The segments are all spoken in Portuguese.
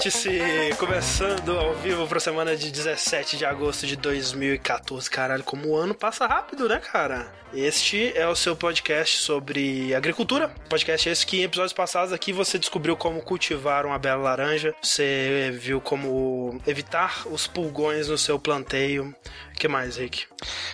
Vértice começando ao vivo para a semana de 17 de agosto de 2014. Caralho, como o ano passa rápido, né, cara? Este é o seu podcast sobre agricultura. Podcast esse que em episódios passados aqui você descobriu como cultivar uma bela laranja, você viu como evitar os pulgões no seu planteio. O que mais, Rick?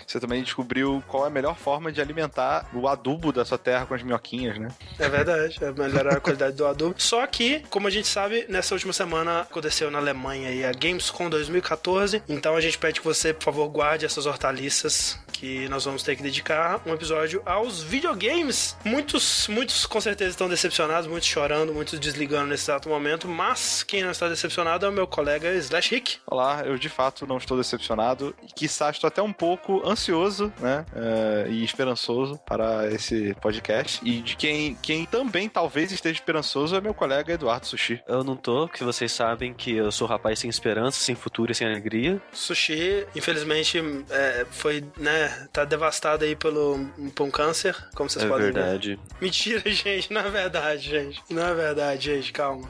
Você também descobriu qual é a melhor forma de alimentar o adubo da sua terra com as minhoquinhas, né? É verdade, é melhorar a qualidade do adubo. Só que, como a gente sabe, nessa última semana aconteceu na Alemanha aí a Gamescom 2014. Então a gente pede que você, por favor, guarde essas hortaliças que nós vamos ter que dedicar um episódio aos videogames. Muitos, muitos com certeza estão decepcionados, muitos chorando, muitos desligando nesse exato momento, mas quem não está decepcionado é o meu colega Slash Rick. Olá, eu de fato não estou decepcionado e quiçá estou até um pouco ansioso, né, uh, e esperançoso para esse podcast. E de quem, quem também talvez esteja esperançoso é meu colega Eduardo Sushi. Eu não tô, porque vocês sabem que eu sou um rapaz sem esperança, sem futuro e sem alegria. Sushi, infelizmente, é, foi, né, tá devastado aí pelo, por um câncer, como vocês é podem verdade. ver. Mentira, gente, não é verdade, gente. Não é verdade, gente, calma.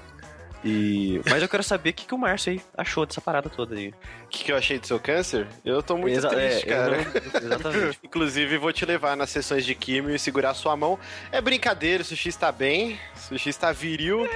E... Mas eu quero saber o que, que o Márcio aí achou dessa parada toda aí. O que, que eu achei do seu câncer? Eu tô muito Exa triste, é, cara. Não... Exatamente. Inclusive, vou te levar nas sessões de químio e segurar sua mão. É brincadeira, o sushi está bem, o sushi está viril.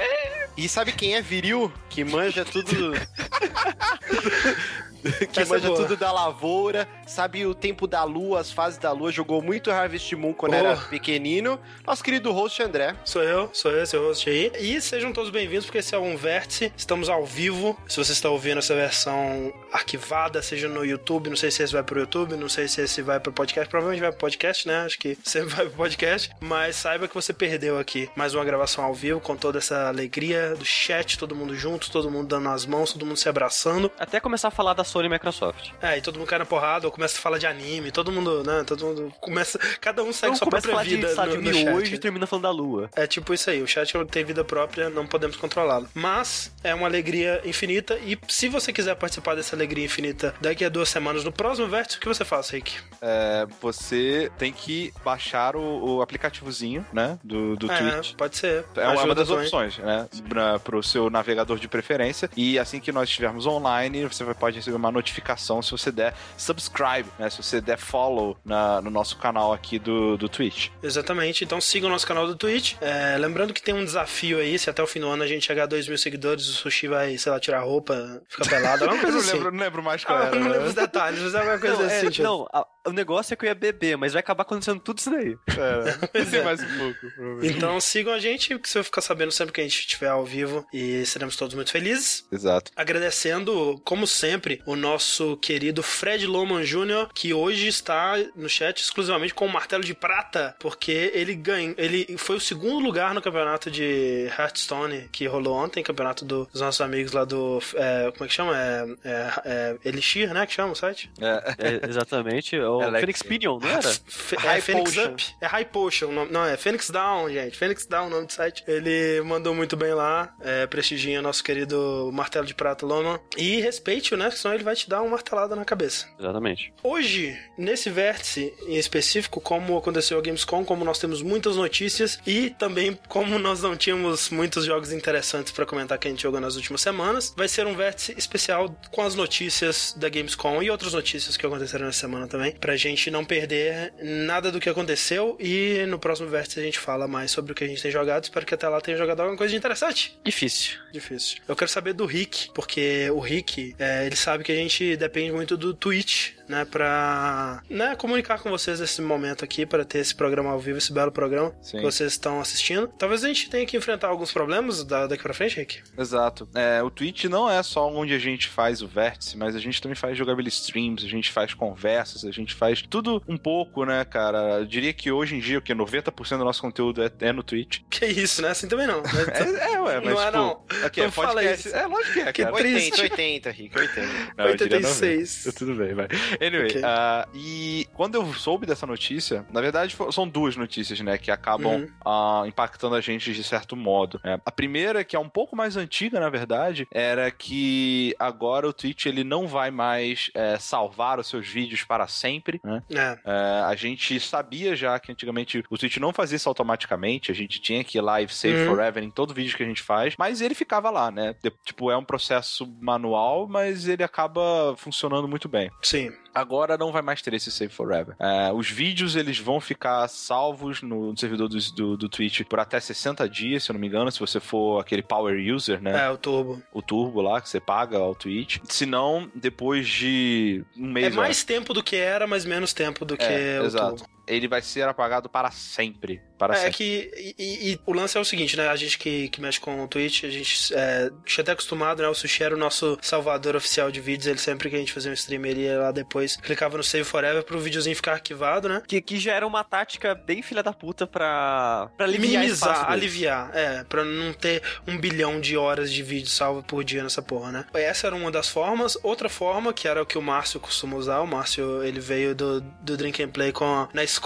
E sabe quem é viril? Que manja tudo. que Essa manja tudo da lavoura, sabe o tempo da lua, as fases da lua, jogou muito Harvest Moon quando oh. era pequenino. Nosso querido host André. Sou eu, sou eu, seu host aí. E sejam todos bem-vindos, porque esse é um vértice. Estamos ao vivo. Se você está ouvindo essa versão arquivada, seja no YouTube, não sei se esse vai pro YouTube, não sei se esse vai pro podcast. Provavelmente vai pro podcast, né? Acho que sempre vai pro podcast. Mas saiba que você perdeu aqui mais uma gravação ao vivo com toda essa alegria do chat, todo mundo junto, todo mundo dando as mãos, todo mundo se abraçando. Até começar a falar da Sony e Microsoft. É, e todo mundo cai na porrada, ou começa a falar de anime, todo mundo, né? Todo mundo começa. Cada um segue sua própria vida. De, no, de no hoje e termina falando da lua. É tipo isso aí, o chat tem vida própria, não podemos controlá-lo. Mas é uma alegria infinita, e se você quiser participar dessa alegria infinita daqui a duas semanas no próximo vértice, o que você faz, Rick? É, você tem que baixar o, o aplicativozinho, né? Do, do é, Twitch. Pode ser. É uma, uma das também. opções, né? Pra, pro seu navegador de preferência. E assim que nós estivermos online, você pode receber uma notificação se você der subscribe, né? Se você der follow na, no nosso canal aqui do, do Twitch. Exatamente. Então siga o nosso canal do Twitch. É, lembrando que tem um desafio aí, se até o fim do ano a gente chegar a 2 mil seguidores, o Sushi vai, sei lá, tirar a roupa, ficar pelado, alguma coisa não assim. Lembro, não lembro mais qual ah, era. Não lembro os detalhes, mas é alguma coisa não, assim. É, tipo. não, a, o negócio é que eu ia beber, mas vai acabar acontecendo tudo isso daí. É, é. mais um pouco. Então sigam a gente, que você vai ficar sabendo sempre que a gente estiver ao vivo e seremos todos muito felizes. Exato. Agradecendo, como sempre, o nosso querido Fred Loman Jr., que hoje está no chat exclusivamente com o martelo de prata, porque ele ganhou, ele foi o segundo lugar no campeonato de Hearthstone que rolou ontem, campeonato do, dos nossos amigos lá do. É, como é que chama? É, é, é, Elixir, né? Que chama o site? É, é exatamente. O Alex. Phoenix Pinion, não era? F é Phoenix Potion. Up. É High Potion. Não, é Phoenix Down, gente. Phoenix Down, o nome do site. Ele mandou muito bem lá. É, prestigia nosso querido martelo de prata Loman. E respeite-o, né? Senão ele vai te dar uma martelada na cabeça. Exatamente. Hoje, nesse vértice em específico, como aconteceu a Gamescom, como nós temos muitas notícias e também como nós não tínhamos muitos jogos interessantes para comentar que a gente jogou nas últimas semanas, vai ser um vértice especial com as notícias da Gamescom e outras notícias que aconteceram nessa semana também, pra gente não perder nada do que aconteceu e no próximo vértice a gente fala mais sobre o que a gente tem jogado. Espero que até lá tenha jogado alguma coisa de interessante. Difícil. Difícil. Eu quero saber do Rick, porque o Rick, é, ele sabe que a gente depende muito do Twitch, né, pra né, comunicar com vocês nesse momento aqui, para ter esse programa ao vivo, esse belo programa Sim. que vocês estão assistindo. Talvez a gente tenha que enfrentar alguns problemas daqui pra frente, Rick. Exato. É, o Twitch não é só onde a gente faz o vértice, mas a gente também faz jogabilidade streams, a gente faz conversas, a gente faz tudo um pouco, né, cara? Eu diria que hoje em dia, o que 90% do nosso conteúdo é, é, no Twitch. Que isso, né? Assim também não. é, é, ué, mas não é, tipo, não. Aqui, é podcast. É, lógico que é, que cara. 80, 80, Rick, 80. Não, 86. Tudo bem, vai. Anyway, okay. uh, e quando eu soube dessa notícia, na verdade são duas notícias, né, que acabam uhum. uh, impactando a gente de certo modo. É, a primeira, que é um pouco mais antiga, na verdade, era que agora o Twitch ele não vai mais é, salvar os seus vídeos para sempre né? É. É, a gente sabia já que antigamente o Twitch não fazia isso automaticamente, a gente tinha que ir lá e save Uhum. forever em todo vídeo que a gente faz, mas ele ficava lá, né? Tipo, é um processo manual, mas ele acaba funcionando muito bem. Sim. Agora não vai mais ter esse save forever. É, os vídeos eles vão ficar salvos no servidor do, do, do Twitch por até 60 dias, se eu não me engano, se você for aquele power user, né? É, o turbo. O turbo lá que você paga ao Twitch. Se não, depois de um mês. É mais tempo do que era, mas menos tempo do que É, o exato. turbo. Ele vai ser apagado para sempre. Para É sempre. que. E, e- o lance é o seguinte, né? A gente que, que mexe com o Twitch, a gente é, tinha até acostumado, né? O Sushi era o nosso salvador oficial de vídeos. Ele sempre que a gente fazia um stream, ele ia lá depois, clicava no Save Forever pro videozinho ficar arquivado, né? Que, que já era uma tática bem filha da puta pra, pra aliviar Minimizar, aliviar, é, pra não ter um bilhão de horas de vídeo salvo por dia nessa porra, né? Essa era uma das formas. Outra forma, que era o que o Márcio costuma usar, o Márcio, ele veio do, do Drink and Play com a- na escola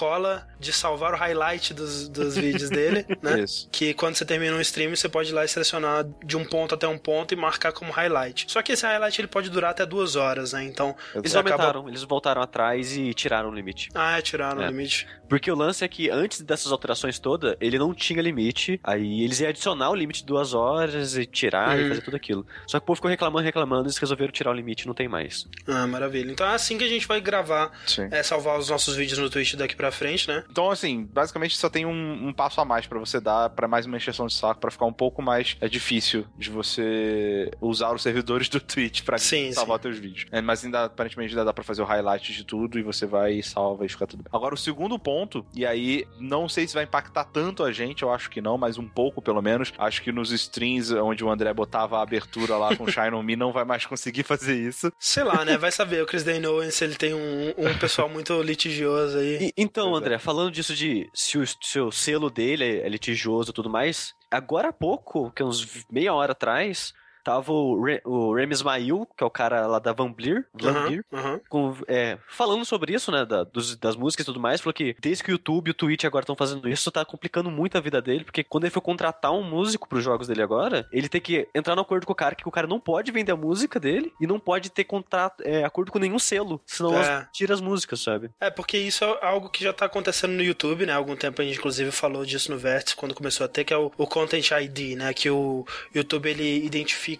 de salvar o highlight dos, dos vídeos dele, né? Isso. Que quando você termina um stream, você pode ir lá e selecionar de um ponto até um ponto e marcar como highlight. Só que esse highlight ele pode durar até duas horas, né? Então. Eles aumentaram, eles voltaram atrás e tiraram o limite. Ah, é, tiraram É. o limite. Porque o lance é que antes dessas alterações todas, ele não tinha limite. Aí eles iam adicionar o limite de duas horas e tirar Uhum. e fazer tudo aquilo. Só que o povo ficou reclamando, reclamando, eles resolveram tirar o limite e não tem mais. Ah, maravilha. Então é assim que a gente vai gravar, é, salvar os nossos vídeos no Twitch daqui pra frente, né? Então, assim, basicamente só tem um, um passo a mais pra você dar pra mais uma encheção de saco, pra ficar um pouco mais é difícil de você usar os servidores do Twitch pra Sim, salvar teus vídeos. É, mas ainda, aparentemente, ainda dá pra fazer o highlight de tudo e você vai e salva e fica tudo bem. Agora, o segundo ponto, e aí não sei se vai impactar tanto a gente, eu acho que não, mas um pouco pelo menos. Acho que nos streams onde o André botava a abertura lá com Shine On Me não vai mais conseguir fazer isso. Sei lá, né? Vai saber. O Chris Dane se ele tem um, um pessoal muito litigioso aí. E- então, é. André, falando disso de se o, se o selo dele é, é litigioso e tudo mais, agora há pouco, que uns meia hora atrás, tava o, Re, o Remy Ismail, que é o cara lá da Van Bleer, Van Bleer, aham. com- é, falando sobre isso, né, da- dos- das músicas e tudo mais, falou que desde que o YouTube e o Twitch agora estão fazendo isso, tá complicando muito a vida dele, porque quando ele for contratar um músico pros jogos dele agora, ele tem que entrar no acordo com o cara que o cara não pode vender a música dele e não pode ter contrato, é, acordo com nenhum selo, senão É. tira as músicas, sabe? É, porque isso é algo que já tá acontecendo no YouTube, né? Há algum tempo a gente, inclusive, falou disso no Vértice, quando começou a ter, que é o, o Content ID, né? Que o YouTube, ele identifica...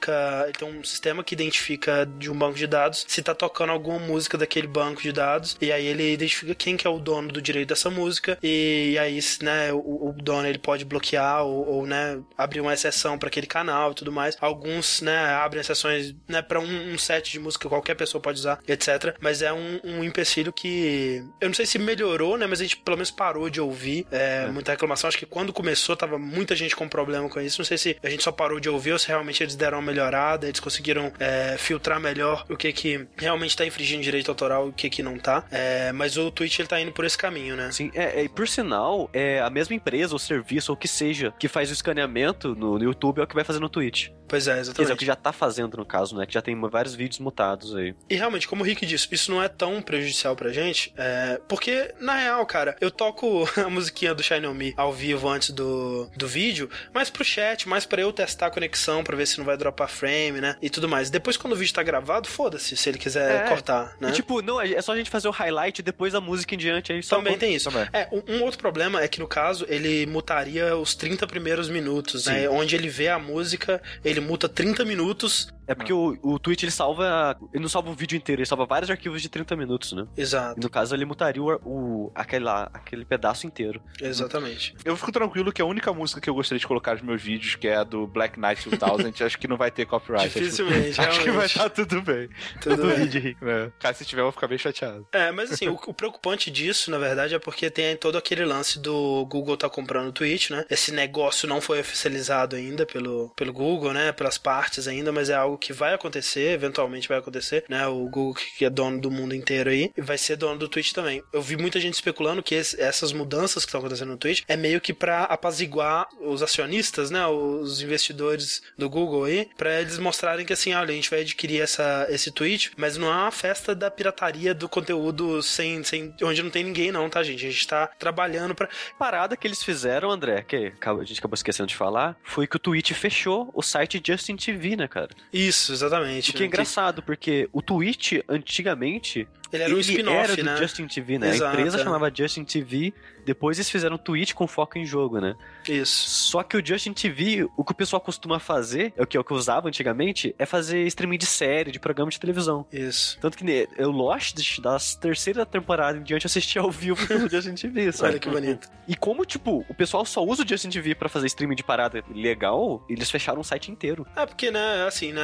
Ele tem um sistema que identifica de um banco de dados se tá tocando alguma música daquele banco de dados, e aí ele identifica quem que é o dono do direito dessa música, e, aí, né, o, o dono, ele pode bloquear ou, ou, né, abrir uma exceção para aquele canal e tudo mais. Alguns, né, abrem exceções, né, para um, um set de música que qualquer pessoa pode usar, etc. Mas é um, um empecilho que eu não sei se melhorou, né, mas a gente pelo menos parou de ouvir é, muita reclamação. Acho que quando começou tava muita gente com problema com isso. Não sei se a gente só parou de ouvir ou se realmente eles deram uma melhorada, eles conseguiram é, filtrar melhor o que que realmente tá infringindo direito autoral e o que que não tá. É, mas o Twitch ele tá indo por esse caminho, né? Sim, é, é, e por sinal, é a mesma empresa ou serviço ou o que seja que faz o escaneamento no, no YouTube é o que vai fazer no Twitch. Pois é, Quer dizer, o exatamente. que já tá fazendo no caso, né? Que já tem vários vídeos mutados aí. E realmente, como o Rick disse, isso não é tão prejudicial pra gente, é, porque, na real, cara, eu toco a musiquinha do Shine On Me ao vivo antes do, do vídeo, mas pro chat, mais pra eu testar a conexão, pra ver se não vai dropar frame, né, e tudo mais. Depois, quando o vídeo tá gravado, foda-se se ele quiser É. cortar, né. E, tipo, não, é só a gente fazer o highlight depois da música em diante aí só Também tem isso. Também. É, um, um outro problema é que no caso ele mutaria os 30 primeiros minutos, né? Onde ele vê a música, ele muta 30 minutos. É porque o, o Twitch ele salva. Ele não salva o vídeo inteiro, ele salva vários arquivos de 30 minutos, né? Exato, E no caso ele mutaria o, o, aquele, lá, aquele pedaço inteiro. exatamente. Eu fico tranquilo que a única música que eu gostaria de colocar nos meus vídeos, que é a do Black Knight 2000, acho que não vai ter copyright. Acho- Dificilmente, Acho que vai estar tudo bem. Tudo bem. É. Cara, se tiver, eu vou ficar bem chateado. É, mas assim, o, o preocupante disso, na verdade, é porque tem todo aquele lance do Google tá comprando o Twitch, né? Esse negócio não foi oficializado ainda pelo, pelo Google, né? Pelas partes ainda, mas é algo que vai acontecer, eventualmente vai acontecer, né? O Google, que é dono do mundo inteiro aí, vai ser dono do Twitch também. Eu vi muita gente especulando que esse- essas mudanças que estão acontecendo no Twitch é meio que pra apaziguar os acionistas, né? Os investidores do Google aí, pra eles mostrarem que assim, olha, a gente vai adquirir essa, esse Twitch, mas não é uma festa da pirataria do conteúdo sem, sem onde não tem ninguém não, tá, gente? A gente tá trabalhando pra... parada que eles fizeram, André, que a gente acabou esquecendo de falar, foi que o Twitch fechou o site Justin TV, né, cara? Isso, exatamente. O que é engraçado, porque o Twitch, antigamente, Ele era um spin-off, né? Justin TV, né? Exato, a empresa é. chamava Justin TV, depois eles fizeram Twitch com foco em jogo, né? Isso. Só que o Justin TV, o que o pessoal costuma fazer, é o que é o que eu usava antigamente, é fazer streaming de série, de programa de televisão. Isso. Tanto que ne- eu Lost, da terceira temporada em diante, eu assisti ao vivo pelo Justin TV, sabe? Olha que bonito. E como, tipo, o pessoal só usa o Justin TV pra fazer streaming de parada legal, eles fecharam o site inteiro. É porque, né, assim, né,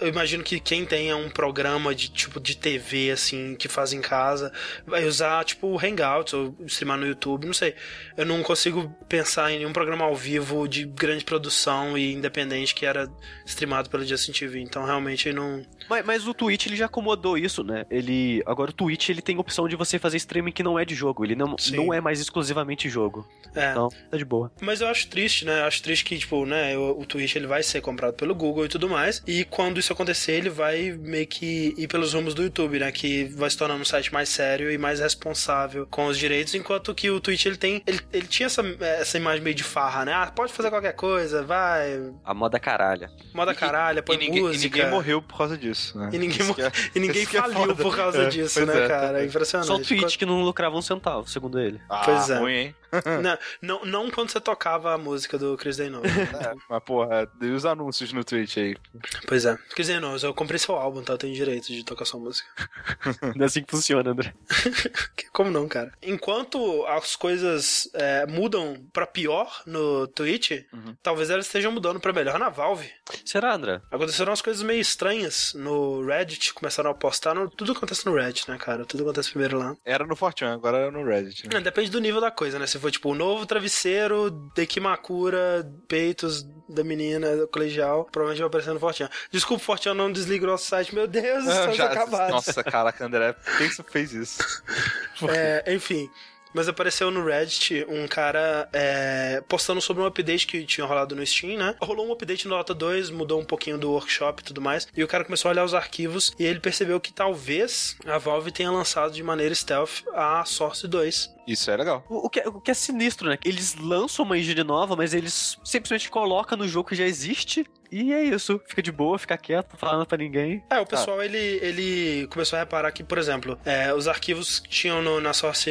eu imagino que quem tenha um programa de tipo de TV, assim, que faz em casa, vai usar, tipo, o Hangouts ou streamar no YouTube, não sei. Eu não consigo pensar em nenhum programa ao vivo de grande produção e independente que era streamado pelo Justin TV, então realmente não... Mas, mas o Twitch, ele já acomodou isso, né? Ele... Agora o Twitch, ele tem a opção de você fazer streaming que não é de jogo. Ele não, Sim. não é mais exclusivamente jogo. É. Então, tá de boa. Mas eu acho triste, né? Eu acho triste que, tipo, né, o, o Twitch ele vai ser comprado pelo Google e tudo mais. E quando isso acontecer, ele vai meio que ir pelos rumos do YouTube, né? Que vai se tornando um site mais sério e mais responsável com os direitos, enquanto que o Twitch ele tem. Ele, ele tinha essa, essa imagem meio de farra, né? Ah, pode fazer qualquer coisa, vai, A moda caralha. moda caralha, põe e, ninguém, e música. ninguém morreu por causa disso, né? E ninguém, é- e ninguém é faliu foda. por causa É, disso, né, é. cara? É impressionante. Só o Twitch que não lucrava um centavo, segundo ele. Ah, Pois é. ruim, hein? Não, não, não quando você tocava a música do Chris Day É, mas, porra, dei os anúncios no Twitch aí. Pois é. Chris Day eu comprei seu álbum, tá? Eu tenho direito de tocar sua música. Não é assim que funciona, André. Como não, cara? Enquanto as coisas é, mudam pra pior no Twitch, Uhum. talvez elas estejam mudando pra melhor na Valve. Será, André? Aconteceram umas coisas meio estranhas no Reddit, começaram a postar. No, tudo acontece no Reddit, né, cara? Tudo acontece primeiro lá. Era no Fortran, agora é no Reddit. Né? É, depende do nível da coisa, né? Se for tipo o novo travesseiro, Dekimakura, peitos da menina colegial, provavelmente vai aparecer no. Desculpa, Fortean não desliga o nosso site. Meu Deus, Ah, estamos já- acabados. Nossa, caraca, André, por que você fez isso? É, enfim. Mas apareceu no Reddit um cara é, postando sobre um update que tinha rolado no Steam, né? Rolou um update no Dota 2, mudou um pouquinho do workshop e tudo mais. E o cara começou a olhar os arquivos e ele percebeu que talvez a Valve tenha lançado de maneira stealth a Source 2. Isso é legal. O, o que é, o que é sinistro, né? Eles lançam uma engine nova, mas eles simplesmente colocam no jogo que já existe. E é isso. Fica de boa, fica quieto, não falando pra ninguém. É, o pessoal ele, ele começou a reparar que, por exemplo, é, os arquivos que tinham no- na Source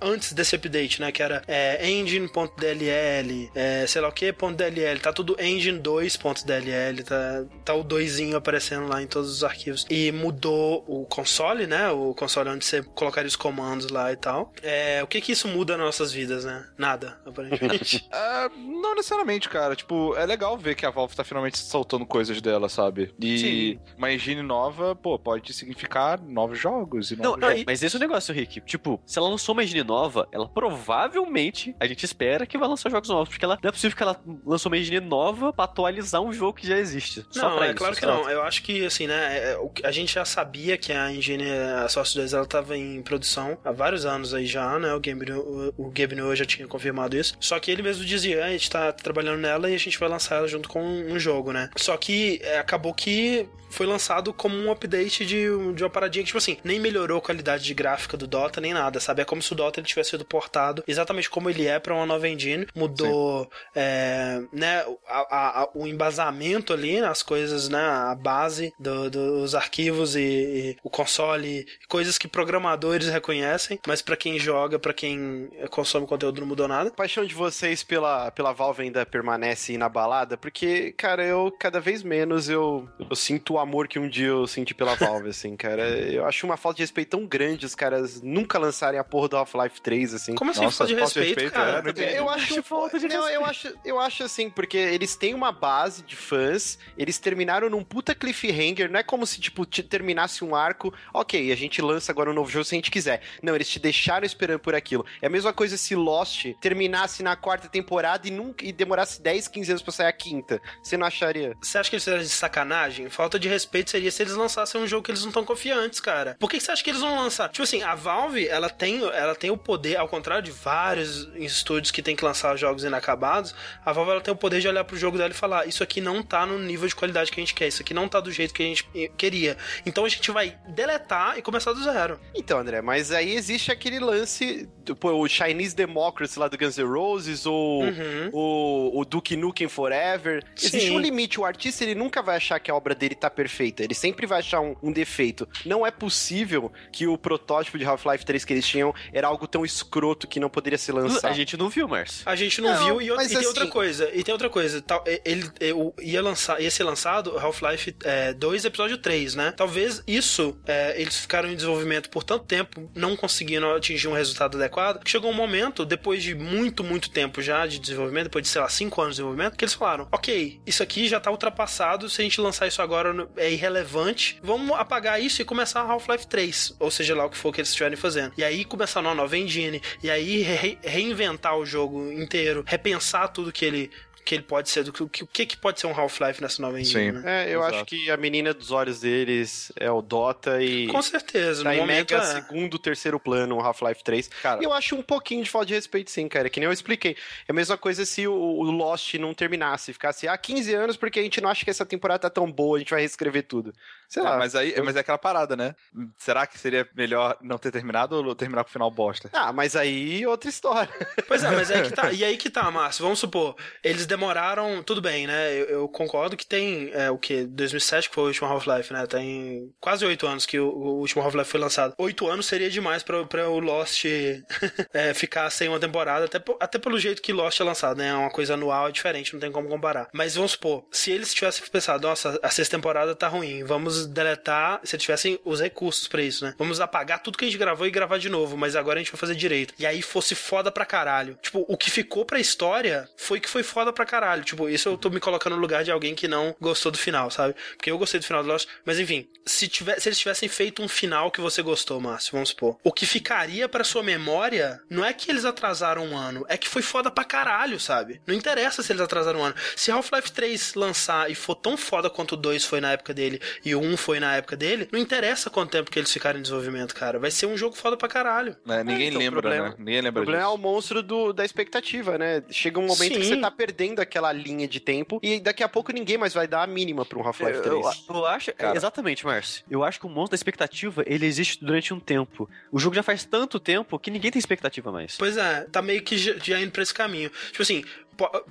antes desse update, né? Que era é, engine.dll, é, sei lá o que, .dll, tá tudo engine2.dll, tá, tá o doisinho aparecendo lá em todos os arquivos. E mudou o console, né? O console onde você colocaria os comandos lá e tal. É, que que isso muda nas nossas vidas, né? Nada, aparentemente. Ah, não necessariamente, cara. Tipo, é legal ver que a Valve tá finalmente soltando coisas dela, sabe? E Sim. uma engine nova, pô, pode significar novos jogos e Não, novos não, jogos. mas esse é o negócio, Rick. Tipo, se ela lançou uma engine nova, ela provavelmente, a gente espera que vai lançar jogos novos. Porque ela, não é possível que ela lançou uma engine nova pra atualizar um jogo que já existe. Só Não, pra é isso, claro que não. Eu acho que, assim, né, é, que- a gente já sabia que a Engine, a Source 2, ela tava em produção há vários anos aí já, né, o Gabe, o, Gabe Newell já tinha confirmado isso. Só que ele mesmo dizia, "Ah, a gente tá trabalhando nela e a gente vai lançar ela junto com um jogo, né. Só que é, acabou que foi lançado como um update de, de uma paradinha que, tipo assim, nem melhorou a qualidade de gráfica do Dota, nem nada, sabe? É como se o Dota ele tivesse sido portado exatamente como ele é pra uma nova engine. Mudou, é, né, a- a- o embasamento ali, as coisas, né, a base do- dos arquivos e, e o console, coisas que programadores reconhecem, mas pra quem joga, pra quem consome conteúdo não mudou nada. A paixão de vocês pela, pela Valve ainda permanece inabalada, porque, cara, eu cada vez menos eu, eu sinto o amor que um dia eu senti pela Valve, assim, cara. Eu acho uma falta de respeito tão grande os caras nunca lançarem a porra do Half-Life 3, assim. Como assim, Nossa, falta de respeito, respeito, cara? é. Eu acho, falta de não, eu respeito. acho, eu acho assim, porque eles têm uma base de fãs, eles terminaram num puta cliffhanger, não é como se, tipo, te- terminasse um arco, ok, a gente lança agora um novo jogo se a gente quiser. Não, eles te deixaram esperando por aquilo. É a mesma coisa se Lost terminasse na quarta temporada e, nunca, e demorasse 10, 15 anos pra sair a quinta. Você não acharia? Você acha que eles fizeram de sacanagem? Falta de respeito seria se eles lançassem um jogo que eles não estão confiantes, cara. Por que você acha que eles vão lançar? Tipo assim, a Valve, ela tem, ela tem o poder, ao contrário de vários estúdios que tem que lançar jogos inacabados, a Valve ela tem o poder de olhar pro jogo dela e falar: Isso aqui não tá no nível de qualidade que a gente quer, isso aqui não tá do jeito que a gente eh, queria. Então a gente vai deletar e começar do zero. Então, André, mas aí existe aquele lance. Pô, o Chinese Democracy lá do Guns N' Roses, ou Uhum. o, o Duke Nukem Forever. Existe Sim. um limite. O artista ele nunca vai achar que a obra dele tá perfeita. Ele sempre vai achar um, um defeito. Não é possível que o protótipo de Half-Life 3 que eles tinham era algo tão escroto que não poderia ser lançado. A gente não viu, Márcio. A gente não, Não, viu e, e tem outra assim- coisa. E tem outra coisa. Tal, ele, eu- ia, lançar, ia ser lançado Half-Life é, 2, episódio 3, né? Talvez isso, é, eles ficaram em desenvolvimento por tanto tempo, não conseguindo atingir um resultado adequado, que chegou um momento, depois de muito, muito tempo já de desenvolvimento, depois de, sei lá, 5 anos de desenvolvimento, que eles falaram: ok, isso aqui já tá ultrapassado, se a gente lançar isso agora é irrelevante, vamos apagar isso e começar Half-Life 3, ou seja lá o que for que eles estiverem fazendo. E aí começar uma nova engine, e aí re- reinventar o jogo inteiro, repensar tudo que ele que ele pode ser, do que, o que, que pode ser um Half-Life nessa nova engine, Sim. né? É, eu Exato. acho que a menina dos olhos deles é o Dota e. Com certeza, Tá no momento mega é. segundo, terceiro plano o Half-Life 3. Cara- E eu acho um pouquinho de falta de respeito, sim, cara. Que nem eu expliquei. É a mesma coisa se o, o Lost não terminasse, ficasse há 15 anos, porque a gente não acha que essa temporada tá tão boa, a gente vai reescrever tudo. Sei lá. Ah, mas aí, mas é aquela parada, né? Será que seria melhor não ter terminado ou terminar com o final bosta? Ah, mas aí outra história. Pois é, mas aí que tá. E aí que tá, Márcio. Vamos supor, eles demoraram. Tudo bem, né? Eu, eu concordo que tem é, o que? 2007 que foi o último Half-Life, né? Tem quase oito anos que o, o último Half-Life foi lançado. Oito anos seria demais pra, pra o Lost é, ficar sem uma temporada, até, até pelo jeito que Lost é lançado, né? É uma coisa anual, é diferente, não tem como comparar. Mas vamos supor, se eles tivessem pensado, nossa, a sexta temporada tá ruim, vamos deletar, se tivessem os recursos pra isso, né? Vamos apagar tudo que a gente gravou e gravar de novo, mas agora a gente vai fazer direito. E aí fosse foda pra caralho. Tipo, o que ficou pra história foi que foi foda pra caralho. Tipo, isso eu tô me colocando no lugar de alguém que não gostou do final, sabe? Porque eu gostei do final do Lost, mas enfim, se, tiver, se eles tivessem feito um final que você gostou, Márcio, vamos supor, o que ficaria pra sua memória não é que eles atrasaram um ano, é que foi foda pra caralho, sabe? Não interessa se eles atrasaram um ano. Se Half-Life 3 lançar e for tão foda quanto o 2 foi na época dele e o 1 foi na época dele, não interessa quanto tempo que eles ficaram em desenvolvimento, cara. Vai ser um jogo foda pra caralho. Né? Ninguém então, o lembra, problema- né? Ninguém O lembra problema é o disso. monstro do- da expectativa, né? Chega um momento que Sim. você tá perdendo aquela linha de tempo e daqui a pouco ninguém mais vai dar a mínima pra um Half-Life Eu, 3. eu- eu acho, Cara. exatamente, Márcio. Eu acho que o monstro da expectativa, ele existe durante um tempo. O jogo já faz tanto tempo que ninguém tem expectativa mais. Pois é, tá meio que já, indo pra esse caminho. Tipo assim,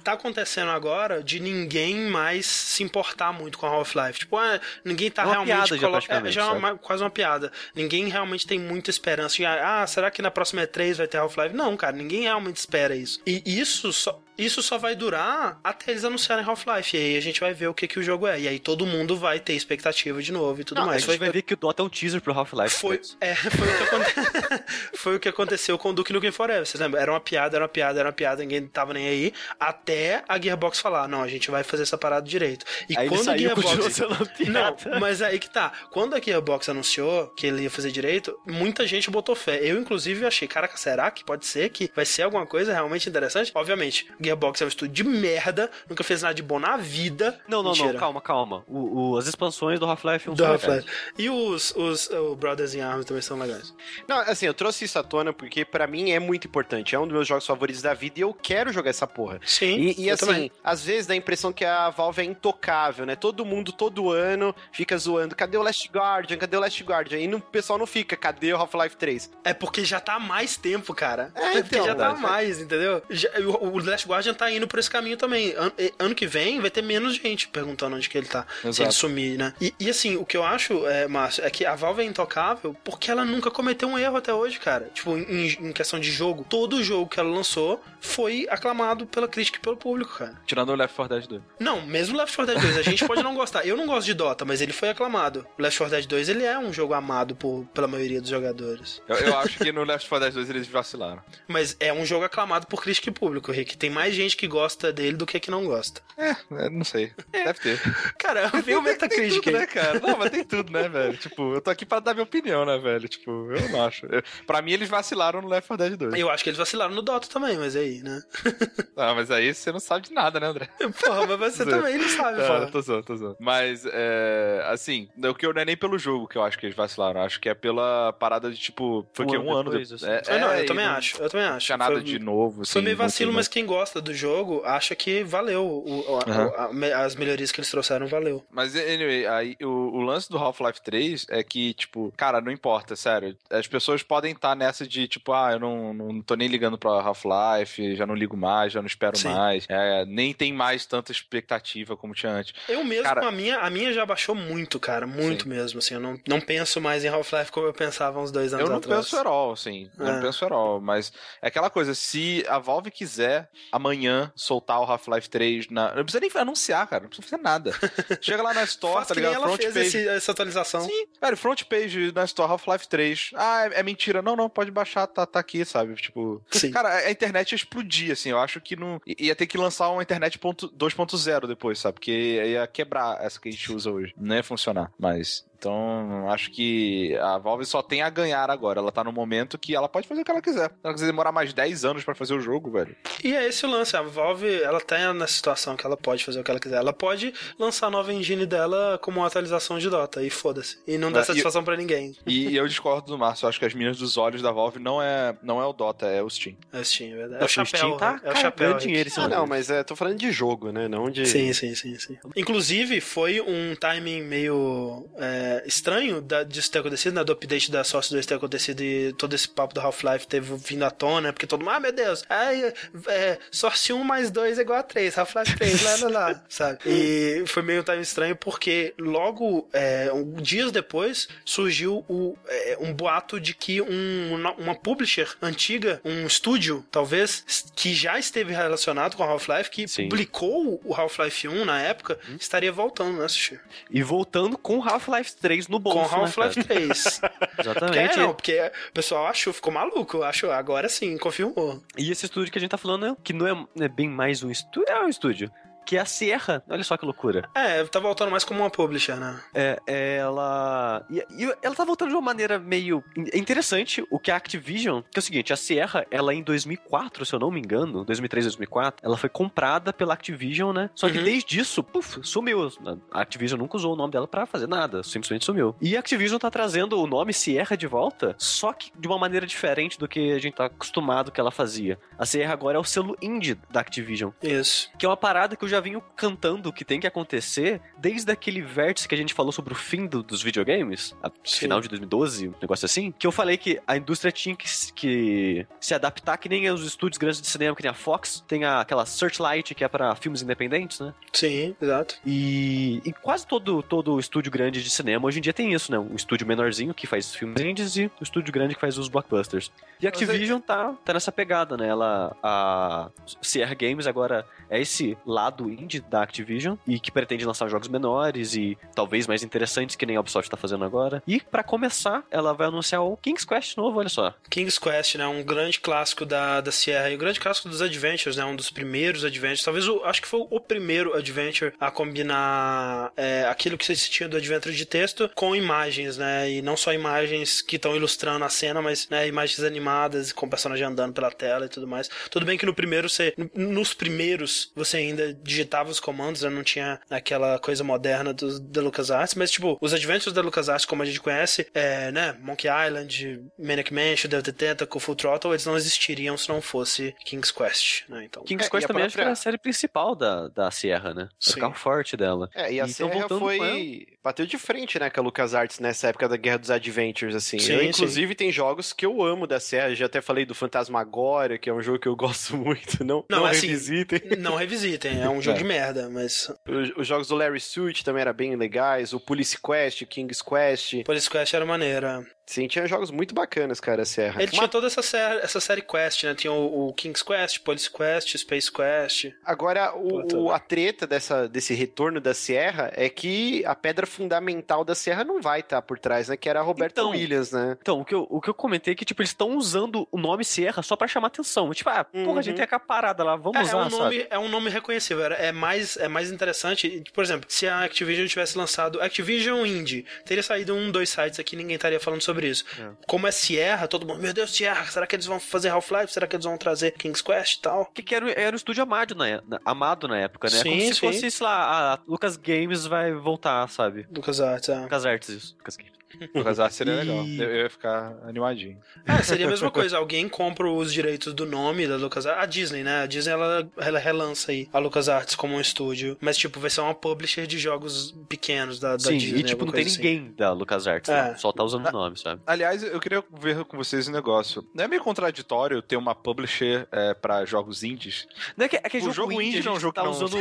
tá acontecendo agora de ninguém mais se importar muito com a Half-Life. Tipo, ah, ninguém tá É uma realmente. piada já, colo- praticamente, é, já é uma- quase uma piada. Ninguém realmente tem muita esperança. de, ah, será que na próxima E3 vai ter Half-Life? Não, cara, ninguém realmente espera isso. E isso só. Isso só vai durar até eles anunciarem Half-Life. E aí a gente vai ver o que, que o jogo é. E aí todo mundo vai ter expectativa de novo e tudo Não, mais. a gente vai ver que o Dota é um teaser pro Half-Life. Foi, é, foi, o que aconte... foi o que aconteceu com o Duke Nukem Forever. Vocês lembram? Era uma piada, era uma piada, era uma piada, ninguém tava nem aí. Até a Gearbox falar: não, a gente vai fazer essa parada direito. E Aí quando a Gearbox. Não, mas aí que tá. Quando a Gearbox anunciou que ele ia fazer direito, muita gente botou fé. Eu, inclusive, achei, caraca, será que pode ser que vai ser alguma coisa realmente interessante? Obviamente, Gearbox é um estúdio de merda, nunca fez nada de bom na vida. Não, não, Mentira. não, calma, calma. O, o- as expansões do Half-Life 1 Do são Half-Life. legais. E os, os o Brothers in Arms também são legais. Não, assim, eu trouxe isso à tona porque pra mim é muito importante. É um dos meus jogos favoritos da vida e eu quero jogar essa porra. Sim, E, e, eu assim, também. às vezes dá a impressão que a Valve é intocável, né? Todo mundo, todo ano, fica zoando. Cadê o Last Guardian? Cadê o Last Guardian? E o pessoal não fica. Cadê o Half-Life 3? É porque já tá há mais tempo, cara. É, É, porque então, já tá há mais, entendeu? Já- o, o Last Guardian tá indo por esse caminho também. An- e- ano que vem vai ter menos gente perguntando onde que ele tá. Se Exato. ele sumir, né? E, e, assim, o que eu acho, é, Márcio, é que a Valve é intocável porque ela nunca cometeu um erro até hoje, cara. Tipo, em, em questão de jogo. Todo jogo que ela lançou foi aclamado pela crítica e pelo público, cara. Tirando o Left 4 Dead 2. Não, mesmo Left 4 Dead 2, a gente pode não gostar. Eu não gosto de Dota, mas ele foi aclamado. O Left 4 Dead 2, ele é um jogo amado por, pela maioria dos jogadores. Eu, eu acho que no Left 4 Dead 2 eles vacilaram. Mas é um jogo aclamado por crítica e público, Rick. Tem mais gente que gosta dele do que que não gosta. É, não sei. Deve ter. Cara, vem o Tem Metacritic tudo, aí. né, cara? Não, mas tem tudo, né, velho? Tipo, eu tô aqui pra dar minha opinião, né, velho? Tipo, eu não acho. Eu, pra mim, eles vacilaram no Left 4 Dead 2. Eu acho que eles vacilaram no Dota também, mas aí, né? Ah, mas aí você não sabe de nada, né, André? Porra, mas você também não sabe, Ah, fala. tô zoando, tô zoando. Mas, é, assim, o que eu não é nem pelo jogo que eu acho que eles vacilaram. Acho que é pela parada de, tipo, foi Um que ano um ano depois, depois. assim. É, Ah, não, é, eu também não acho, eu também acho. Tinha nada Foi- de novo, assim. Foi meio não vacilo, tem- mas quem gosta gosta do jogo acha que valeu. O, o, Uhum. a- a- as melhorias que eles trouxeram valeu. Mas, anyway, aí, o, o lance do Half-Life 3 é que, tipo, cara, não importa, sério. As pessoas podem estar nessa de, tipo, ah, eu não, não tô nem ligando pra Half-Life, já não ligo mais, já não espero Sim. mais. É, nem tem mais tanta expectativa como tinha antes. Eu mesmo, Cara- a, minha, a minha já baixou muito, cara. Muito Sim. mesmo, assim. Eu não, não penso mais em Half-Life como eu pensava uns dois anos Eu não atrás. penso at all, assim. Eu É. não penso at all, mas é aquela coisa, se a Valve quiser amanhã soltar o Half-Life 3 na. Não precisa nem anunciar, cara. Não precisa fazer nada. Chega lá na Store, tá ligado? ela Front fez page. esse- essa atualização. Sim, velho, front page na Store Half-Life 3. Ah, é, é mentira. Não, não, pode baixar, tá, tá aqui, sabe? Tipo. Sim. Cara, a internet ia explodir, assim. Eu acho que não. Ia ter que lançar uma internet ponto- 2.0 depois, sabe? Porque ia quebrar essa que a gente usa hoje. Não ia funcionar. Mas. Então, acho que a Valve só tem a ganhar agora. Ela tá no momento que ela pode fazer o que ela quiser. Se ela quiser demorar mais 10 anos pra fazer o jogo, velho. E é esse o lance. A Valve, ela tá nessa situação que ela pode fazer o que ela quiser. Ela pode lançar a nova engine dela como uma atualização de Dota. E foda-se. E não dá É, satisfação pra ninguém. E eu discordo do Márcio. Eu acho que as minas dos olhos da Valve não é, não é o Dota, é o Steam. É o Steam, é verdade. É O o chapéu. Steam tá é o chapéu. dinheiro cima Ah, não, mas é, tô falando de jogo, né? Não de. Sim, sim, sim, sim. Inclusive, foi um timing meio é, estranho da, disso ter acontecido, né? Do update da Source 2 ter acontecido e todo esse papo do Half-Life teve vindo à tona, porque todo mundo, ah, meu Deus, ai, é, Source 1 mais 2 é igual a 3, Half-Life 3, lá, lá, lá, sabe? E foi meio um timing estranho porque logo, é, um- dias depois, surgiu o, é, um boato de que um, uma publisher antiga, um estúdio, talvez, que já esteve relacionado com Half-Life, que Sim. publicou o Half-Life 1 na época, estaria voltando, né, Sushi? E voltando com Half-Life 3 no bolso, Com Half-Life né, 3. cara? Porque, Exatamente. não, porque o pessoal achou, ficou maluco, acho, agora sim, confirmou. E esse estúdio que a gente tá falando, é- que não é, não é bem mais um estúdio, é um estúdio. Que é a Sierra. Olha só que loucura. É, tá voltando mais como uma publisher, né? É, ela. E, e ela tá voltando de uma maneira meio in- interessante. O que a Activision. Que é o seguinte: a Sierra, ela em 2004, se eu não me engano, 2003, 2004, ela foi comprada pela Activision, né? Só que Uhum. desde isso, puf, sumiu. A Activision nunca usou o nome dela pra fazer nada, simplesmente sumiu. E a Activision tá trazendo o nome Sierra de volta, só que de uma maneira diferente do que a gente tá acostumado que ela fazia. A Sierra agora é o selo indie da Activision. Isso. Que é uma parada que eu já vinha cantando que tem que acontecer desde aquele vértice que a gente falou sobre o fim do- dos videogames, final de 2012, um negócio assim, que eu falei que a indústria tinha que, se- que se adaptar, que nem os estúdios grandes de cinema, que nem a Fox, tem a- aquela Searchlight, que é para filmes independentes, né? Sim, exato. E, e quase todo, todo estúdio grande de cinema hoje em dia tem isso, né? Um estúdio menorzinho que faz filmes indies e um estúdio grande que faz os blockbusters. E a é- Activision tá, tá nessa pegada, né? Ela, a Sierra Games agora é esse lado indie da Activision e que pretende lançar jogos menores e talvez mais interessantes que nem a Ubisoft tá fazendo agora. E pra começar, ela vai anunciar o King's Quest novo, olha só. King's Quest, né? Um grande clássico da, da Sierra e um grande clássico dos Adventures, né? Um dos primeiros Adventures. Talvez o, acho que foi o primeiro Adventure a combinar é, aquilo que se tinha do Adventure de texto com imagens, né? E não só imagens que estão ilustrando a cena, mas né, imagens animadas com o personagem andando pela tela e tudo mais. Tudo bem que no primeiro você. Nos primeiros você ainda digitava os comandos, né? Não tinha aquela coisa moderna do, da LucasArts, mas tipo, os Adventures da LucasArts, como a gente conhece, é, né? Monkey Island, Maniac Mansion, Devil Tentacle, Full Throttle, eles não existiriam se não fosse King's Quest, né? Então. King's É, Quest também acho que própria- era a série principal da, da Sierra, né? Sim. o carro forte dela. É, e a E tão Sierra foi. Bateu de frente, né, com a LucasArts nessa época da Guerra dos Adventures, assim. Sim, eu, inclusive, tem jogos que eu amo da Sierra. Já até falei do Fantasmagoria, que é um jogo que eu gosto muito. Não, Não, não, assim, revisitem. Não revisitem, é um jogo de merda, mas Os, os jogos do Larry Suit também eram bem legais. O Police Quest, o King's Quest. Police Quest era maneira. Sim, tinha jogos muito bacanas, cara, a Serra. Ele tinha toda essa série, essa série Quest, né? Tinha o, o King's Quest, Police Quest, Space Quest. Agora, o, a treta dessa, desse retorno da Sierra é que a pedra fundamental da Sierra não vai estar por trás, né? Que era a Roberta Então, Williams, né? Então, o que eu, o que eu comentei é que, tipo, eles estão usando o nome Sierra só pra chamar atenção. Tipo, ah, Uhum. porra, a gente tem a parada lá, vamos É, é usar, um sabe? nome, é um nome reconhecível. É mais, é mais interessante. Por exemplo, se a Activision tivesse lançado Activision Indie, teria saído um, dois sites aqui, ninguém estaria falando sobre isso. Como é Sierra, todo mundo, meu Deus, Sierra, será que eles vão fazer Half-Life? Será que eles vão trazer King's Quest e tal? Que, que era, era o estúdio amado na, é- na- amado na época, né? Sim, Como se sim. fosse, sei lá, a Lucas Games vai voltar, sabe? Lucas Arts, é. Lucas Arts, isso. Lucas Games. LucasArts seria E- legal. Eu, eu ia ficar animadinho. É, seria a mesma coisa. Alguém compra os direitos do nome da LucasArts. A Disney, né? A Disney, ela, ela relança aí a LucasArts como um estúdio. Mas, tipo, vai ser uma publisher de jogos pequenos da, da Sim, Disney. e tipo, não tem assim. ninguém da LucasArts, É. lá, só tá usando o nome, sabe? Aliás, eu queria ver com vocês um negócio. Não é meio contraditório ter uma publisher é, para jogos indies? Não é que, é que O jogo, jogo indie, indie não é um jogo tá que não- usando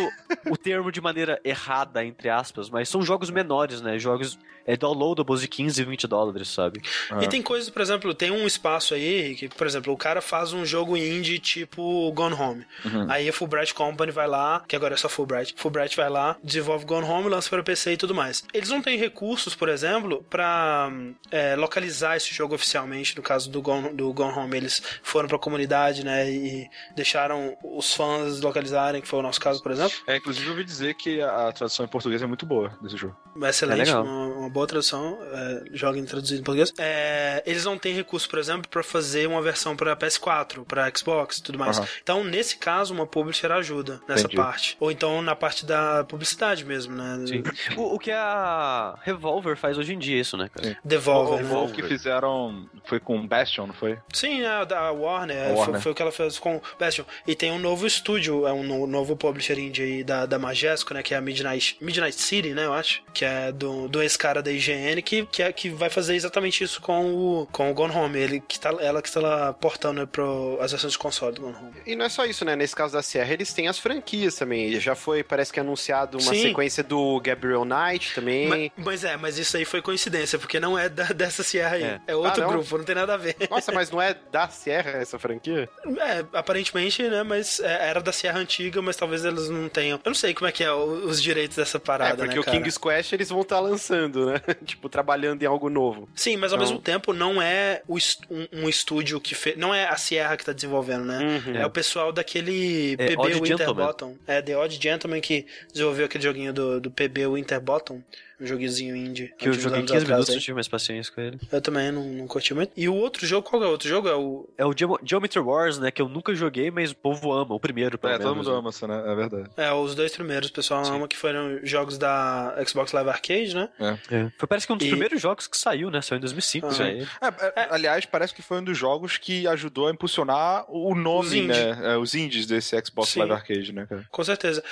o termo de maneira errada, entre aspas, mas são jogos menores, né? Jogos é, downloadables de 15, 20 dólares, sabe? Ah. E tem coisas, por exemplo, tem um espaço aí que, por exemplo, o cara faz um jogo indie tipo Gone Home. Uhum. Aí a Fulbright Company vai lá, que agora é só Fulbright. Fulbright vai lá, desenvolve Gone Home, lança para PC e tudo mais. Eles não têm recursos, por exemplo, pra é, localizar esse jogo oficialmente. No caso do Gone, do Gone Home, eles foram pra comunidade, né, e deixaram os fãs localizarem, que foi o nosso caso, por exemplo. É, inclusive eu ouvi dizer que a, a tradução em português é muito boa desse jogo. Excelente, É legal. uma, uma boa tradução, é, joga em traduzido em português. É, eles não têm recurso, por exemplo, pra fazer uma versão pra PS4, pra Xbox e tudo mais. Aham. Então, nesse caso, uma publisher ajuda nessa Entendi. parte. Ou então na parte da publicidade mesmo, né? Sim. O, o que a Revolver faz hoje em dia, é isso, né, cara? Devolver. o, né? o que fizeram foi com Bastion, não foi? Sim, a da Warner, é, Warner. Foi, foi o que ela fez com Bastion. E tem um novo estúdio, é um no- novo publisher indie aí da, da Majesco, né? Que é a Midnight, Midnight City, né? Eu acho. Que é do, do ex-cara da IGN, que, que, é, que vai fazer exatamente isso com o, com o Gone Home. Ele que tá, ela que está lá portando pro, as versões de console do Gone Home. E não é só isso, né? Nesse caso da Sierra, eles têm as franquias também. Já foi, parece que anunciado uma Sim. sequência do Gabriel Knight também. Mas, mas é, mas isso aí foi coincidência, porque não é da- dessa Sierra aí. É. É, outro Ah, não? grupo, não tem nada a ver. Nossa, mas não é da Sierra essa franquia? É, aparentemente, né? Mas é, era da Sierra Antiga, mas talvez eles não tenham. Eu não sei como é que é os direitos dessa parada, é, porque né, o cara? King's Quest eles vão estar lançando, né? tipo, trabalhando em algo novo. Sim, mas ao Então- mesmo tempo não é o est- um, um estúdio que fez. Não é a Sierra que tá desenvolvendo, né? Uhum. É. o pessoal daquele É, PB Odd Winterbottom. É, The Odd Gentleman que desenvolveu aquele joguinho do, do PB Winterbottom. Um joguinho indie. Que eu joguei anos 15 atrás minutos, aí. não tive mais paciência com ele. Eu também não, não curti muito. E o outro jogo, qual é o outro jogo? É o. É o Geo- Geometry Wars, né? Que eu nunca joguei, mas o povo ama. O primeiro, pelo É, todo menos, mundo né? ama isso, né? É verdade. É, os dois primeiros, o pessoal Sim. ama, que foram jogos da Xbox Live Arcade, né? É. Foi parece que um dos E- primeiros jogos que saiu, né? Saiu em 2005, Ah. já Sim. ele. É, é, Aliás, parece que foi um dos jogos que ajudou a impulsionar o nome, Os né? É, os indies desse Xbox Sim. Live Arcade, né, cara? Com certeza.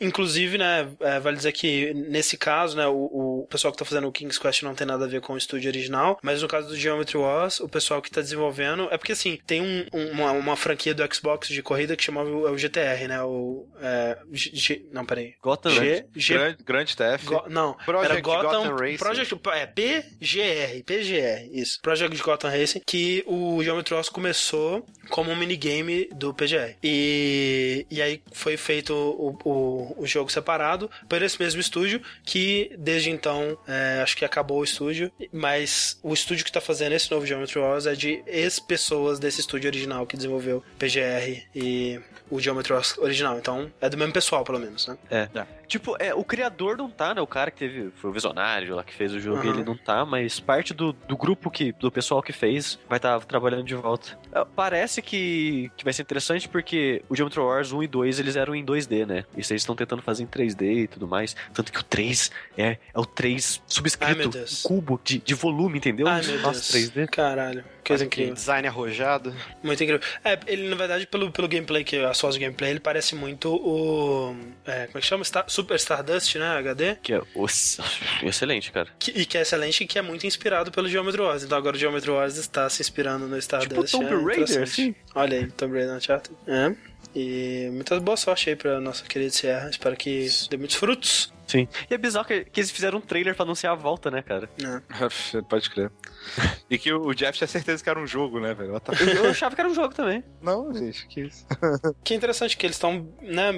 Inclusive, né, é, vale dizer que nesse caso, né, o, o pessoal que tá fazendo o King's Quest não tem nada a ver com o estúdio original, mas no caso do Geometry Wars, o pessoal que tá desenvolvendo, é porque assim, tem um- um- uma, uma franquia do Xbox de corrida que chamava o, é o GTR, né, o... É, G, G- não, peraí. Gotham, G, G, Grande, grande TF. Go- não, Project era Gotham, Gotham Racing. Project, é PGR, PGR, isso. Project Gotham Racing, que o Geometry Wars começou como um minigame do PGR. E, e aí foi feito o, o, o jogo separado por esse mesmo estúdio, que desde então, é, acho que acabou o estúdio, mas o estúdio que tá fazendo esse novo Geometry Wars é de ex-pessoas desse estúdio original que desenvolveu PGR e o Geometry Wars original. Então, é do mesmo pessoal, pelo menos, né? É. Tipo, é, o criador não tá, né? O cara que teve. Foi o visionário lá que fez o jogo, Aham. ele não tá, mas parte do, do grupo que. do pessoal que fez vai estar trabalhando de volta. É, Parece que, que vai ser interessante porque o Geometry Wars 1 e 2 eles eram em 2D, né? E vocês estão tentando fazer em 3D e tudo mais. Tanto que o 3 é, é o 3 Ai, meu subscrito, um cubo de, de volume, entendeu? Ai, meu Nossa, Deus. 3D. Caralho. Coisa incrível. Design arrojado. Muito incrível. É, ele, na verdade, pelo, pelo gameplay, que as fotos do gameplay, ele parece muito o. é, como é que chama? Star- Super Stardust, né? HD. Que é excelente, cara. Que- e que é excelente e que é muito inspirado pelo Geometry Wars. Então agora o Geometry Wars está se inspirando no Stardust. Tipo Tomb é Raider, interessante. assim. Olha aí, Tomb Raider Uncharted. É. E muita boa sorte aí pra nossa querida Sierra. Espero que dê muitos frutos. Sim. E é bizarro que, que eles fizeram um trailer pra anunciar a volta, né, cara? É. Pode crer. E que o Jeff tinha certeza que era um jogo, né, velho? Eu, eu achava que era um jogo também. Não, gente, que isso. Que interessante que eles estão, né,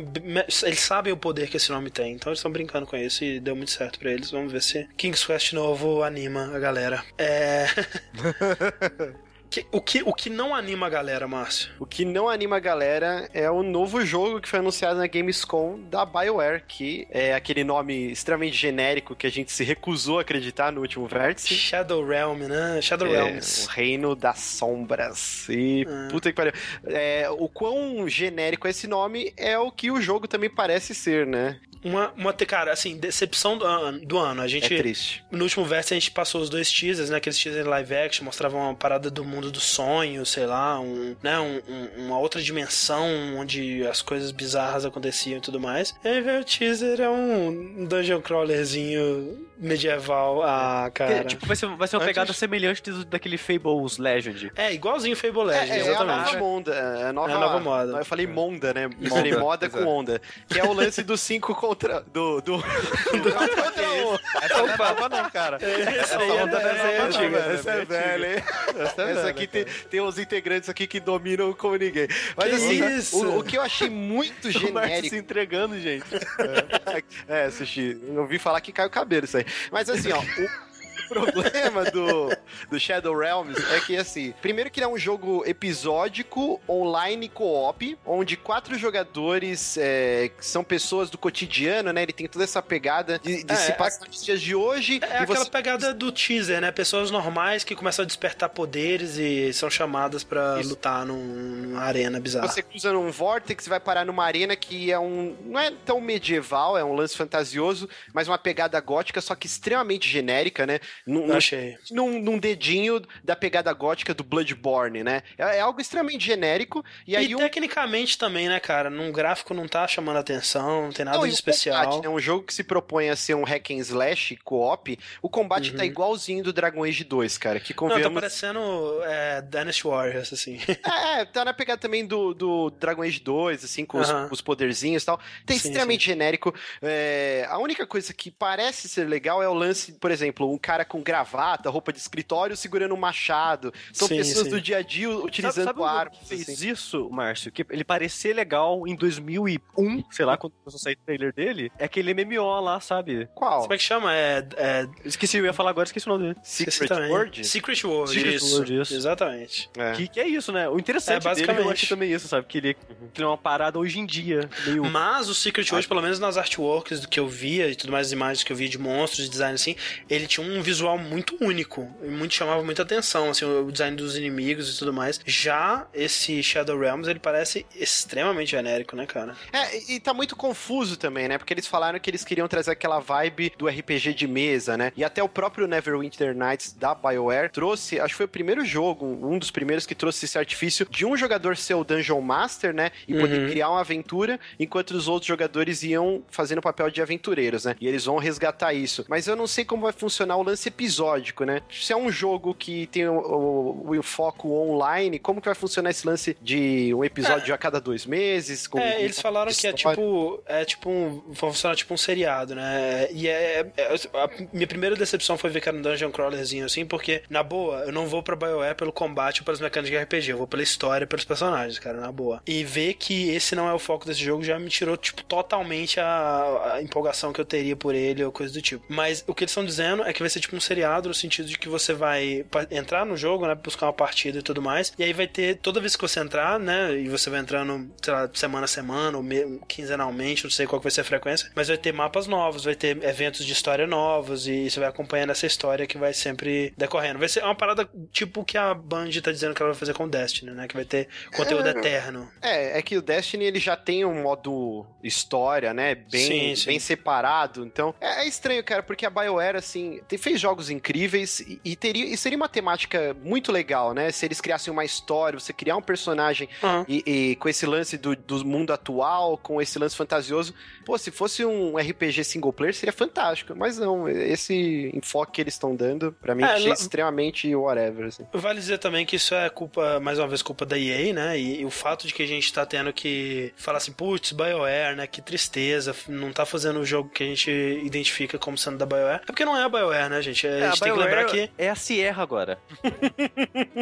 eles sabem o poder que esse nome tem, então eles estão brincando com isso e deu muito certo pra eles. Vamos ver se King's Quest novo anima a galera. É. Que- o, que, o que não anima a galera, Márcio? O que não anima a galera é o novo jogo que foi anunciado na Gamescom da BioWare, que é aquele nome extremamente genérico que a gente se recusou a acreditar no último vértice. Shadow Realm, né? Shadow É, Realms. o reino das sombras. E Ah. puta que pariu. É, o quão genérico é esse nome é o que o jogo também parece ser, né? Uma, uma, cara, assim, decepção do ano. Do ano. A gente, É triste. no último verso a gente passou os dois teasers, né? Aqueles teasers live action, mostravam uma parada do mundo do sonho, sei lá, um, né? Um, um- uma outra dimensão onde as coisas bizarras aconteciam e tudo mais. E aí veio o teaser, é um dungeon crawlerzinho medieval. Ah, cara. Tipo, vai ser, vai ser uma Antes- pegada semelhante do- daquele Fables Legend. É, igualzinho Fable É, Legends, é, é a exatamente. nova Monda. É a nova, É a nova moda. Eu falei Monda, né? Misturei Monda, moda com onda. Que é o lance do 5 contra. Do. do... Essa não é nova, não, cara. Essa aí é, essa aí é velho. Essa é velha, hein? Essa é velha, aqui tem, tem uns integrantes aqui que dominam como ninguém. Mas assim? O, o que eu achei muito O genérico. se entregando, gente. É, Sushi, eu ouvi falar que cai o cabelo isso aí. Mas assim, ó, o problema do, do Shadow Realms é que, assim, primeiro que ele é um jogo episódico, online co-op, onde quatro jogadores é, são pessoas do cotidiano, né? Ele tem toda essa pegada de, de É, se é- passar nos dias de hoje. É e aquela você- pegada do teaser, né? Pessoas normais que começam a despertar poderes e são chamadas pra Isso. lutar num, numa arena bizarra. Você cruza num vórtice, vai parar numa arena que é um. Não é tão medieval, é um lance fantasioso, mas uma pegada gótica, só que extremamente genérica, né? Num, Achei. num, num dedinho da pegada gótica do Bloodborne, né? É, é algo extremamente genérico. E E, aí um. tecnicamente também, né, cara? Num gráfico não tá chamando atenção, não tem nada Não, e de especial. combate, né? Um jogo que se propõe a ser um hack and slash co-op, o combate tá igualzinho do Dragon Age 2, cara. Que Uhum. Não, tá convenhamos. parecendo é, Dynasty Warriors, assim. É, tá na pegada também do, do Dragon Age 2, assim, com os, Aham. os poderzinhos e tal. Tem Sim, extremamente genérico. É, a única coisa que parece ser legal é o lance, por exemplo, um cara com gravata, roupa de escritório, segurando um machado. São Sim, pessoas sim. do dia a dia utilizando sabe, sabe armas. que fez assim. isso, Márcio? Que ele parecia legal em 2001, sei lá, quando começou a sair o trailer dele. É aquele MMO lá, sabe? Qual? Como é que chama? É. é Esqueci, eu ia falar agora, esqueci o nome dele. Secret. World? Secret World, Secret isso. World, isso. Exatamente. É. Que, que é isso, né? O interessante É, dele eu basicamente. acho também isso, sabe? Que ele, que ele é uma parada hoje em dia, meio... Mas o Secret World, pelo menos nas artworks do que eu via e tudo mais, as imagens que eu via de monstros, de design assim, ele tinha um visual muito único. E muito chamava muita atenção, assim, o design dos inimigos e tudo mais. Já esse Shadow Realms, ele parece extremamente genérico, né, cara? É, e- tá muito confuso também, né? Porque eles falaram que eles queriam trazer aquela vibe do RPG de mesa, né? E até o próprio Neverwinter Nights da BioWare trouxe, acho que foi o primeiro jogo, um dos primeiros que trouxe esse artifício de um jogador ser o Dungeon Master, né? E poder Uhum. criar uma aventura, enquanto os outros jogadores iam fazendo o papel de aventureiros, né? E eles vão resgatar isso. Mas eu não sei como vai funcionar o lance episódico, né? Se é um jogo que tem o, o- o foco online, como que vai funcionar esse lance de um episódio a cada dois meses? É, eles falaram que é tipo. É tipo um. Vai funcionar tipo um seriado, né? E é, é- A minha primeira decepção foi ver que era um dungeon crawlerzinho assim, porque, na boa, eu não vou pra BioWare pelo combate ou pelas mecânicas de RPG, eu vou pela história e pelos personagens, cara, na boa. E ver que esse não é o foco desse jogo já me tirou, tipo, totalmente a, a empolgação que eu teria por ele ou coisa do tipo. Mas o que eles estão dizendo é que vai ser tipo um seriado no sentido de que você vai entrar no jogo, né? Buscar uma partida e tudo mais. E aí vai ter, toda vez que você entrar, né? E você vai entrando, sei lá, semana a semana, ou me- quinzenalmente, não sei qual que vai ser a frequência, mas vai ter mapas novos, vai ter eventos de história novos, e você vai acompanhando essa história que vai sempre decorrendo. Vai ser uma parada tipo o que a Band tá dizendo que ela vai fazer com o Destiny, né? Que vai ter conteúdo É. eterno. É, é que o Destiny ele já tem um modo história, né? Bem, Sim, sim. bem separado. Então, é, é estranho, cara, porque a BioWare, assim, fez jogos incríveis e, e teria, e seria uma temática muito legal, né? Se eles criassem uma história, você criar um personagem Aham. e, e com esse lance do, do mundo atual, com esse lance fantasioso. Pô, se fosse um RPG single player, seria fantástico. Mas não, esse enfoque que eles estão dando, pra mim, É, extremamente whatever, assim. Vale dizer também que isso é culpa, mais uma vez, culpa da EA, né? E, e o fato de que a gente tá tendo que falar assim, putz, BioWare, né? Que tristeza, não tá fazendo o jogo que a gente identifica como sendo da BioWare. É porque não é a BioWare, né, gente? A gente tem que lembrar que. É a Sierra agora.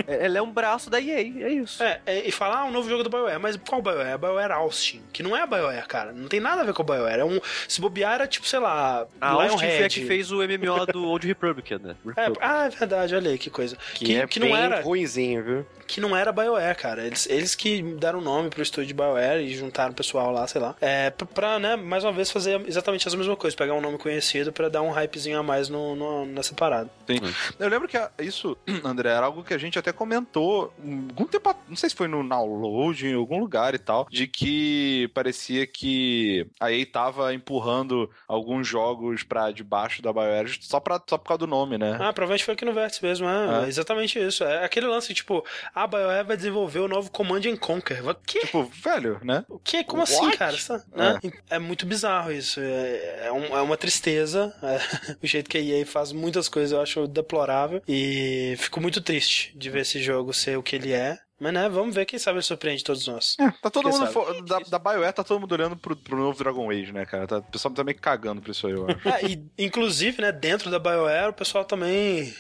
É- Ela é um braço da EA, é isso. É, é, e falar ah, um novo jogo da BioWare, mas qual BioWare? É a BioWare Austin, que não é a BioWare, cara. Não tem nada a ver com a BioWare. É um, se bobear, era tipo, sei lá, A Austin foi a que fez o MMO do Old Republic, né? É, ah, é verdade, olha aí que coisa. Que, é que não era ruinzinho, viu? que não era BioWare, cara. Eles, eles que deram nome pro estúdio de BioWare e juntaram o pessoal lá, sei lá. É, pra, pra, né, mais uma vez fazer exatamente as mesmas coisas. Pegar um nome conhecido pra dar um hypezinho a mais no, no, nessa parada. Sim. Eu lembro que a- isso, André, era algo que a gente até comentou um- algum tempo, não sei se foi no download, em algum lugar e tal, de que parecia que a EA tava empurrando alguns jogos pra debaixo da BioWare só, pra, só por causa do nome, né? Ah, provavelmente foi aqui no Vértice mesmo, é, É. exatamente isso. É aquele lance, tipo, a BioWare vai desenvolver o novo Command and Conquer. O quê? Tipo, velho, né? O quê? Como assim, What? cara? Você tá- né? É. muito bizarro isso. É, é um- é uma tristeza. é, o jeito que a EA faz muitas coisas eu acho deplorável. E fico muito triste de ver esse jogo ser o que ele é. Mas né, vamos ver, quem sabe ele surpreende todos nós. É, tá todo Quem mundo. Da, da BioWare tá todo mundo olhando pro, pro novo Dragon Age, né, cara? Tá, o pessoal tá meio cagando pra isso aí, eu acho. Ah, e, inclusive, né, dentro da BioWare, o pessoal também.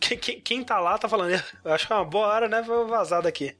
Quem, quem, quem tá lá tá falando, eu acho que é uma boa hora, né? Vou vazar daqui.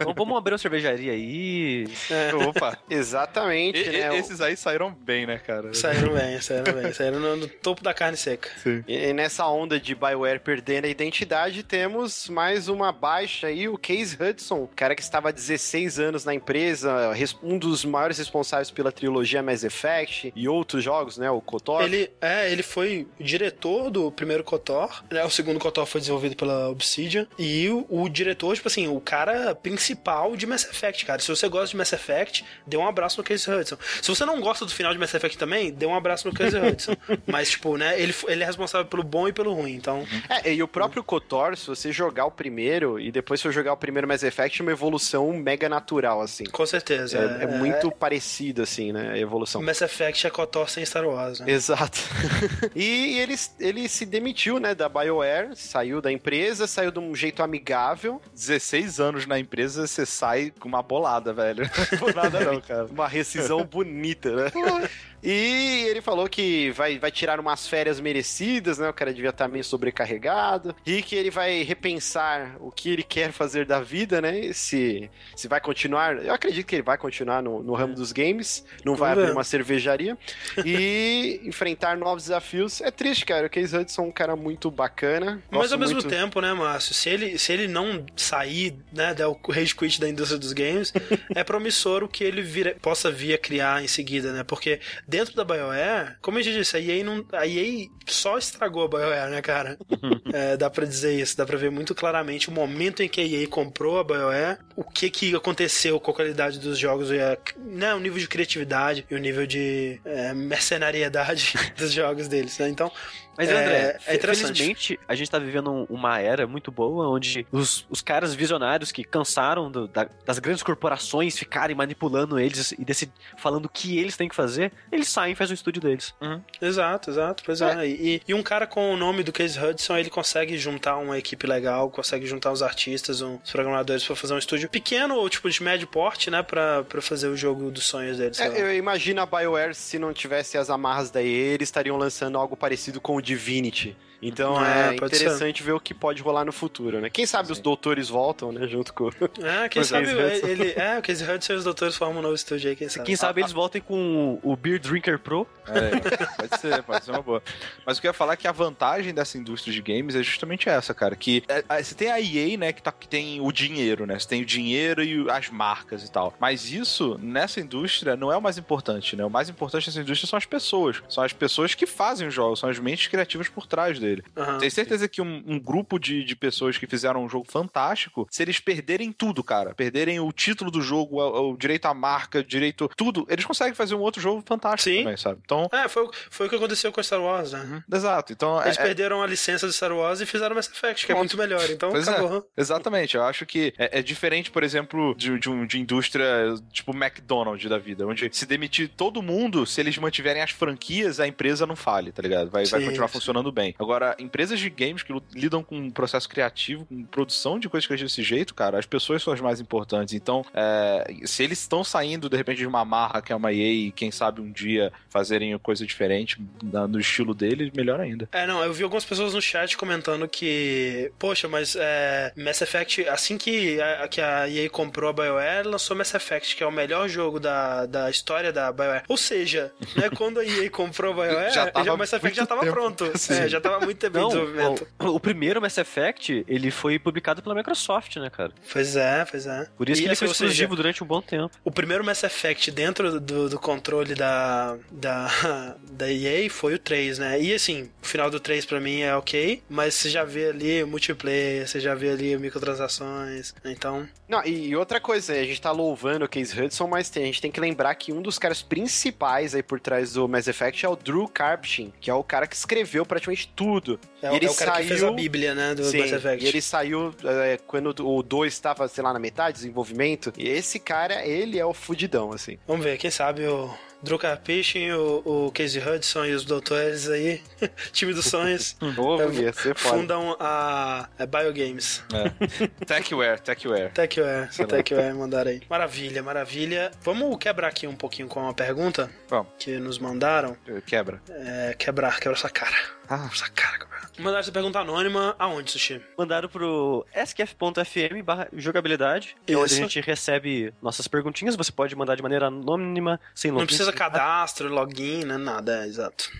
Então vamos abrir uma cervejaria aí. É, Opa! Exatamente, E- né? esses aí saíram bem, né, cara? saíram bem, saíram bem. Saíram no, no topo da carne seca. Sim. E e nessa onda de BioWare perdendo a identidade, temos mais uma baixa aí, o Case Hudson, cara que estava há 16 anos na empresa, res- um dos maiores responsáveis pela trilogia Mass Effect e outros jogos, né, o KOTOR. Ele, é, ele foi o diretor do primeiro KOTOR, né? O segundo KOTOR foi desenvolvido pela Obsidian. E o, o diretor, tipo assim, o cara principal de Mass Effect, cara. Se você gosta de Mass Effect, dê um abraço no Casey Hudson. Se você não gosta do final de Mass Effect também, dê um abraço no Casey Hudson. Mas, tipo, né, ele, ele é responsável pelo bom e pelo ruim, então... É, e o próprio KOTOR, se você jogar o primeiro e depois for jogar o primeiro Mass Effect, é uma evolução mega natural, assim. Com certeza. É, é muito parecido, assim, né, a evolução. Mass Effect é KOTOR sem Star Wars, né? Exato. e ele, ele se demitiu, né, da BioWare, saiu da empresa, saiu de um jeito amigável, 16 anos na empresa, você sai com uma bolada, velho. Não por nada não, cara. uma rescisão bonita, né? E ele falou que vai, vai tirar umas férias merecidas, né? O cara devia estar meio sobrecarregado. E que ele vai repensar o que ele quer fazer da vida, né? Se, se vai continuar. Eu acredito que ele vai continuar no, no ramo dos games. Não vai abrir uma cervejaria. E enfrentar novos desafios. É triste, cara. O Case Hudson é um cara muito bacana. Mas ao mesmo muito- tempo, né, Márcio? Se ele, se ele não sair, né, der o rage quit da indústria dos games, é promissor o que ele vira- possa vir a criar em seguida, né? Porque dentro da BioWare, como eu já disse, a EA, não, a EA só estragou a BioWare, né, cara? É, dá pra dizer isso, dá pra ver muito claramente o momento em que a EA comprou a BioWare, o que que aconteceu com a qualidade dos jogos, né, o nível de criatividade e o nível de é, mercenariedade dos jogos deles, né? Então, Mas, É, André, é interessante. felizmente, a gente tá vivendo um- uma era muito boa onde os, os caras visionários que cansaram do- da- das grandes corporações ficarem manipulando eles e decid, falando o que eles têm que fazer, eles saem e fazem o estúdio deles. Exato, exato, pois é. E, e um cara com o nome do Case Hudson, ele consegue juntar uma equipe legal, consegue juntar os artistas, um, os programadores pra fazer um estúdio pequeno ou tipo de médio porte, né, pra, pra fazer o jogo dos sonhos deles. É, eu imagino a BioWare, se não tivesse as amarras da EA, eles estariam lançando algo parecido com o Divinity. Então É, é, interessante ver o que pode rolar no futuro, né? Quem sabe os doutores voltam, né? Junto com. É, quem sabe Hudson. ele. É, o Case Hudson e os doutores formam um novo estúdio aí, quem sabe. Quem sabe eles voltem com o Beer Drinker Pro. É, pode ser, pode ser uma boa. Mas o que eu ia falar é que a vantagem dessa indústria de games é justamente essa, cara. Que é, é, você tem a EA, né, que, tá, que tem o dinheiro, né? Você tem o dinheiro e o- as marcas e tal. Mas isso, nessa indústria, não é o mais importante, né? O mais importante nessa indústria são as pessoas. São as pessoas que fazem os jogos, são as mentes criativas por trás dele. Aham. Tenho certeza que um, um grupo de, de pessoas que fizeram um jogo fantástico, se eles perderem tudo, cara, perderem o título do jogo, o, o direito à marca, direito. tudo, eles conseguem fazer um outro jogo fantástico Sim. também, sabe? Então. É, foi, o- foi o que aconteceu com Star Wars, né? uhum, Exato. Então, Eles é- perderam a licença de Star Wars e fizeram Mass Effect, que é muito melhor. Então Pois é. acabou. Exatamente, eu acho que é, é diferente, por exemplo, de, de, um- de indústria tipo McDonald's da vida, onde se demitir todo mundo, se eles mantiverem as franquias, a empresa não fale, tá ligado? Vai, vai Sim, continuar sim. funcionando bem. Agora, empresas de games que lidam com um processo criativo, com produção de coisas criativas desse jeito, cara, as pessoas são as mais importantes. Então, é, se eles estão saindo, de repente, de uma marra que é uma EA e quem sabe um dia fazerem coisa diferente no estilo deles, melhor ainda. É, não, eu vi algumas pessoas no chat comentando que, poxa, mas é, Mass Effect, assim que a, que a EA comprou a BioWare, lançou Mass Effect, que é o melhor jogo da, da história da BioWare. Ou seja, né, quando a EA comprou a BioWare, Já já tava o Mass Effect já tava tempo. Pronto. Sim. É, já tava muito tempo em Não, desenvolvimento. O primeiro Mass Effect, ele foi publicado pela Microsoft, né, cara? Pois é, pois é. Por isso E que ele assim, foi seja, exclusivo durante um bom tempo. O primeiro Mass Effect dentro do, do controle da, da, da EA foi o 3, né? E assim, o final do 3 pra mim é ok, mas você já vê ali o multiplayer, você já vê ali microtransações, né? então... Não, e e outra coisa, a gente tá louvando o Case Hudson, mas tem- a gente tem que lembrar que um dos caras principais aí por trás do Mass Effect é o Drew Karpyshyn, que é o cara que escreveu praticamente tudo. É, E ele é o cara que fez a saiu- bíblia, né, do Sim, Mass Effect. e ele saiu é, quando o 2 estava, sei lá, na metade do desenvolvimento. E esse cara, ele é o fudidão, assim. Vamos ver, quem sabe o Drew Karpyshyn, o, o Casey Hudson e os doutores aí, time dos sonhos, ser foda. fundam a, a Biogames. Techware, Techware. Techware, Techware mandaram aí. Maravilha, maravilha. Vamos quebrar aqui um pouquinho com uma pergunta Vamos. que nos mandaram. Quebra. É, quebrar, quebrar sua cara. Ah. Sua cara. Mandaram essa pergunta anônima aonde, Sushi? Mandaram pro skf.fm barra jogabilidade, que é onde a gente recebe nossas perguntinhas. Você pode mandar de maneira anônima, sem login. Não precisa cadastro, login, né? Nada, é, exato.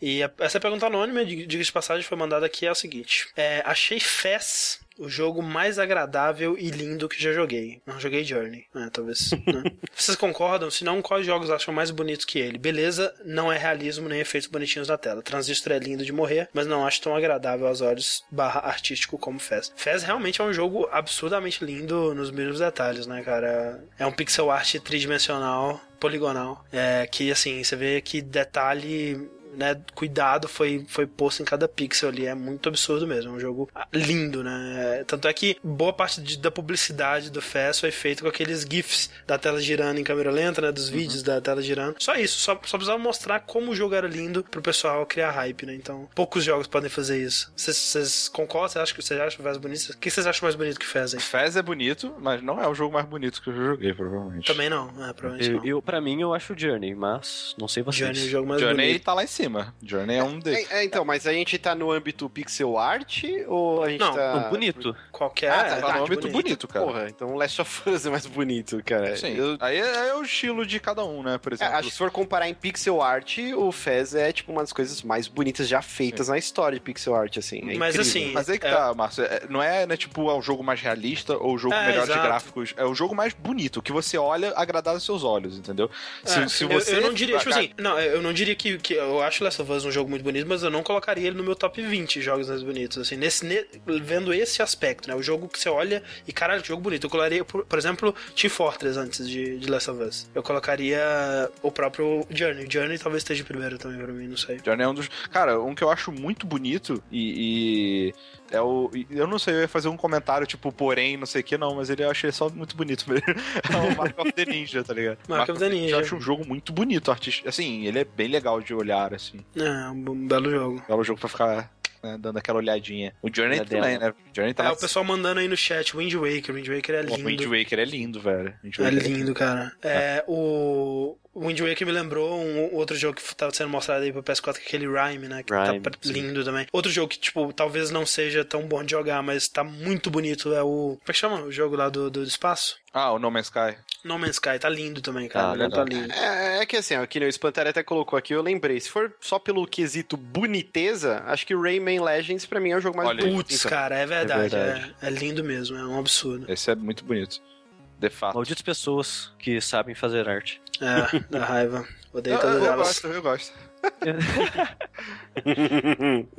E a- essa pergunta anônima, dig- diga de passagem, foi mandada aqui é o seguinte: é, Achei Fez o jogo mais agradável e lindo que já joguei. Não joguei Journey, né? Talvez. né? Vocês concordam? Se não, quais jogos acham mais bonitos que ele? Beleza, não é realismo nem efeitos bonitinhos na tela. Transistor é lindo de morrer, mas não acho tão agradável aos olhos barra artístico como Fez. Fez realmente é um jogo absurdamente lindo nos mínimos detalhes, né, cara? É um pixel art tridimensional poligonal. É, que assim, você vê que detalhe. Né, cuidado foi, foi posto em cada pixel ali, é muito absurdo mesmo, é um jogo lindo, né? Tanto é que boa parte de- da publicidade do FES foi feito com aqueles GIFs da tela girando em câmera lenta, né? Dos vídeos da tela girando. Só isso, só, só precisava mostrar como o jogo era lindo pro pessoal criar hype, né? Então, poucos jogos podem fazer isso. Vocês- concordam? Vocês acham que vocês acham o FES bonito? O que vocês acham mais bonito que o FES, hein? Fez é bonito, mas não é o jogo mais bonito que eu já joguei, provavelmente. Também não, é, provavelmente Eu, não. eu, pra mim, eu acho o Journey, mas não sei vocês. Journey é o jogo mais Journey bonito. tá lá em cima. Journey é um deles. É, é, então, mas a gente tá no âmbito pixel art ou a gente Não, tá... Não, bonito. Qualquer. Ah, tá, tá no arte âmbito bonito, cara. Porra, então Last of Us é mais bonito, cara. Sim. Eu- Aí é, é o estilo de cada um, né? Por É, exemplo. acho que se for comparar em pixel art, o Fez é tipo uma das coisas mais bonitas já feitas na história de pixel art, assim. É Mas incrível. assim, Mas aí que É. tá, Márcio. é- não é, né, tipo, é o jogo mais realista ou o jogo É, melhor de exato. gráficos. É o jogo mais bonito, que você olha agradar aos seus olhos, entendeu? Se, É, se eu- você. eu, não diria, tipo assim, não, eu não diria que, que eu acho Last of Us um jogo muito bonito, mas eu não colocaria ele no meu top 20 jogos mais bonitos, assim, nesse, ne- vendo esse aspecto, né, o jogo que você olha e caralho, que jogo bonito, eu colocaria, por, por exemplo, Team Fortress antes de, de Last of Us, eu colocaria o próprio Journey, Journey talvez esteja primeiro também pra mim, não sei. Journey é um dos. Cara, um que eu acho muito bonito e. e é o. Eu não sei, eu ia fazer um comentário, tipo, porém, não sei o que, não, mas ele eu achei só muito bonito mesmo. É o Mark of the Ninja, tá ligado? Mark of the Ninja. Eu acho um jogo muito bonito, artista. Assim, ele é bem legal de olhar, assim. É, um, belo jogo. É um jogo pra ficar né, dando aquela olhadinha. O Journey também, né? O Journey tá É, o pessoal mandando aí no chat, Wind Waker, Wind Waker é lindo. O Wind Waker é lindo, velho. Wind É Waker lindo, cara. É, o o Wind Waker me lembrou um outro jogo que tava sendo mostrado aí pro PS4, que é aquele Rhyme, né? Que Rhyme, tá sim. lindo também. Outro jogo que, tipo, talvez não seja tão bom de jogar, mas tá muito bonito é o... Como é que chama? O jogo lá do, do espaço? Ah, o No Man's Sky. No Man's Sky. Tá lindo também, cara. Ah, tá lindo. É, é que assim, ó, que nem o Spantera até colocou aqui, eu lembrei. Se for só pelo quesito boniteza, acho que Rayman Legends pra mim é o jogo mais Olha bonito. Putz, então. cara, é verdade. É, verdade. é lindo mesmo. É um absurdo. Esse é muito bonito. De fato. Malditas pessoas que sabem fazer arte. É, dá raiva. Odeio Eu, todas eu, eu elas. gosto, eu gosto.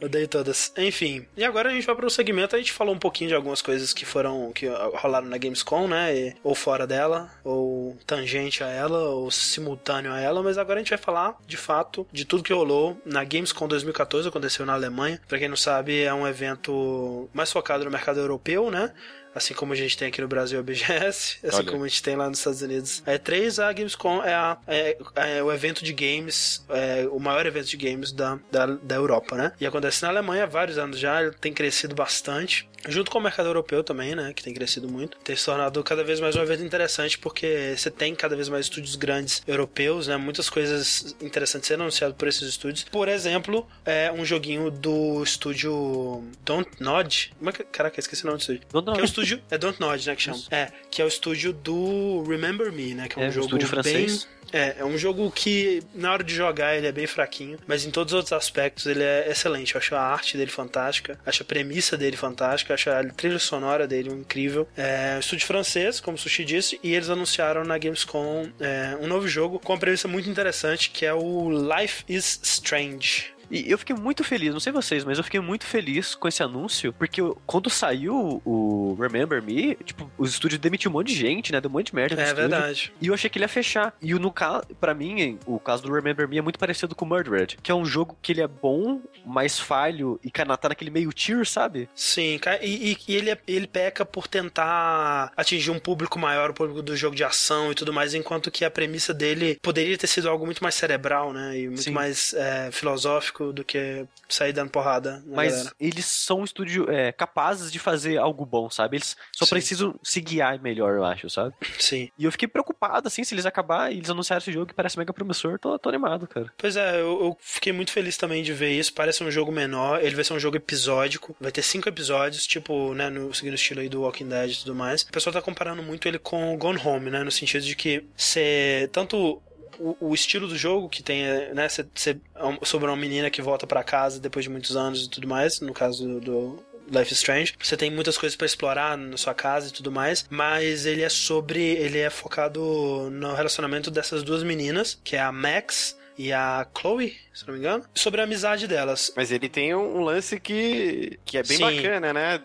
Odeio todas. Enfim, e agora a gente vai pro segmento. A gente falou um pouquinho de algumas coisas que foram que rolaram na Gamescom, né? E- ou fora dela, ou tangente a ela, ou simultâneo a ela. Mas agora a gente vai falar, de fato, de tudo que rolou na Gamescom 2014, aconteceu na Alemanha. Pra quem não sabe, é um evento mais focado no mercado europeu, né? Assim como a gente tem aqui no Brasil a BGS, assim Olha. como a gente tem lá nos Estados Unidos a E3, a Gamescom é, a- é- é o evento de games, é o maior evento de games da, da, da Europa, né? E acontece na Alemanha há vários anos já, ele tem crescido bastante. Junto com o mercado europeu também, né? Que tem crescido muito. Tem se tornado cada vez mais um evento interessante, porque você tem cada vez mais estúdios grandes europeus, né? Muitas coisas interessantes sendo anunciadas por esses estúdios. Por exemplo, é um joguinho do estúdio Don't Nod. Como é que... Caraca, esqueci o nome do estúdio. Don't Nod. Que é o estúdio. É Don't Nod, né? Que chama. É, que é o estúdio do Remember Me, né? Que é um É, um jogo estúdio francês. É, é um jogo que, na hora de jogar, ele é bem fraquinho, mas em todos os outros aspectos ele é excelente. Eu acho a arte dele fantástica, acho a premissa dele fantástica, acho a trilha sonora dele incrível. É um estúdio francês, como o Sushi disse, e eles anunciaram na Gamescom é, um novo jogo com uma premissa muito interessante que é o Life is Strange. E eu fiquei muito feliz, não sei vocês, mas eu fiquei muito feliz com esse anúncio, porque quando saiu o Remember Me, tipo, os estúdios demitiu um monte de gente, né? Deu um monte de merda É estúdio. verdade. E eu achei que ele ia fechar. E no caso, para mim, o caso do Remember Me é muito parecido com o Murdered, que é um jogo que ele é bom, mas falho e cara, tá naquele meio tier, sabe? Sim, e, e- e ele, é- ele peca por tentar atingir um público maior, o público do jogo de ação e tudo mais, enquanto que a premissa dele poderia ter sido algo muito mais cerebral, né? E muito Sim. mais é, filosófico do que sair dando porrada Mas galera. eles são um estúdio é, capazes de fazer algo bom, sabe? Eles só Sim. precisam se guiar melhor, eu acho, sabe? Sim. E eu fiquei preocupado, assim, se eles acabar e eles anunciaram esse jogo que parece mega promissor, tô, tô animado, cara. Pois é, eu, eu fiquei muito feliz também de ver isso. Parece um jogo menor, ele vai ser um jogo episódico, vai ter cinco episódios, tipo, né, no, seguindo o estilo aí do Walking Dead e tudo mais. O pessoal tá comparando muito ele com o Gone Home, né, no sentido de que ser tanto o, o estilo do jogo que tem, é, né, ser, ser sobre uma menina que volta pra casa depois de muitos anos e tudo mais, no caso do, do Life is Strange. Você tem muitas coisas pra explorar na sua casa e tudo mais, mas ele é sobre, ele é focado no relacionamento dessas duas meninas, que é a Max e a Chloe, se não me engano, sobre a amizade delas. Mas ele tem um, um lance que, que é bem Sim. bacana, né?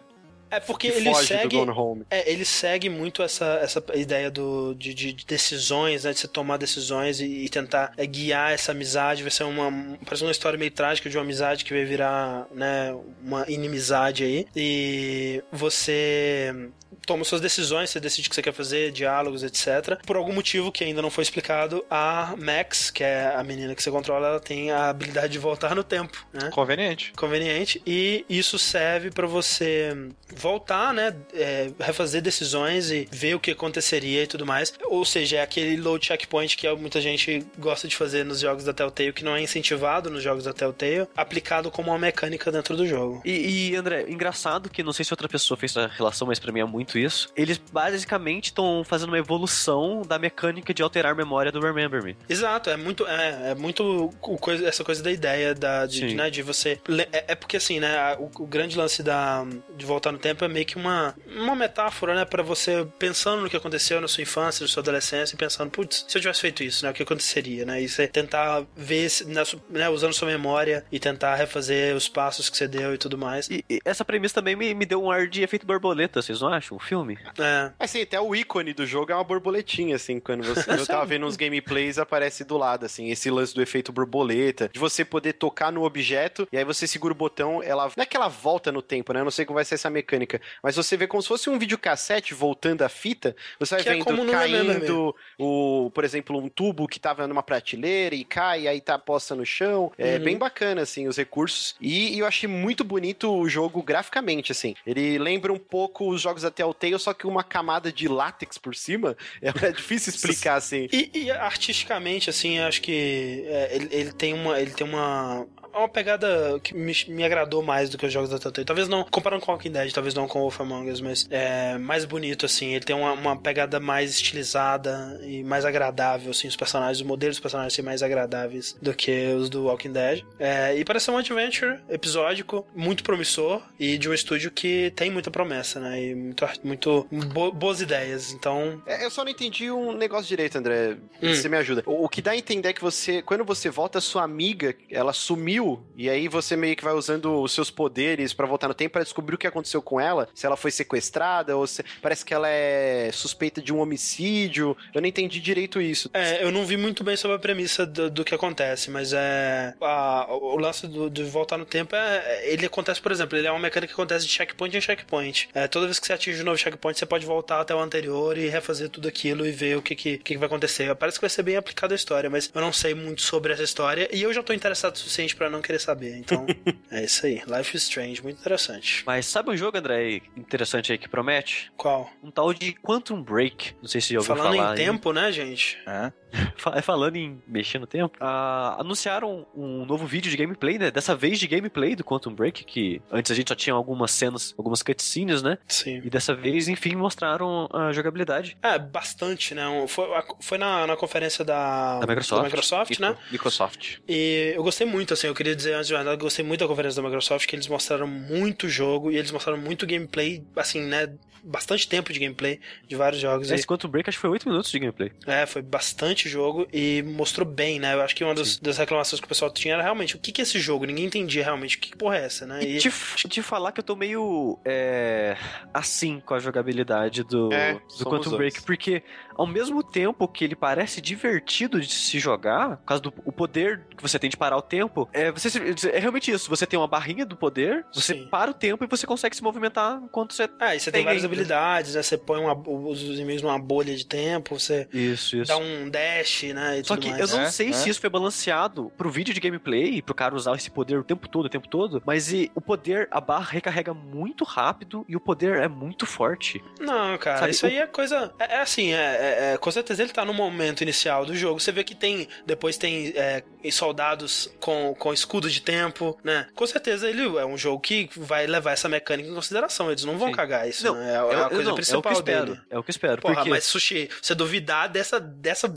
É porque que ele segue. É, ele segue muito essa, essa ideia do, de, de- de decisões, né? De você tomar decisões e, e tentar é, guiar essa amizade. Vai ser uma. Parece uma história meio trágica de uma amizade que vai virar, né? Uma inimizade aí. E você toma suas decisões, você decide o que você quer fazer, diálogos, etc. Por algum motivo que ainda não foi explicado, a Max, que é a menina que você controla, ela tem a habilidade de voltar no tempo, né? Conveniente. conveniente e isso serve pra você voltar, né, é, refazer decisões e ver o que aconteceria e tudo mais. Ou seja, é aquele load checkpoint que muita gente gosta de fazer nos jogos da Telltale, que não é incentivado nos jogos da Telltale, aplicado como uma mecânica dentro do jogo. E, e, André, engraçado que não sei se outra pessoa fez essa relação, mas pra mim é muito isso. Eles basicamente estão fazendo uma evolução da mecânica de alterar a memória do Remember Me. Exato, é muito, é, é muito coisa- essa coisa da ideia da, de, né, de você. É, é porque assim, né? O, o grande lance da, de voltar no tempo é meio que uma, uma metáfora, né? Pra você pensando no que aconteceu na sua infância, na sua adolescência, e pensando, putz, se eu tivesse feito isso, né? O que aconteceria, né? E você tentar ver, né, usando sua memória e tentar refazer os passos que você deu e tudo mais. E, e essa premissa também me, me deu um ar de efeito borboleta, vocês não acham? O filme? É. Assim, até o ícone do jogo é uma borboletinha, assim, quando você. Eu tava vendo uns gameplays, aparece do lado, assim, esse lance do efeito borboleta, de você poder tocar no objeto, e aí você segura o botão, ela. Não é que ela volta no tempo, né? Eu não sei como vai ser essa mecânica, mas você vê como se fosse um videocassete voltando a fita, você vai Que é vendo Remember caindo o, por exemplo, um tubo que tava numa prateleira e cai, aí tá posta no chão. É Uhum. bem bacana, assim, os recursos. E, e eu achei muito bonito o jogo graficamente, assim. Ele lembra um pouco os jogos da Telltale, só que uma camada de látex por cima. É difícil explicar, assim. E, e artisticamente, assim, eu acho que é, ele, ele tem uma. Ele tem uma. Uma pegada que me, me agradou mais do que os jogos da Telltale. Talvez não, comparando com Walking Dead, talvez não com Wolf Among Us, mas é mais bonito, assim. Ele tem uma, uma pegada mais estilizada e mais agradável, assim. Os personagens, os modelos dos personagens serem mais agradáveis do que os do Walking Dead. É, e parece ser um adventure episódico, muito promissor e de um estúdio que tem muita promessa, né? E muito, muito bo- boas ideias. Então, É, eu só não entendi um negócio direito, André. Hum. Você me ajuda. O, o que dá a entender é que você, quando você volta, sua amiga, ela sumiu, e aí você meio que vai usando os seus poderes pra voltar no tempo pra descobrir o que aconteceu com ela. Se ela foi sequestrada, ou se. Parece que ela é suspeita de um homicídio. Eu não entendi direito isso. É, eu não vi muito bem sobre a premissa do, do que acontece, mas é. a- o lance do, de voltar no tempo é. Ele acontece, por exemplo, ele é uma mecânica que acontece de checkpoint em checkpoint. É, toda vez que você atinge um novo checkpoint, você pode voltar até o anterior e refazer tudo aquilo e ver o que, que, que vai acontecer. Parece que vai ser bem aplicado a história, mas eu não sei muito sobre essa história e eu já tô interessado o suficiente pra não querer saber. Então, é isso aí. Life is Strange, muito interessante. Mas sabe um jogo, André, interessante aí que promete? Qual? Um tal de Quantum Break. Não sei se já ouviu Falando falar. em aí. tempo, né, gente? É. Fa- Falando em mexer no tempo, ah, anunciaram um novo vídeo de gameplay, né? Dessa vez de gameplay do Quantum Break, que antes a gente só tinha algumas cenas, algumas cutscenes, né? Sim. E dessa vez, enfim, mostraram a jogabilidade. É, bastante, né? Foi, foi na, na conferência da, Da Microsoft. Microsoft, né? Microsoft. E eu gostei muito, assim, eu queria dizer antes de mais nada, eu gostei muito da conferência da Microsoft, que eles mostraram muito jogo e eles mostraram muito gameplay, assim, né? Bastante tempo de gameplay de vários jogos. E- Esse Quantum Break acho que foi 8 minutos de gameplay. É, foi bastante jogo e mostrou bem, né? Eu acho que uma das, das reclamações que o pessoal tinha era realmente o que, que é esse jogo? Ninguém entendia realmente o que, que porra é essa, né? E te, te falar que eu tô meio é, assim com a jogabilidade do, É, do Quantum. Break, porque ao mesmo tempo que ele parece divertido de se jogar, por causa do o poder que você tem de parar o tempo, é, você, é realmente isso. Você tem uma barrinha do poder, você Sim. para o tempo e você consegue se movimentar enquanto você. Ah, e você tem, Tem várias ainda. habilidades, né? Você põe uma, os inimigos numa bolha de tempo, você Isso, isso. dá um dash, né? E Só tudo que mais. eu não É, sei é. se isso foi balanceado pro vídeo de gameplay, pro cara usar esse poder o tempo todo, o tempo todo, mas e, o poder, a barra recarrega muito rápido e o poder é muito forte. Não, cara, Sabe, isso o- aí é coisa. É, é assim, é, é- é- com certeza ele tá no momento inicial do jogo. Você vê que tem. Depois tem é, soldados com, com escudo de tempo, né? Com certeza ele é um jogo que vai levar essa mecânica em consideração. Eles não vão Sim. cagar isso, Não, né? É, é eu- a coisa não, é o que principal espero. dele. É o que eu espero. Porra, porque... mas Sushi, você duvidar dessa, dessa.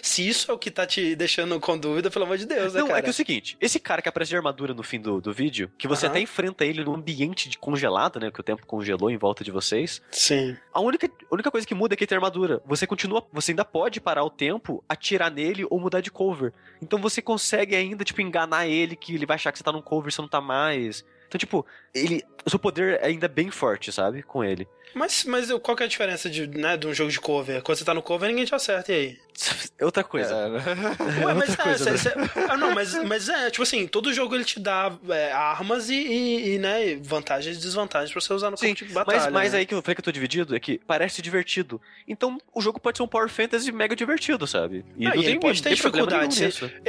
Se isso é o que tá te deixando com dúvida, pelo amor de Deus, né, Não, cara? é que é o seguinte, esse cara que aparece de armadura no fim do, do vídeo, que você Aham. até enfrenta ele num ambiente de congelado, né, que o tempo congelou em volta de vocês, Sim. a única, a única coisa que muda é que ele tem armadura. Você continua, você ainda pode parar o tempo, atirar nele ou mudar de cover. Então você consegue ainda, tipo, enganar ele, que ele vai achar que você tá num cover você não tá mais. Então, tipo, ele, o seu poder é ainda bem forte, sabe, com ele. Mas, mas qual que é a diferença de, né, de um jogo de cover? Quando você tá no cover, ninguém te acerta, e aí? Outra coisa. É, né? Ué, mas outra é, coisa, cê- né? cê- ah, não, mas, mas é, tipo assim, todo jogo ele te dá é, armas e, e, e, né, vantagens e desvantagens pra você usar no Sim, campo de batalha. Mas, mas né? aí que eu falei que eu tô dividido é que parece divertido. Então o jogo pode ser um Power Fantasy mega divertido, sabe? Ah, e ele pode ter dificuldade.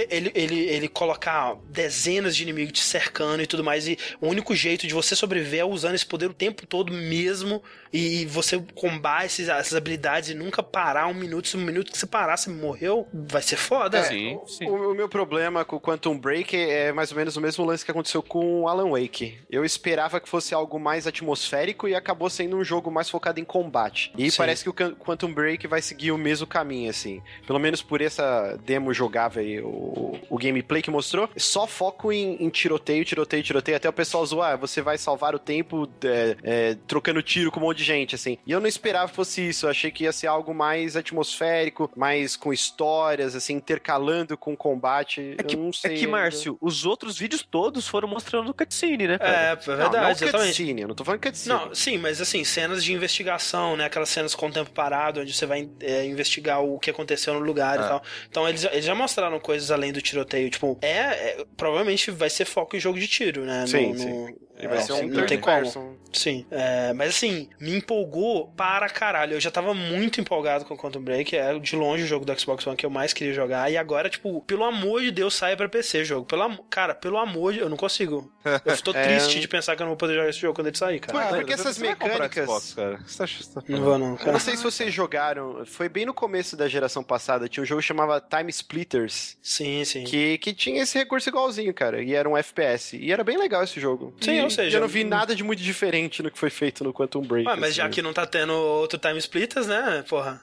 Ele, ele, ele colocar dezenas de inimigos te cercando e tudo mais, e o único jeito de você sobreviver é usando esse poder o tempo todo mesmo, e você combar esses, essas habilidades e nunca parar um minuto. Se um minuto que você parar, você morreu, vai ser foda. É, sim, sim. O, o meu problema com o Quantum Break é mais ou menos o mesmo lance que aconteceu com o Alan Wake. Eu esperava que fosse algo mais atmosférico e acabou sendo um jogo mais focado em combate. E Sim. parece que o Quantum Break vai seguir o mesmo caminho, assim. Pelo menos por essa demo jogável aí, o, o gameplay que mostrou, só foco em, em tiroteio, tiroteio, tiroteio, até o pessoal zoar, você vai salvar o tempo é, é, trocando tiro com um monte de gente, assim. E eu não esperava que fosse isso, eu achei que ia ser algo mais atmosférico, mais com histórias, assim, intercalando com combate. É que, eu não é sei que, ainda. Márcio, os outros vídeos todos foram mostrando cutscene, né, cara? É, é Não, verdade, não exatamente. cutscene, eu não tô falando cutscene. Não, sim, mas assim, cenas de investigação, né? Aquelas cenas com o tempo parado, onde você vai é, investigar o que aconteceu no lugar e Ah. tal. Então eles, eles já mostraram coisas além do tiroteio. Tipo, é, é- Provavelmente vai ser foco em jogo de tiro, né? Sim, No- sim. no- Ele vai é, ser um não tem como. Sim. É, mas assim, me empolgou para caralho. Eu já tava muito empolgado com Quantum Break. É de longe o jogo do Xbox One que eu mais queria jogar. E agora, tipo, pelo amor de Deus, saia pra PC jogo. Pelo am... Cara, pelo amor de. Eu não consigo. Eu tô É. triste de pensar que eu não vou poder jogar esse jogo quando ele sair, cara. Ah, porque essas mecânicas- Xbox, cara. Você tá, você tá Não vou, não, Eu cara. não sei se vocês jogaram, foi bem no começo da geração passada, tinha um jogo que chamava Time Splitters, Sim, sim. que, que tinha esse recurso igualzinho, cara, e era um FPS. E era bem legal esse jogo. Sim, E- ou seja, eu não vi nada de muito diferente no que foi feito no Quantum Break. Ué, mas assim. já que não tá tendo outro Time Splitters, né, porra?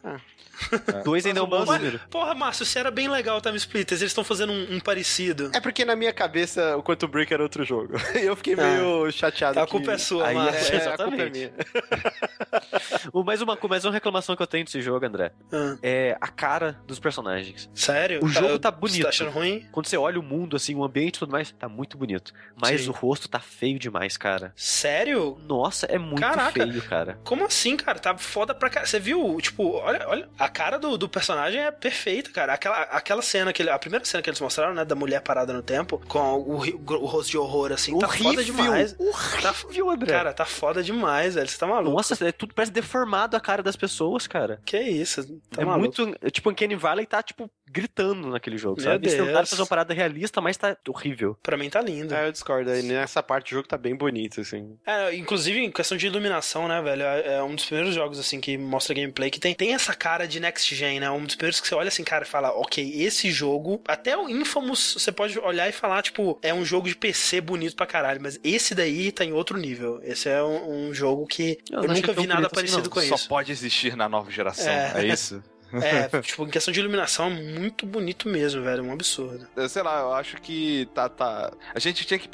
Dois ainda é um bom número. porra, Márcio, se era bem legal o Time Splitters, eles estão fazendo um, um parecido. É porque na minha cabeça o Quantum Break era outro jogo. E eu fiquei Ah. meio chateado. a que- culpa é sua, Aí é- Márcio. É, a culpa é Exatamente. minha. O- Mais uma, mais uma reclamação que eu tenho desse jogo, André, Ah, é a cara dos personagens. sério? O jogo eu- tá Você bonito. tá achando ruim? Quando você olha o mundo, assim, o ambiente e tudo mais, tá muito bonito. Mas Sim. o rosto tá feio demais, cara. Sério? Nossa, é muito Caraca. feio, cara. Como assim, cara? Tá foda pra caralho. Você viu? Tipo, olha, olha. A cara do, do personagem é perfeita, cara. Aquela, aquela cena, que ele- a primeira cena que eles mostraram, né? Da mulher parada no tempo, com o, ri- o rosto de horror, assim, tá foda demais. Horrível, André. Cara, tá foda demais, velho. Você tá maluco. Nossa, é tudo parece deformado a cara das pessoas, cara. Que isso, tá é maluco. muito. é, Tipo, Kenny Valley tá, tipo, gritando naquele jogo, Meu sabe? Eles tentaram Deus. fazer uma parada realista, mas tá horrível. Pra mim tá lindo. É, eu discordo. Aí nessa parte do jogo tá bem bonito, assim. É, inclusive em questão de iluminação, né, velho? É é um dos primeiros jogos, assim, que mostra gameplay que tem, tem essa cara de next gen, né? Um dos primeiros que você olha assim, cara, e fala, ok, esse jogo, até o Infamous, você pode olhar e falar, tipo, é um jogo de PC bonito pra caralho, mas esse daí tá em outro nível. Esse é um, um jogo que Eu eu, nunca vi nada assim, parecido não. com Só isso. pode existir na nova geração, É. é, isso? É, tipo, em questão de iluminação, é muito bonito mesmo, velho. É um absurdo. Eu Sei lá, eu acho que tá, tá... A gente tinha que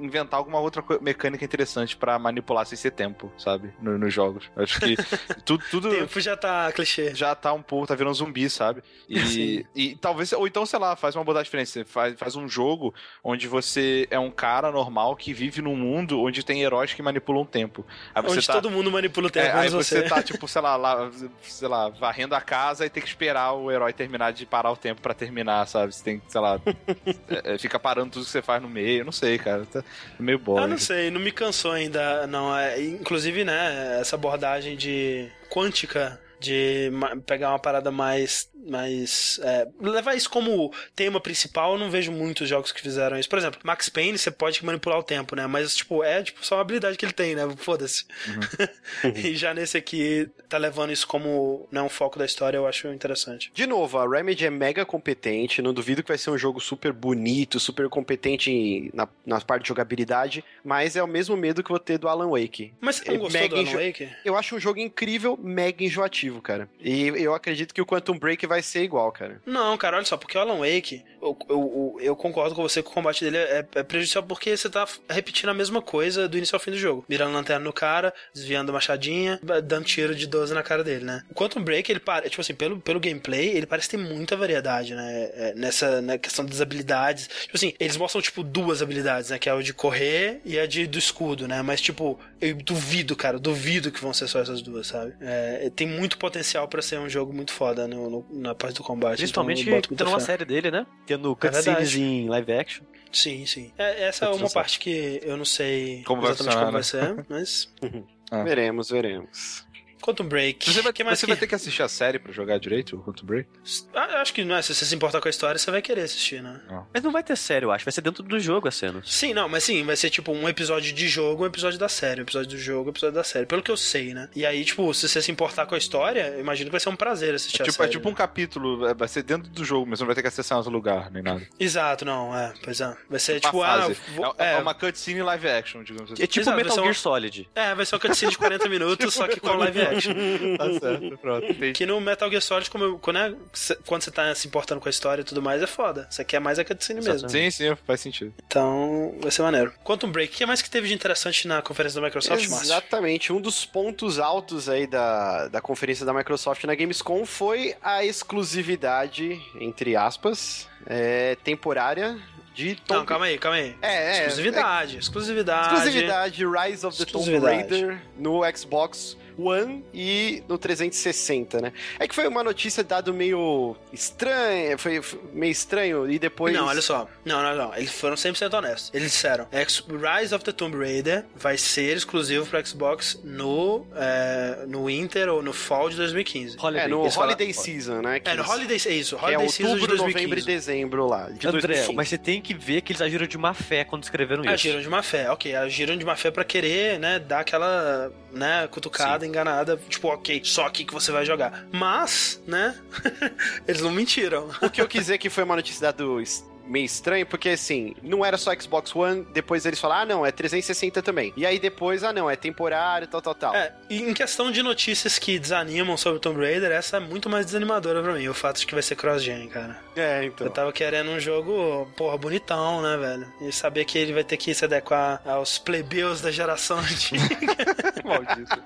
inventar alguma outra mecânica interessante pra manipular sem ser tempo, sabe? No- Nos jogos. Eu Acho que tudo, tudo tempo já tá clichê. já tá um pouco, tá virando zumbi, sabe? E, e talvez, ou então, sei lá, faz uma abordagem diferente. Você faz, faz um jogo onde você é um cara normal que vive num mundo onde tem heróis que manipulam o tempo. Aí você Onde tá... todo mundo manipula o tempo, É, aí você você. tá, tipo, sei lá, lá, sei lá, varrendo a casa e tem que esperar o herói terminar de parar o tempo pra terminar, sabe? Você tem que, sei lá, é, é, fica parando tudo que você faz no meio, não sei, cara. Tá meio bom. Ah, não sei, não me cansou ainda, não. É, inclusive, né, essa abordagem de quântica, de pegar uma parada mais. mais é, levar isso como tema principal, eu não vejo muitos jogos que fizeram isso. Por exemplo, Max Payne, você pode manipular o tempo, né? Mas, tipo, é tipo, só uma habilidade que ele tem, né? Foda-se. e já nesse aqui, tá levando isso como né, um foco da história, eu acho interessante. De novo, a Remedy é mega competente. Não duvido que vai ser um jogo super bonito, super competente na, na parte de jogabilidade. Mas é o mesmo medo que eu vou ter do Alan Wake. Mas você não É, gostou mega do Alan Wake? Eu acho um jogo incrível, mega enjoativo, cara. E eu acredito que o Quantum Break vai ser igual, cara. Não, cara, olha só, porque o Alan Wake, eu, eu, eu- concordo com você que o combate dele é, é prejudicial porque você tá repetindo a mesma coisa do início ao fim do jogo. Mirando lanterna no cara, desviando a machadinha, dando tiro de 12 na cara dele, né? O Quantum Break, ele parece, tipo assim, pelo, pelo gameplay, ele parece ter muita variedade, né? É, nessa na questão das habilidades. Tipo assim, eles mostram, tipo, duas habilidades, né? Que é o de correr e a de, do escudo, né? Mas, tipo, eu duvido, cara, duvido que vão ser só essas duas, sabe? É, tem muito potencial pra ser um jogo muito foda no, no- na parte do combate. Principalmente então boto muita tendo uma série dele, né? Tendo É cutscenes em live action. Sim, sim. É, essa é uma parte que eu não sei Como vai exatamente como vai funcionar, ser, mas. Ah. Veremos, veremos. Quantum Break. Você, vai, que mais você que... vai ter que assistir a série pra jogar direito, o Quantum Break? Ah, eu acho que não é. Se você se importar com a história, você vai querer assistir, né? Mas não vai ter série, eu acho. Vai ser dentro do jogo as cenas. Sim, não, mas sim, vai ser tipo um episódio de jogo, um episódio da série, um episódio do jogo, um episódio da série. Pelo que eu sei, né? E aí, tipo, se você se importar com a história, eu imagino que vai ser um prazer assistir É a tipo, é série. tipo um capítulo, é, vai ser dentro do jogo, mas você não vai ter que acessar em outro lugar, nem nada. Exato, não, é. Pois é. Vai ser Uma tipo, ah, fase. vou- é, é, é uma cutscene live action, digamos assim. É tipo Exato, Metal Gear um- Solid. é, vai ser uma cutscene de 40 minutos, só que com live action. Tá certo, pronto. entendi. Que no Metal Gear Solid, como eu- quando, é- quando você tá se importando com a história e tudo mais, é foda. Você quer mais a cutscene mesmo. Sim, sim, faz sentido. Então, vai ser maneiro. Quantum Break, o que mais que teve de interessante na conferência da Microsoft, Márcio? Exatamente. Um dos pontos altos aí da, da conferência da Microsoft na Gamescom foi a exclusividade, entre aspas, é, temporária de Tomb Não, calma aí, calma aí. É, é, exclusividade, exclusividade. Exclusividade Rise of the Tomb. Raider no Xbox One e no 360, né? É que foi uma notícia dado meio estranha, foi, meio estranho e depois... Não, olha só. Não, não, não. Eles foram 100% honestos. Eles disseram: Rise of the Tomb Raider vai ser exclusivo para Xbox no, é, no Winter ou no Fall de 2015. É, no Eles Holiday falaram- Season, né? que É, no Holiday, é isso. que é Holiday Season de outubro, 2015. novembro e dezembro lá. De André, 2015. mas você tem que ver que eles agiram de má fé quando escreveram isso. Agiram de má fé, ok. Agiram de má fé pra querer, né, dar aquela, né, cutucada, enganada. Tipo, ok, só aqui que você vai jogar. Mas, né, eles não mentiram. O que eu quis dizer que foi uma notícia es- meio estranho, porque assim, não era só Xbox One, depois eles falaram, ah, não, é 360 também. E aí depois, ah, não, é temporário, tal, tal, tal. É, e em questão de notícias que desanimam sobre o Tomb Raider, essa é muito mais desanimadora pra mim. O fato de que vai ser cross-gen, cara. É, então. Eu tava querendo um jogo, porra, bonitão, né, velho? E saber que ele vai ter que se adequar aos plebeus da geração antiga. Maldito.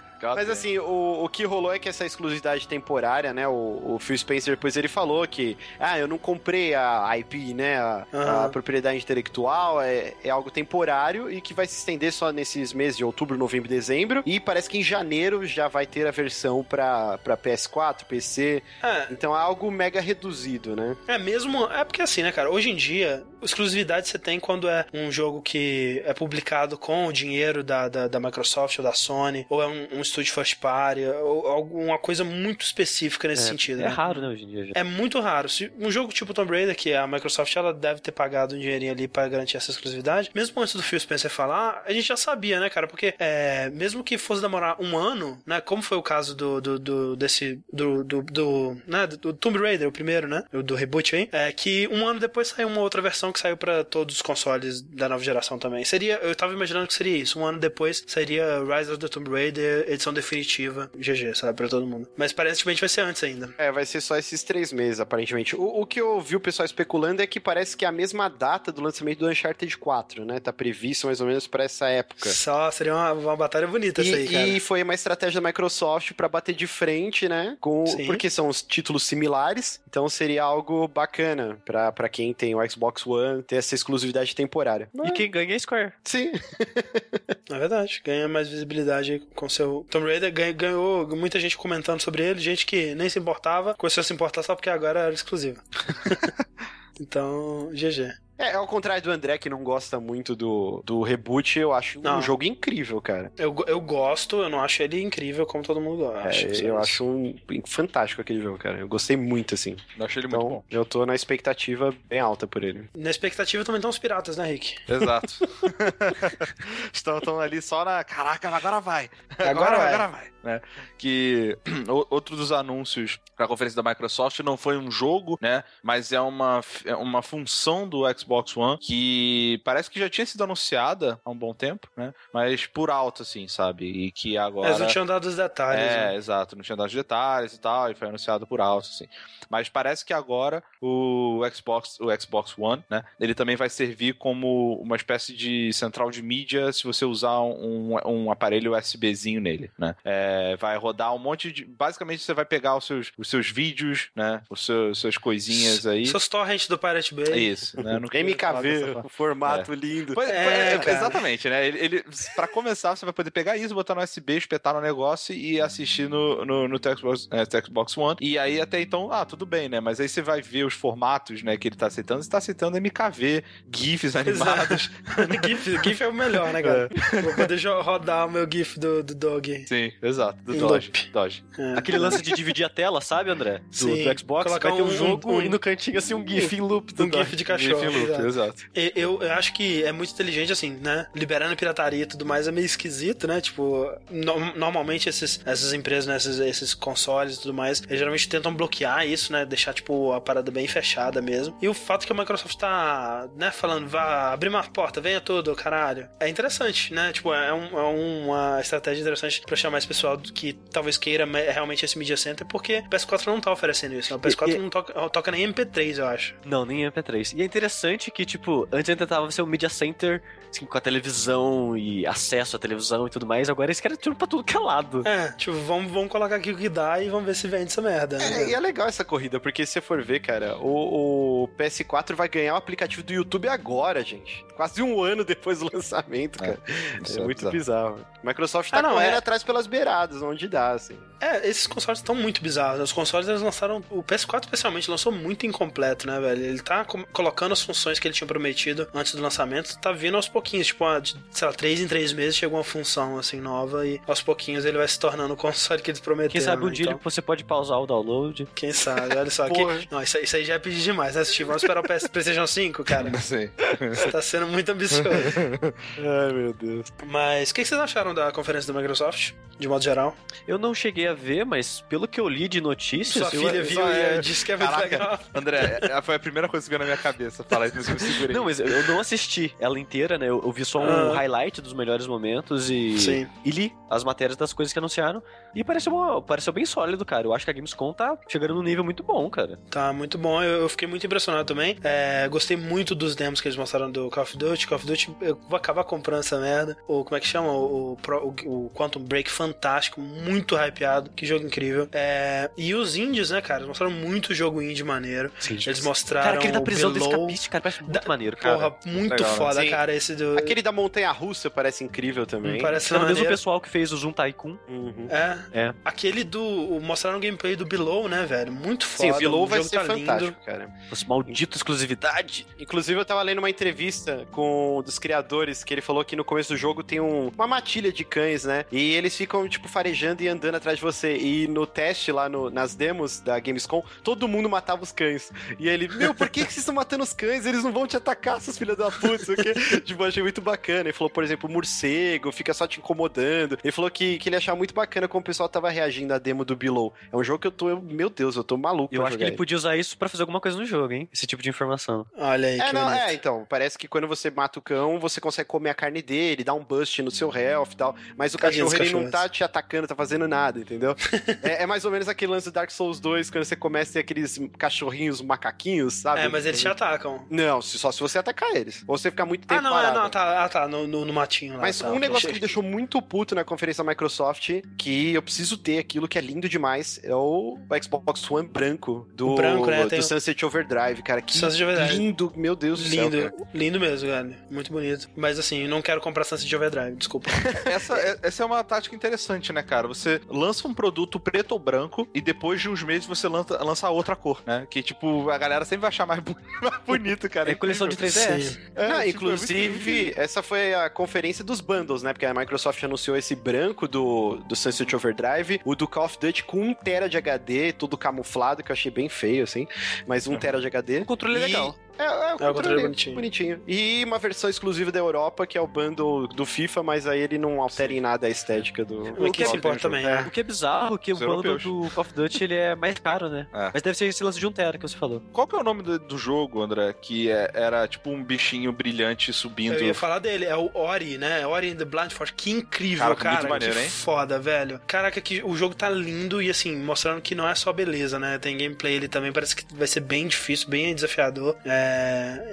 explicado. Mas bem. assim, o, o que rolou é que essa exclusividade temporária, né? O, o Phil Spencer depois ele falou que, ah, eu não comprei a IP, né? A, a Aham. propriedade intelectual é, é algo temporário e que vai se estender só nesses meses de outubro, novembro e dezembro. E parece que em janeiro já vai ter a versão pra, pra PS4, PC. É, Então é algo mega reduzido, né? É mesmo. É porque assim, né, cara? Hoje em dia, exclusividade você tem quando é um jogo que é publicado com o dinheiro da, da, da Microsoft ou da Sony, ou é um, um estúdio first party, ou alguma coisa muito específica nesse sentido. É né? raro, né, hoje em dia. já. É muito raro. Se um jogo tipo Tomb Raider, que a Microsoft ela deve ter pagado um dinheirinho ali pra garantir essa exclusividade, mesmo antes do Phil Spencer falar, a gente já sabia, né, cara? Porque é, mesmo que fosse demorar um ano, né, como foi o caso do, do, do- desse do, do, do, né, do Tomb Raider, o primeiro, né, o do reboot aí, é que um ano depois saiu uma outra versão que saiu pra todos os consoles da nova geração também. Seria, eu tava imaginando que seria isso. Um ano depois seria Rise of the Tomb Raider, edição definitiva, GG, sabe, pra todo mundo. Mas aparentemente vai ser antes ainda. É, vai ser só esses três meses, aparentemente. O, o que eu vi o pessoal especulando é que parece que é a mesma data do lançamento do Uncharted 4, né? Tá previsto mais ou menos pra essa época. Só seria uma, uma batalha bonita essa aí, cara. E, e foi uma estratégia da Microsoft pra bater de frente, né? Com, Sim. porque são os títulos similares, então seria algo bacana pra pra quem tem o Xbox One ter essa exclusividade temporária. E quem ganha é a Square. Sim. É verdade, ganha mais visibilidade com seu Tomb Raider, ganhou muita gente comentando sobre ele, gente que nem se importava, começou a se importar só porque agora era exclusivo. então, GG. É, ao contrário do André, que não gosta muito do, do reboot, eu acho um Não. jogo incrível, cara. Eu, eu gosto, eu não acho ele incrível como todo mundo É, acha. eu acho um, fantástico aquele jogo, cara. Eu gostei muito, assim. Eu achei ele muito Então, bom. eu tô na expectativa bem alta por ele. Na expectativa também estão os piratas, né, Rick? Exato. estão, estão ali só na. Caraca, agora vai. Agora vai. Agora vai. Né? Que outro dos anúncios pra conferência da Microsoft não foi um jogo, né? Mas é uma, é uma função do Xbox One que parece que já tinha sido anunciada há um bom tempo, né? Mas por alto, assim, sabe? E que agora. Eles não tinham dado os detalhes. É, né? exato, não tinha dado os detalhes e tal, e foi anunciado por alto, assim. Mas parece que agora o Xbox, o Xbox One, né, ele também vai servir como uma espécie de central de mídia se você usar um, um aparelho USBzinho nele, né. É, vai rodar um monte de... Basicamente, você vai pegar os seus, os seus vídeos, né, os seus, suas coisinhas aí. Seus torrents do Pirate Bay. Isso, né, eu MKV, formato lindo. Pois- É, cara. exatamente, né? Ele, ele, pra começar, você vai poder pegar isso, botar no USB, espetar no negócio e assistir no, no, no Xbox, é, Xbox One. E aí, até então, ah, tudo bem, né? Mas aí você vai ver os formatos, né, que ele tá aceitando. Você tá aceitando MKV, GIFs animados. GIF, GIF é o melhor, né, cara? Vou poder rodar o meu GIF do, do Dog. Sim, exato. Do Em Dodge. loop. Dodge. É. Aquele lance de dividir a tela, sabe, André? Do, Sim, do Xbox, colocar vai ter um, um- jogo um- e no cantinho assim um GIF em loop do Um GIF de cachorro. Exato. exato. Eu, eu acho que é muito inteligente, assim, né? Liberando pirataria e tudo mais é meio esquisito, né? Tipo, no- normalmente esses, essas empresas, né? esses, esses consoles e tudo mais, eles geralmente tentam bloquear isso, né? Deixar, tipo, a parada bem fechada mesmo. E o fato que a Microsoft tá, né? Falando, vá abrir uma porta, venha tudo, caralho. É interessante, né? Tipo, é, um- é uma estratégia interessante pra chamar esse pessoal que talvez queira me- realmente esse Media Center, porque o PS4 não tá oferecendo isso, né? O PS4 E- e- não toca, toca nem MP3, eu acho. Não, nem MP3. E é interessante que, tipo, antes ele tentava ser um media center, assim, com a televisão e acesso à televisão e tudo mais, agora eles querem tudo pra tudo que é lado. É, tipo, vamos, vamos colocar aqui o que dá e vamos ver se vende essa merda. né? É, e é legal essa corrida, porque se você for ver, cara, o, o PS4 vai ganhar o aplicativo do YouTube agora, gente. Quase um ano depois do lançamento, cara. Isso É, é muito bizarro. bizarro. Microsoft tá Ah, não, correndo é- atrás pelas beiradas, onde dá, assim. É, esses consoles estão muito bizarros. Os consoles eles lançaram. O PS4 especialmente lançou muito incompleto, né, velho? Ele tá co- colocando as funções que ele tinha prometido antes do lançamento, tá vindo aos pouquinhos. Tipo, ah, de, sei lá, três em três meses chegou uma função assim nova e aos pouquinhos ele vai se tornando o console que eles prometeram. Quem sabe um né? dia Então, você pode pausar o download. Quem sabe, olha só. Que, não, isso, aí- isso aí já é pedir demais, né, Steve? Vamos esperar o PS, PlayStation 5, cara. Sim. Você tá sendo muito ambicioso. Ai, meu Deus. Mas o que que vocês acharam da conferência da Microsoft, de modo geral? Eu não cheguei a ver, mas pelo que eu li de notícias. Sua filha eu- viu só e é- disse que é muito Caraca, legal. André, é- foi a primeira coisa que veio na minha cabeça falar mas, mas eu me segurei. Não, mas eu não assisti ela inteira, né? Eu, eu vi só um Ah. highlight dos melhores momentos e, Sim. e li as matérias das coisas que anunciaram. E pareceu, pareceu bem sólido, cara. Eu acho que a Gamescom tá chegando num nível muito bom, cara. Tá muito bom, eu, eu fiquei muito impressionado também. É, gostei muito dos demos que eles mostraram do Call of Duty. Call of Duty, eu vou acabar comprando essa merda. O, como é que chama? O, o, o- o Quantum Break, fantástico, muito hypeado. Que jogo incrível. É, e os indies, né, cara? Eles mostraram muito jogo indie maneiro. Eles mostraram Cara, aquele da prisão o do cara, parece muito Da- maneiro, cara. Porra, muito Legal, né? foda, Sim. cara. Esse do. Aquele da montanha russa parece incrível também. parece é o mesmo pessoal que fez o Zoom Tycoon. Uhum. É. É. Aquele do. Mostraram o gameplay do Below, né, velho? Muito foda. Sim, o Below o vai ser tá fantástico, lindo. cara. Nossa, maldito exclusividade. Inclusive, eu tava lendo uma entrevista com um dos criadores que ele falou que no começo do jogo tem um- uma matilha de cães, né? E eles ficam, tipo, farejando e andando atrás de você. E no teste lá, no- nas demos da Gamescom, todo mundo matava os cães. E ele, meu, por que, que vocês estão matando os cães? Eles não vão te atacar, seus filhos da puta, sei o quê. tipo, achei muito bacana. Ele falou, por exemplo, o morcego fica só te incomodando. Ele falou que, que ele achava muito bacana como o pessoal tava reagindo à demo do Below. É um jogo que eu tô, meu Deus, eu tô maluco Eu pra acho que jogar ele podia usar isso pra fazer alguma coisa no jogo, hein? Esse tipo de informação. Olha aí, É, que não, bonito. é, então, parece que quando você mata o cão, você consegue comer a carne dele, dar um bust no seu health e tal, mas o cachorro, ele não tá te atacando, tá fazendo nada, entendeu? é, é mais ou menos aquele lance do Dark Souls 2, quando você começa a ter aqueles cachorrinhos macaquinhos, sabe? É, mas eles te atacam. Não, se- só se você atacar eles. Ou você ficar muito tempo Ah, não, é, parado. Não, tá, ah, tá, no, no, no matinho lá. Mas tá, um negócio que me deixou muito puto na conferência da Microsoft, que eu preciso ter aquilo que é lindo demais, é o Xbox One branco do, O branco, né, do Sunset Overdrive, cara. Que Sunset Overdrive. lindo, meu Deus do céu. Lindo, cara. lindo mesmo, velho. Muito bonito. Mas assim, eu não quero comprar Sunset Overdrive, desculpa. Essa, é- essa é uma tática interessante, né, cara? Você lança um produto preto ou branco e depois de uns meses você lança, lança outra cor, né? Que, tipo, a galera sempre vai achar mais, bonito, cara. É coleção de incrível. 3DS. Sim. É, Não, tipo, inclusive, essa foi a conferência dos bundles, né? Porque a Microsoft anunciou esse branco do, do Sunset Overdrive, o do Call of Duty com 1 tera de HD, todo camuflado, que eu achei bem feio, assim. Mas 1 tera de HD. O controle E- legal. É, é, o controle, controle é bonitinho. bonitinho. E uma versão exclusiva da Europa, que é o bundle do FIFA, mas aí ele não altera em nada a estética do. Mas que quem se é- importa também, é. né? O que é bizarro, que Os o bundle europeus. do Call of Duty ele é mais caro, né? É. Mas deve ser esse lance de um tera que você falou. Qual que é o nome do, do jogo, André? Que é- era tipo um bichinho brilhante subindo. Eu ia falar dele, é o Ori, né? Ori in the Blind Forest. Que incrível, Cara, cara. muito maneiro, que hein? foda, velho. Caraca, que o jogo tá lindo e assim, mostrando que não é só beleza, né? Tem gameplay ele também, parece que vai ser bem difícil, bem desafiador. É...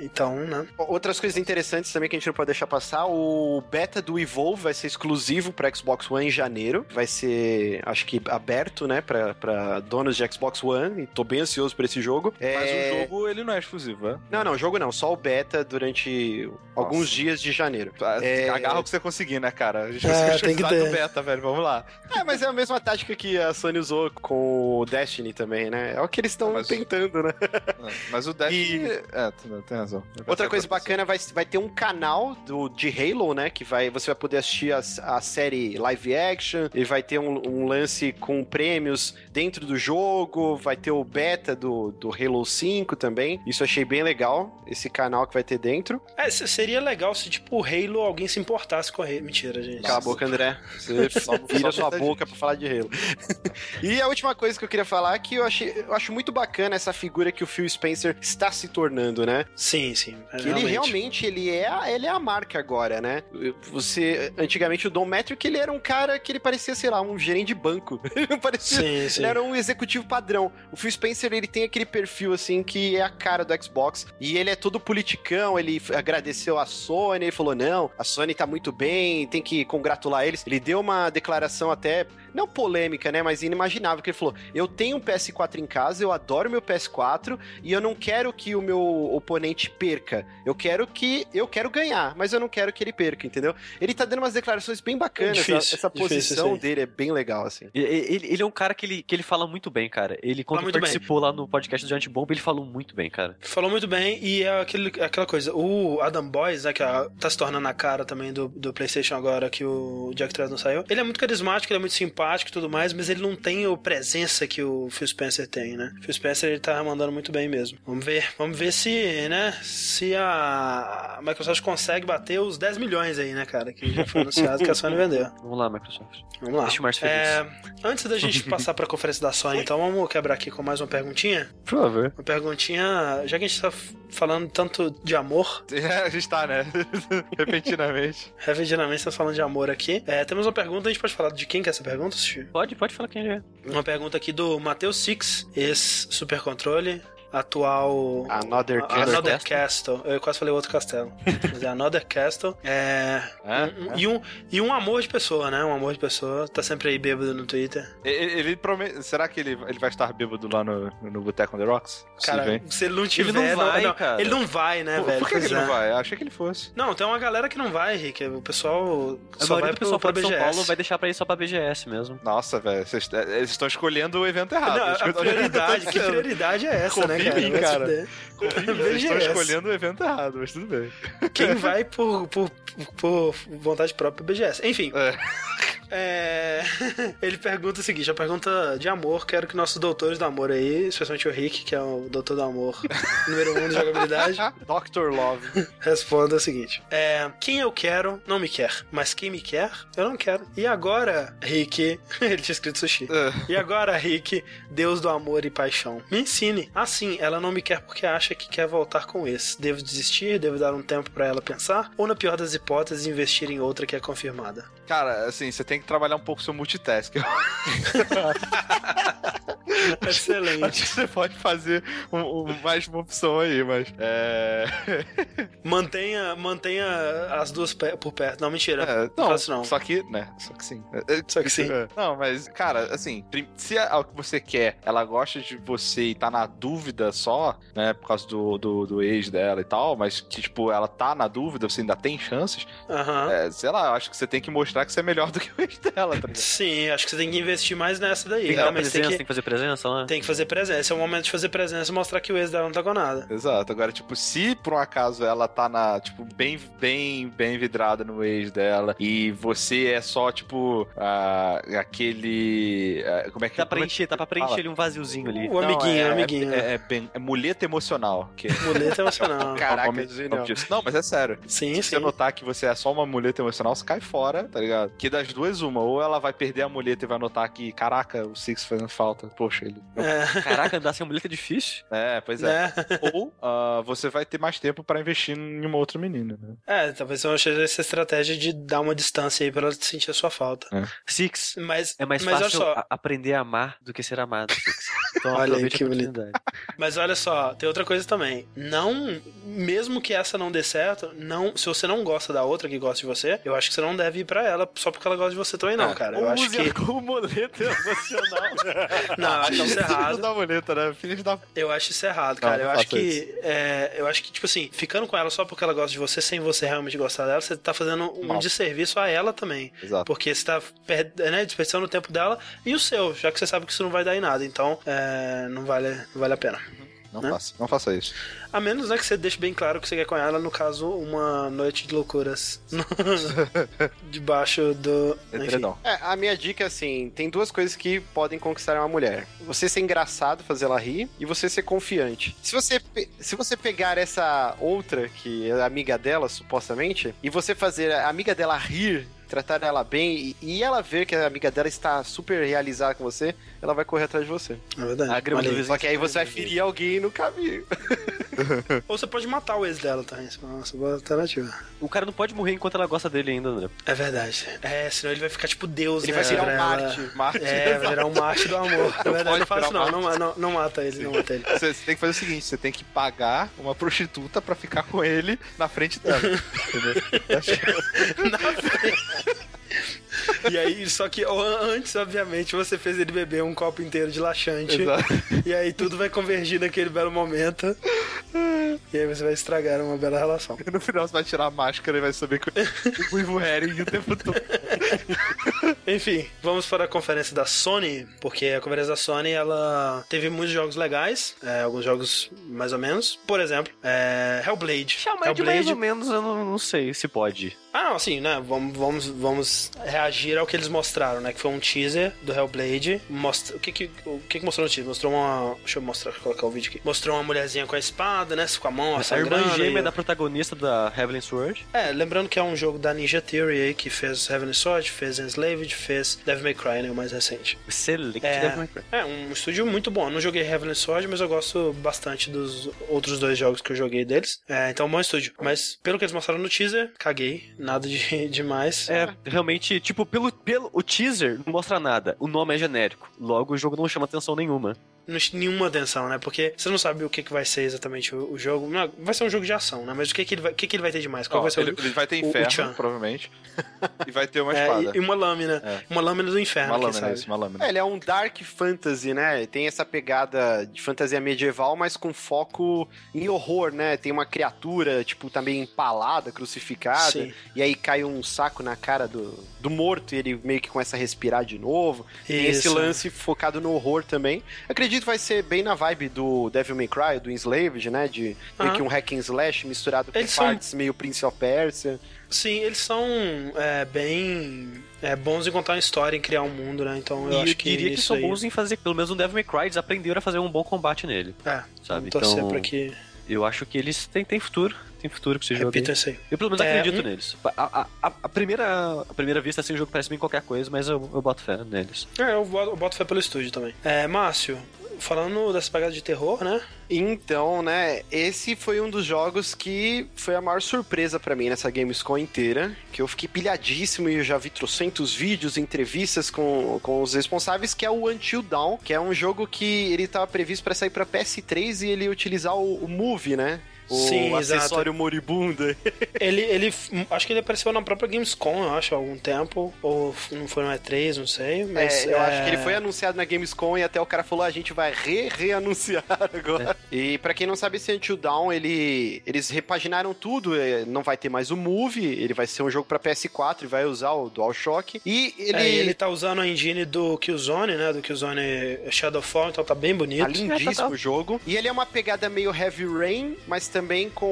Então, né? Outras coisas interessantes também que a gente não pode deixar passar, o beta do Evolve vai ser exclusivo para Xbox One em janeiro. Vai ser, acho que, aberto, né, pra, pra donos de Xbox One. E tô bem ansioso por esse jogo. Mas É, o jogo, ele não é exclusivo, é? Não, não, o jogo não. Só o beta durante alguns Nossa. dias de janeiro. É... É- Agarra o que você conseguir, né, cara? A gente É, vai tem que ter. do beta, velho. Vamos lá. É, mas é a mesma tática que a Sony usou com o Destiny também, né? É o que eles estão Mas- tentando, né? É, Mas o Destiny... É, tem, tem razão. Outra coisa bacana, vai, vai ter um canal do, de Halo, né? Que vai, você vai poder assistir a, a série live action, e vai ter um, um lance com prêmios dentro do jogo, vai ter o beta do, do Halo 5 também. Isso eu achei bem legal, esse canal que vai ter dentro. É, se- seria legal se, tipo, o Halo alguém se importasse com o Halo. Mentira, gente. Cala a boca, André. Você vira sua boca pra falar de Halo. e a última coisa que eu queria falar é que eu, achei, eu acho muito bacana essa figura que o Phil Spencer está se tornando, né? Sim, sim. é, Que ele realmente ele é, a, ele é a marca agora, né? Você antigamente o Don Metric ele era um cara que ele parecia, sei lá, um gerente de banco. Ele parecia Sim, sim. ele era um executivo padrão. O Phil Spencer, ele tem aquele perfil, assim, que é a cara do Xbox. E ele é todo politicão, ele agradeceu a Sony, ele falou, não, a Sony tá muito bem, tem que congratular eles. Ele deu uma declaração até, não polêmica, né, mas inimaginável, que ele falou, eu tenho um PS4 em casa, eu adoro meu PS4, e eu não quero que o meu oponente perca. Eu quero que, eu quero ganhar, mas eu não quero que ele perca, entendeu? Ele tá dando umas declarações bem bacanas, Difícil, essa difícil isso posição dele é bem legal, assim. Ele, ele é um cara que ele, que ele fala muito bem, cara. Ele, quando Fala participou lá no podcast do Giant Bomb, ele falou muito bem, cara. Falou muito bem, e é aquele, aquela coisa, o Adam Boys, né, que é- tá se tornando a cara também do, do PlayStation agora que o Jack Tresman saiu, ele é muito carismático, ele é muito simpático e tudo mais, mas ele não tem a presença que o Phil Spencer tem, né? Phil Spencer, ele tá mandando muito bem mesmo. Vamos ver, vamos ver se né, se a Microsoft consegue bater os 10 milhões aí, né, cara, que já foi anunciado que a Sony vendeu. Vamos lá, Microsoft. Vamos lá. Deixa o feliz. É, antes da gente passar pra conferência da Sony, então vamos quebrar aqui com mais uma perguntinha. Por favor. Uma perguntinha, já que a gente tá falando tanto de amor, É, a gente tá, né? Repentinamente. repentinamente estamos falando de amor aqui. É, temos uma pergunta, a gente pode falar de quem que é essa pergunta, Pode, pode falar quem é. Uma pergunta aqui do Matheus Six, ex-Super Controle, atual Another A- Castle. Another Castle. Eu quase falei outro castelo. Mas é Another Castle. É. É? um- E, um, e um amor de pessoa, né? Um amor de pessoa. Tá sempre aí bêbado no Twitter. Ele, ele promete. Será que ele, ele vai estar bêbado lá no, no Boteco on the Rocks? Cara, hein? se ele não tiver. Ele não vai, cara. Ele não vai, né, Por, velho? por que, ele não é. vai? Eu achei que ele fosse. Não, tem uma galera que não vai, Henrique. O pessoal A só vai pro, pessoal pra de São BGS. Paulo vai deixar pra ir só pra BGS mesmo. Nossa, velho. vocês- é, Eles estão escolhendo o evento errado. Não, que a prioridade, que prioridade é essa, né, cara? mim, cara. fuder. Eles estão escolhendo o evento errado, mas tudo bem. Quem vai por, por, por vontade própria pro BGS. Enfim. É. É, Ele pergunta o seguinte: a pergunta de amor. Quero que nossos doutores do amor aí, especialmente o Rick, que é o doutor do amor número um de jogabilidade, Dr. Love. responda o seguinte: é, Quem eu quero não me quer, mas quem me quer, eu não quero. E agora, Rick. Ele tinha escrito sushi. É. E agora, Rick, Deus do amor e paixão, me ensine. Assim, ela não me quer porque acha que quer voltar com esse. Devo desistir? Devo dar um tempo pra ela pensar? Ou, na pior das hipóteses, investir em outra que é confirmada? Cara, assim, você tem que trabalhar um pouco seu multitasking. Excelente. Acho que você pode fazer um, um- mais uma opção aí, mas. É. Mantenha, mantenha as duas por perto. Não, mentira. É, não, faço não. Só que, né? Só que sim. É, é, Só que sim. é. Não, mas, cara, assim, se é o que você quer, ela gosta de você e tá na dúvida só, né? Por causa do, do, do ex dela e tal, mas que, tipo, ela tá na dúvida, você ainda tem chances, Aham. é, sei lá, eu acho que você tem que mostrar que você é melhor do que o ex dela, tá ligado? Sim, acho que você tem que investir mais nessa daí. Tem que presença, tem tem que, que fazer presença lá. tem que fazer presença. Esse é o momento de fazer presença e mostrar que o ex dela não tá com nada. Exato. Agora, tipo, se por um acaso ela tá na, tipo, bem, bem, bem vidrada no ex dela e você é só, tipo, ah, aquele. ah, como é que Dá pra é que encher, dá pra preencher fala? ali um vaziozinho ali. O Não, amiguinho, é, amiguinho. É, é, bem- é muleta emocional. Que é Muleta emocional. Caraca, o nome- genial. nome disso. Não, mas é sério. Sim, Se sim. você notar que você é só uma muleta emocional, você cai fora, tá ligado? Que das duas, uma. Ou ela vai perder a muleta e vai notar que, caraca, o Six fazendo falta. Poxa, ele. É, Caraca, andar sem muleta é difícil. É, pois é. né? Ou ah, você vai ter mais tempo pra investir em uma outra menina, né? É, talvez eu seja essa estratégia de dar uma distância aí pra ela sentir a sua falta. Six, Mas, é mais mas fácil só, a- aprender a amar do que ser amado, Six. Então Olha aí, que a oportunidade. Mas olha só, tem outra coisa também. Não, mesmo que essa não dê certo, não, se você não gosta da outra que gosta de você, eu acho que você não deve ir pra ela só porque ela gosta de você também não, É. cara. Eu acho que como muleta emocional. não, eu acho isso Filhos errado. da muleta, né? Filhos da... Eu acho isso errado, cara. não eu acho que é, eu acho que tipo assim, ficando com ela só porque ela gosta de você, sem você realmente gostar dela, você tá fazendo um Mal. desserviço a ela também. Exato. Porque você tá per- né, desperdiçando o tempo dela e o seu, já que você sabe que isso não vai dar em nada. Então, é, não, vale, não vale a pena. Não Né? faça, não faça isso. A menos né, que você deixe bem claro que você quer com ela, no caso, uma noite de loucuras. Debaixo do. É, a minha dica é assim: tem duas coisas que podem conquistar uma mulher. Você ser engraçado, fazer ela rir, e você ser confiante. Se você, se você pegar essa outra, que é amiga dela, supostamente, e você fazer a amiga dela rir, tratar ela bem, e, e ela ver que a amiga dela está super realizada com você, ela vai correr atrás de você. É verdade. A Olha Só que aí você vai ferir alguém no caminho. Ou você pode matar o ex dela também. Isso é uma boa alternativa. O cara não pode morrer enquanto ela gosta dele ainda, André. É verdade. É, senão ele vai ficar tipo Deus, Ele né? vai virar um ela. Marte. Marte. É, vai virar um Marte do amor. Na verdade, pode não virar não. Não, não. não mata ele, não mata ele. Você, você tem que fazer o seguinte: você tem que pagar uma prostituta pra ficar com ele na frente dela. entendeu? E aí, só que antes, obviamente, você fez ele beber um copo inteiro de laxante. Exato. E aí tudo vai convergir naquele belo momento. E aí você vai estragar uma bela relação. E no final você vai tirar a máscara e vai saber que o Ruivo Herring o tempo todo. Enfim, vamos para a conferência da Sony, porque a conferência da Sony ela teve muitos jogos legais, é, alguns jogos mais ou menos. Por exemplo, é, Hellblade. Chamar de mais ou menos, eu não, não sei se pode. Ah, não, assim, né? Vamos, vamos, vamos reagir ao que eles mostraram, né? Que foi um teaser do Hellblade. Mostra, o que que, o que que mostrou no teaser? Mostrou uma. Deixa eu mostrar, colocar o vídeo aqui. Mostrou uma mulherzinha com a espada, né? Com a mão, A irmã gêmea e- da protagonista da Heavenly Sword. É, lembrando que é um jogo da Ninja Theory aí, que fez Heavenly Sword, fez Enslaved, fez Devil May Cry, né, o mais recente. Excelente É. Devil May Cry. É, um estúdio muito bom. Eu não joguei Heavenly Sword, mas eu gosto bastante dos outros dois jogos que eu joguei deles. É, então, bom estúdio. Mas, pelo que eles mostraram no teaser, caguei. Nada de demais. É, realmente, tipo, pelo, pelo o teaser não mostra nada. O nome é genérico. Logo, o jogo não chama atenção nenhuma. Nenhuma atenção, né? Porque você não sabe o que, que vai ser exatamente o, o jogo. Não, vai ser um jogo de ação, né? Mas o que, que, ele, vai, o que, que ele vai ter de mais? Qual Ó, vai ser ele, o, ele vai ter o- o inferno, provavelmente. e vai ter uma É, espada. e, e uma lâmina. É. Uma lâmina do inferno, uma lâmina, isso, uma lâmina. É, ele é um dark fantasy, né? Tem essa pegada de fantasia medieval, mas com foco em horror, né? Tem uma criatura, tipo, também empalada, crucificada. Sim. E aí cai um saco na cara do, do morto e ele meio que começa a respirar de novo. Tem esse Isso. lance focado no horror também. Acredito que vai ser bem na vibe do Devil May Cry, do Enslaved, né? De meio Aham. que um hack and slash misturado com Eles são- partes meio Prince of Persia. Sim, eles são é, bem é, bons em contar uma história, em criar um mundo, né? Então eu e eu acho que diria que isso são aí... bons em fazer, pelo menos no Devil May Cry, eles aprenderam a fazer um bom combate nele. É, Sabe? Então, pra que eu acho que eles têm, têm futuro. Tem futuro pra esse jogo. aí. repitam isso aí. Eu pelo menos É, acredito um- neles. A, a- a- a primeira, a primeira vista, assim, o jogo parece bem qualquer coisa, mas eu, eu boto fé neles. É, eu boto, eu boto fé pelo estúdio também. É, Márcio, falando dessa pegada de terror, né? Então, né, esse foi um dos jogos que foi a maior surpresa pra mim nessa Gamescom inteira, que eu fiquei pilhadíssimo e eu já vi trocentos vídeos, entrevistas com, com os responsáveis, que é o Until Dawn, que é um jogo que ele tava previsto pra sair pra PS3 e ele utilizar o, o Move, né? O Sim, exato. acessório moribunda. Ele, ele, acho que ele apareceu na própria Gamescom, eu acho, há algum tempo. Ou não foi no E3, não sei. Mas É, eu é, acho que ele foi anunciado na Gamescom e até o cara falou: "Ah, a gente vai re-reanunciar agora. E pra quem não sabe, esse Until Dawn, ele, eles repaginaram tudo. é, Não vai ter mais o Move, ele vai ser um jogo pra PS4 e vai usar o DualShock. E ele, É, ele tá usando a engine do Killzone, né? Do Killzone Shadowfall, então tá bem bonito. tá lindíssimo o jogo. E ele é uma pegada meio Heavy Rain, mas também com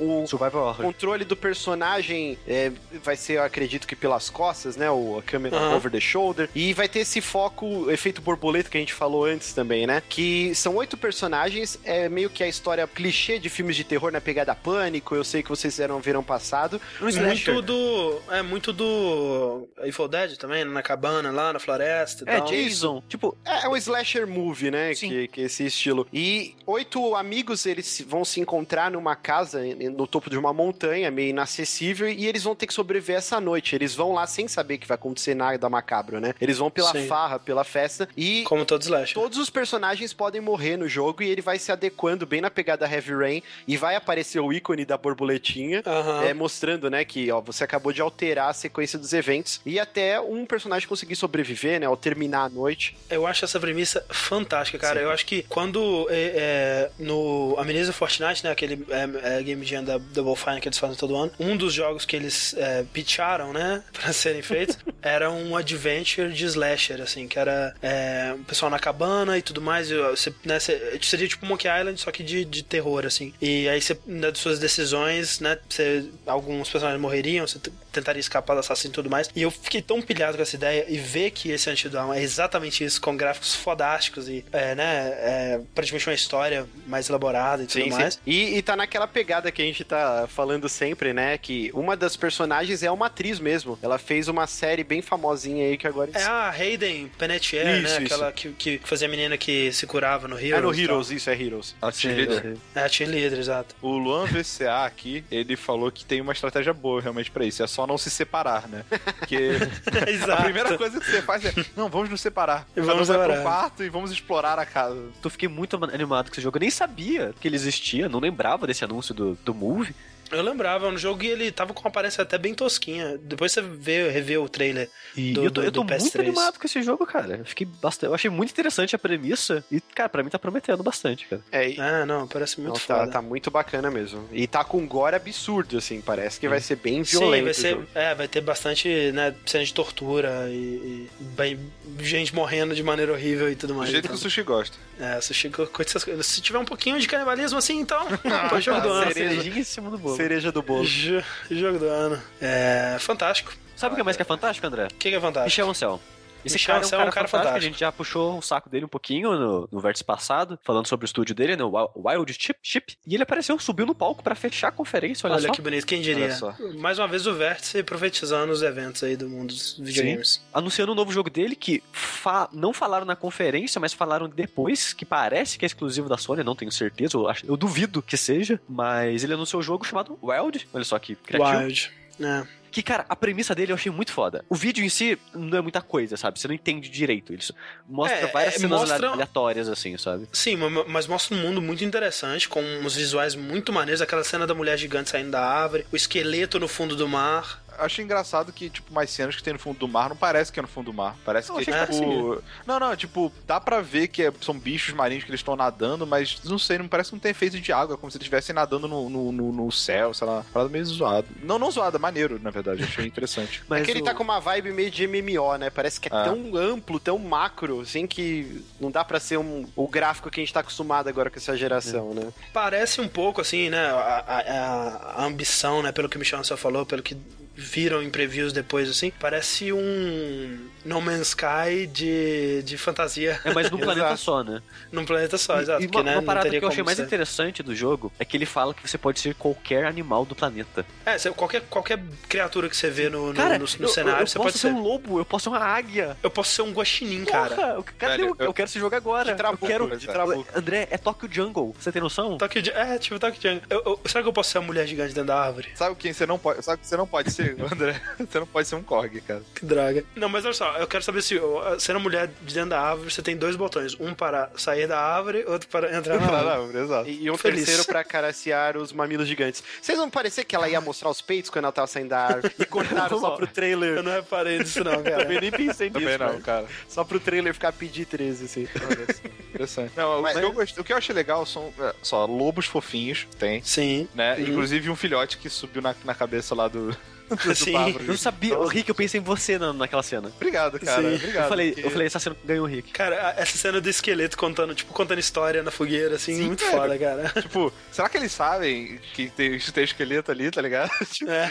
o Survival Horror. controle do personagem é, vai ser, eu acredito que pelas costas, né? O, a câmera Aham. over the shoulder. E vai ter esse foco, efeito borboleta que a gente falou antes também, né? Que são oito personagens, é meio que a história clichê de filmes de terror na pegada pânico. Eu sei que vocês fizeram verão passado. Um slasher. Muito do. É muito do. Evil Dead também, na cabana lá, na floresta e É, tal. Jason. Tipo, É, é um slasher movie, né? Sim. Que, que é esse estilo. E oito amigos, eles vão se encontrar numa casa no topo de uma montanha, meio inacessível, e eles vão ter que sobreviver essa noite. Eles vão lá sem saber que vai acontecer nada macabro, né? Eles vão pela Sim. farra, pela festa, e Como todo slasher. Todos os personagens podem morrer no jogo e ele vai se adequando bem na pegada Heavy Rain e vai aparecer o ícone da borboletinha. Aham. É, mostrando, né, que ó, você acabou de alterar a sequência dos eventos e até um personagem conseguir sobreviver, né, ao terminar a noite. Eu acho essa premissa fantástica, cara. Eu acho que quando é, é, no Amnesia Fortnite, né, aquele é, é, Game Jam da Double Fine que eles fazem todo ano, um dos jogos que eles é, pitcharam, né, pra serem feitos, era um adventure de slasher, assim, que era é, um pessoal na cabana e tudo mais. e, Você, né, você- seria tipo Monkey Island, só que de, de terror, assim. E aí você, nas suas decisões, né, você, alguns personagens morreriam, você tentaria escapar do assassino e tudo mais. E eu fiquei tão pilhado com essa ideia e ver que esse Antidown é exatamente isso, com gráficos fodásticos e, é, né, é, praticamente uma história mais elaborada e tudo mais. E, e tá naquela pegada que a gente tá falando sempre, né, que uma das personagens é uma atriz mesmo. Ela fez uma série bem famosinha aí que agora... É a Hayden Panettiere, né? isso. Aquela que, que fazia a menina que se curava no Heroes. É no tal. Heroes, isso, é Heroes. A cheerleader. É a cheerleader, exato. O Luan VCA aqui, ele falou que tem uma estratégia boa realmente pra isso. É só não se separar, né? Porque a primeira coisa que você faz é, não, vamos nos separar. E vamos vai pro separar. quarto e vamos explorar a casa. eu fiquei muito animado com esse jogo. Eu nem sabia que ele existia, não lembrava desse anúncio do, do Move. Eu lembrava, no jogo e ele tava com uma aparência até bem tosquinha. Depois você vê, revê o trailer. E Do- eu tô, do- eu tô do muito PS3. animado com esse jogo, cara. Eu fiquei bastante. Eu achei muito interessante a premissa. E, cara, pra mim tá prometendo bastante, cara. É, e- Ah, não, parece muito não, tá, foda. tá muito bacana mesmo. E tá com gore absurdo, assim, parece que vai ser bem Sim, violento. vai o ser. jogo. É, vai ter bastante, né, cena de tortura e, e bem, gente morrendo de maneira horrível e tudo Do mais. jeito então. que o Sushi gosta. É, sushi com com essas coisas. Se tiver um pouquinho de canibalismo assim, então. Pô, jogo do ano. Cerejinha em cima do bolo. Cereja do bolo. Jo- Jogo do ano. É fantástico. Sabe o que mais que é fantástico, André? O que, que é fantástico? Michel Ancel. Esse Michel cara é um Ancel cara, fantástico, a fantástico. gente já puxou o saco dele um pouquinho no, no vértice passado, falando sobre o estúdio dele, né, o Wi- Wild Chip, Chip, e ele apareceu, subiu no palco pra fechar a conferência, olha, Olha, só. que bonito, quem diria? Mais uma vez o Vértice profetizando os eventos aí do mundo dos videogames. Anunciando um novo jogo dele que fa- não falaram na conferência, mas falaram depois, que parece que é exclusivo da Sony, não tenho certeza, eu, acho, eu duvido que seja, mas ele anunciou um jogo chamado Wild, olha só que criativo. Wild. É. Que, cara, a premissa dele eu achei muito foda. O vídeo em si não é muita coisa, sabe? Você não entende direito. Ele mostra É, várias é, cenas mostra- aleatórias, assim, sabe? Sim, ma- mas mostra um mundo muito interessante, com uns visuais muito maneiros, aquela cena da mulher gigante saindo da árvore, o esqueleto no fundo do mar. Acho engraçado que, tipo, mais cenas que tem no fundo do mar não parece que é no fundo do mar. Parece Não, que é, achei que tipo. Não, não, tipo, dá pra ver que é- são bichos marinhos que eles estão nadando, mas não sei, não parece que não tem efeito de água, como se eles estivessem nadando no, no, no- no céu, sei lá. Parada meio zoado. Não, não zoada, maneiro, na verdade. Achei interessante. Mas é que ele o- tá com uma vibe meio de MMO, né? Parece que é Ah. tão amplo, tão macro, assim, que não dá pra ser um, o gráfico que a gente tá acostumado agora com essa geração, né? Parece um pouco, assim, né, a, a- a- ambição, né, pelo que o Michel Ancel falou, pelo que viram em previews depois, assim, parece um No Man's Sky de, de fantasia É mais num planeta só, né? num planeta só, E- exato. e porque, uma, né, uma não parada teria que eu achei mais ser. interessante do jogo é que ele fala que você pode ser qualquer animal do planeta. É, você- qualquer, qualquer criatura que você vê no, no, Cara, no- no eu, cenário, eu, eu você posso pode ser ser. um lobo, eu posso ser uma águia. Eu posso ser um guaxinim, cara. Porra, eu, cadê Velho, o- eu, eu- quero esse jogo agora. De trabuco, eu quero... de trabuco. André, é Tokyo Jungle, você tem noção? Tokyo Jungle. É, tipo Tokyo Jungle. Eu, eu- será que eu posso ser a mulher gigante dentro da árvore? Sabe quem você não pode. Sabe que você não pode ser, André? Você não pode ser um Korg, cara. Que droga. Não, mas olha só, eu quero saber se, sendo mulher de dentro da árvore, você tem dois botões. Um para sair da árvore, outro para entrar na árvore. Não, exato. E, e um Feliz. terceiro pra acariciar os mamilos gigantes. Vocês não parecer que ela ia mostrar os peitos quando ela tava saindo da árvore e cortaram só pro Eu trailer? não reparei nisso não, cara. Eu nem pensei nisso, Também não, mas cara. Só pro trailer ficar PG-13, assim. Olha só, Interessante. Não, Mas- o, que eu gostei- o que eu achei legal são é, só lobos fofinhos, tem, Sim. né? Uhum. Inclusive um filhote que subiu na, na cabeça lá do. Sim. pássaro. Eu não sabia, o Rick, eu pensei em você na, naquela cena. Obrigado, cara. Sim. Obrigado. eu falei, porque- eu falei, essa cena ganhou o Rick. Cara, essa cena do esqueleto contando, tipo, contando história na fogueira, assim, Sim, muito cara. foda, cara. Tipo, será que eles sabem que tem, isso tem esqueleto ali, tá ligado? Tipo, É.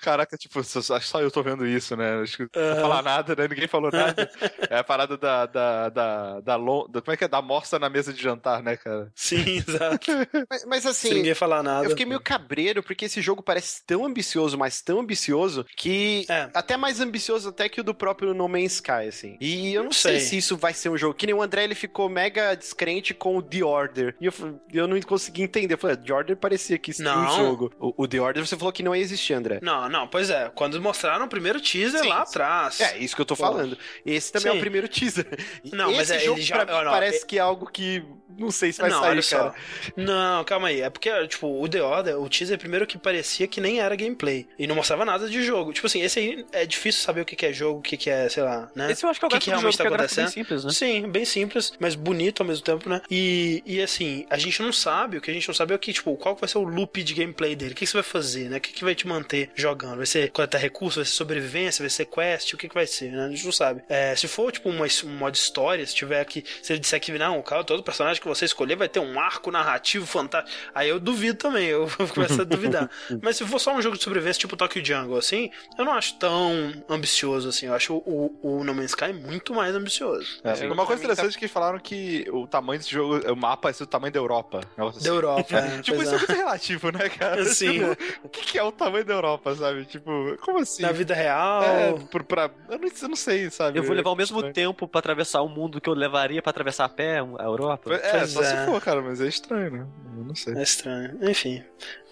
Caraca, tipo, só, só- só eu tô vendo isso, né? Acho que não falar nada, né? Ninguém falou nada. É a parada da. da, da, da, como é que é? Da morsa na mesa de jantar, né, cara? Sim, exato. Mas, mas, Sem assim, ninguém falar nada. eu fiquei meio cabreiro porque esse jogo parece tão ambicioso, mas tão ambicioso, que É. até mais ambicioso até que o do próprio No Man's Sky, assim. E eu não, Não sei. sei. se isso vai ser um jogo. Que nem o André, ele ficou mega descrente com o The Order. E eu, eu não consegui entender. Eu falei, The Order parecia que isso era um Não. jogo. O, o The Order você falou que não ia existir, André. Não, não, pois é. Quando mostraram o primeiro teaser Sim, lá atrás. É, isso que eu tô Pô. falando. Esse também é Sim. o primeiro teaser. Não, Esse mas é, jogo ele já- pra não, parece que é algo que não sei se vai não, sair, cara. Não, calma aí. É porque, tipo, o The Order, o teaser primeiro que parecia que nem era gameplay. E não mostrava nada de jogo. Tipo assim, esse aí é difícil saber o que que é jogo, o que que é, sei lá, né? Esse eu acho que é o que que realmente jogo, tá que é gráfico bem acontecendo? simples, né? Sim, bem simples, mas bonito ao mesmo tempo, né? E, e assim, a gente não sabe, o que a gente não sabe é o que, tipo, qual vai ser o loop de gameplay dele, o que, que você vai fazer, né? O que, que vai te manter jogando? Vai ser coletar recursos, vai ser sobrevivência, vai ser quest, o que, que vai ser, né? A gente não sabe. É, se for, tipo, uma, um modo história, se tiver que, se ele disser que, não, cara, todo personagem que você escolher vai ter um arco narrativo fantástico, aí eu duvido também, eu começo a duvidar. Mas se for só um jogo de sobrevivência, tipo Tokyo Jungle, assim, eu não acho tão ambicioso, assim, eu acho o, o, o No Man's Sky muito mais ambicioso. É, Sim. uma coisa Pra tá- interessante é que eles falaram que o tamanho desse jogo, o mapa é do tamanho da Europa. um negócio Da assim. Europa, é, Tipo, isso é é. muito relativo, né, cara? Sim. Tipo, o que, que é o tamanho da Europa, sabe? Tipo, como assim? Na vida real. É, por, pra... eu, não, eu não sei, sabe? Eu vou levar o mesmo Estranho. tempo pra atravessar o mundo que eu levaria pra atravessar a pé a Europa. É, Pois só é. se for, cara, mas é estranho, né? Eu não sei. É estranho. Enfim.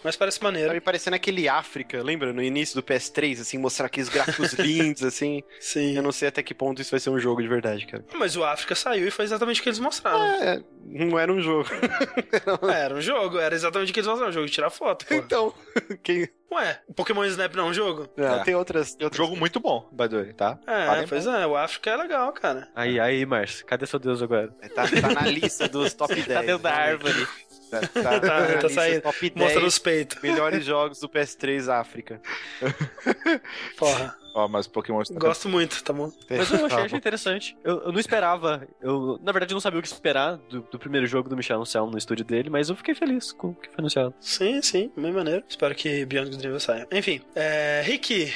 Mas parece Tá maneiro. me parecendo aquele África, lembra? No início do PS3, assim, mostrar aqueles gráficos lindos, assim. Sim. Eu não sei até que ponto isso vai ser um jogo de verdade, cara. Mas o África saiu e foi exatamente o que eles mostraram. É, não era um jogo. Era um jogo, era exatamente o que eles mostraram. Um jogo de tirar foto, pô. Então, quem... Ué, Pokémon Snap não é um jogo? Não, É. tem outras... Tem outras... Jogo muito bom, by the way, tá? É, Falem pois é, o África é legal, cara. Aí, aí, Márcio, cadê seu Deus agora? Tá, tá na lista dos top 10. Tá dentro da realmente. árvore. Tá, tá, Tá- tá lista saindo. Top 10 Mostra os peitos. melhores jogos do PS3 África. Porra. Ó, mas Pokémon Snap. Gosto muito, tá bom? Mas eu achei, achei interessante. Eu, eu não esperava. Eu, na verdade, eu não sabia o que esperar do, do primeiro jogo do Michel Anselmo no estúdio dele, mas eu fiquei feliz com o que foi anunciado. Sim, sim, bem maneiro. Espero que Beyond Good Evil saia. Enfim, é, Rick,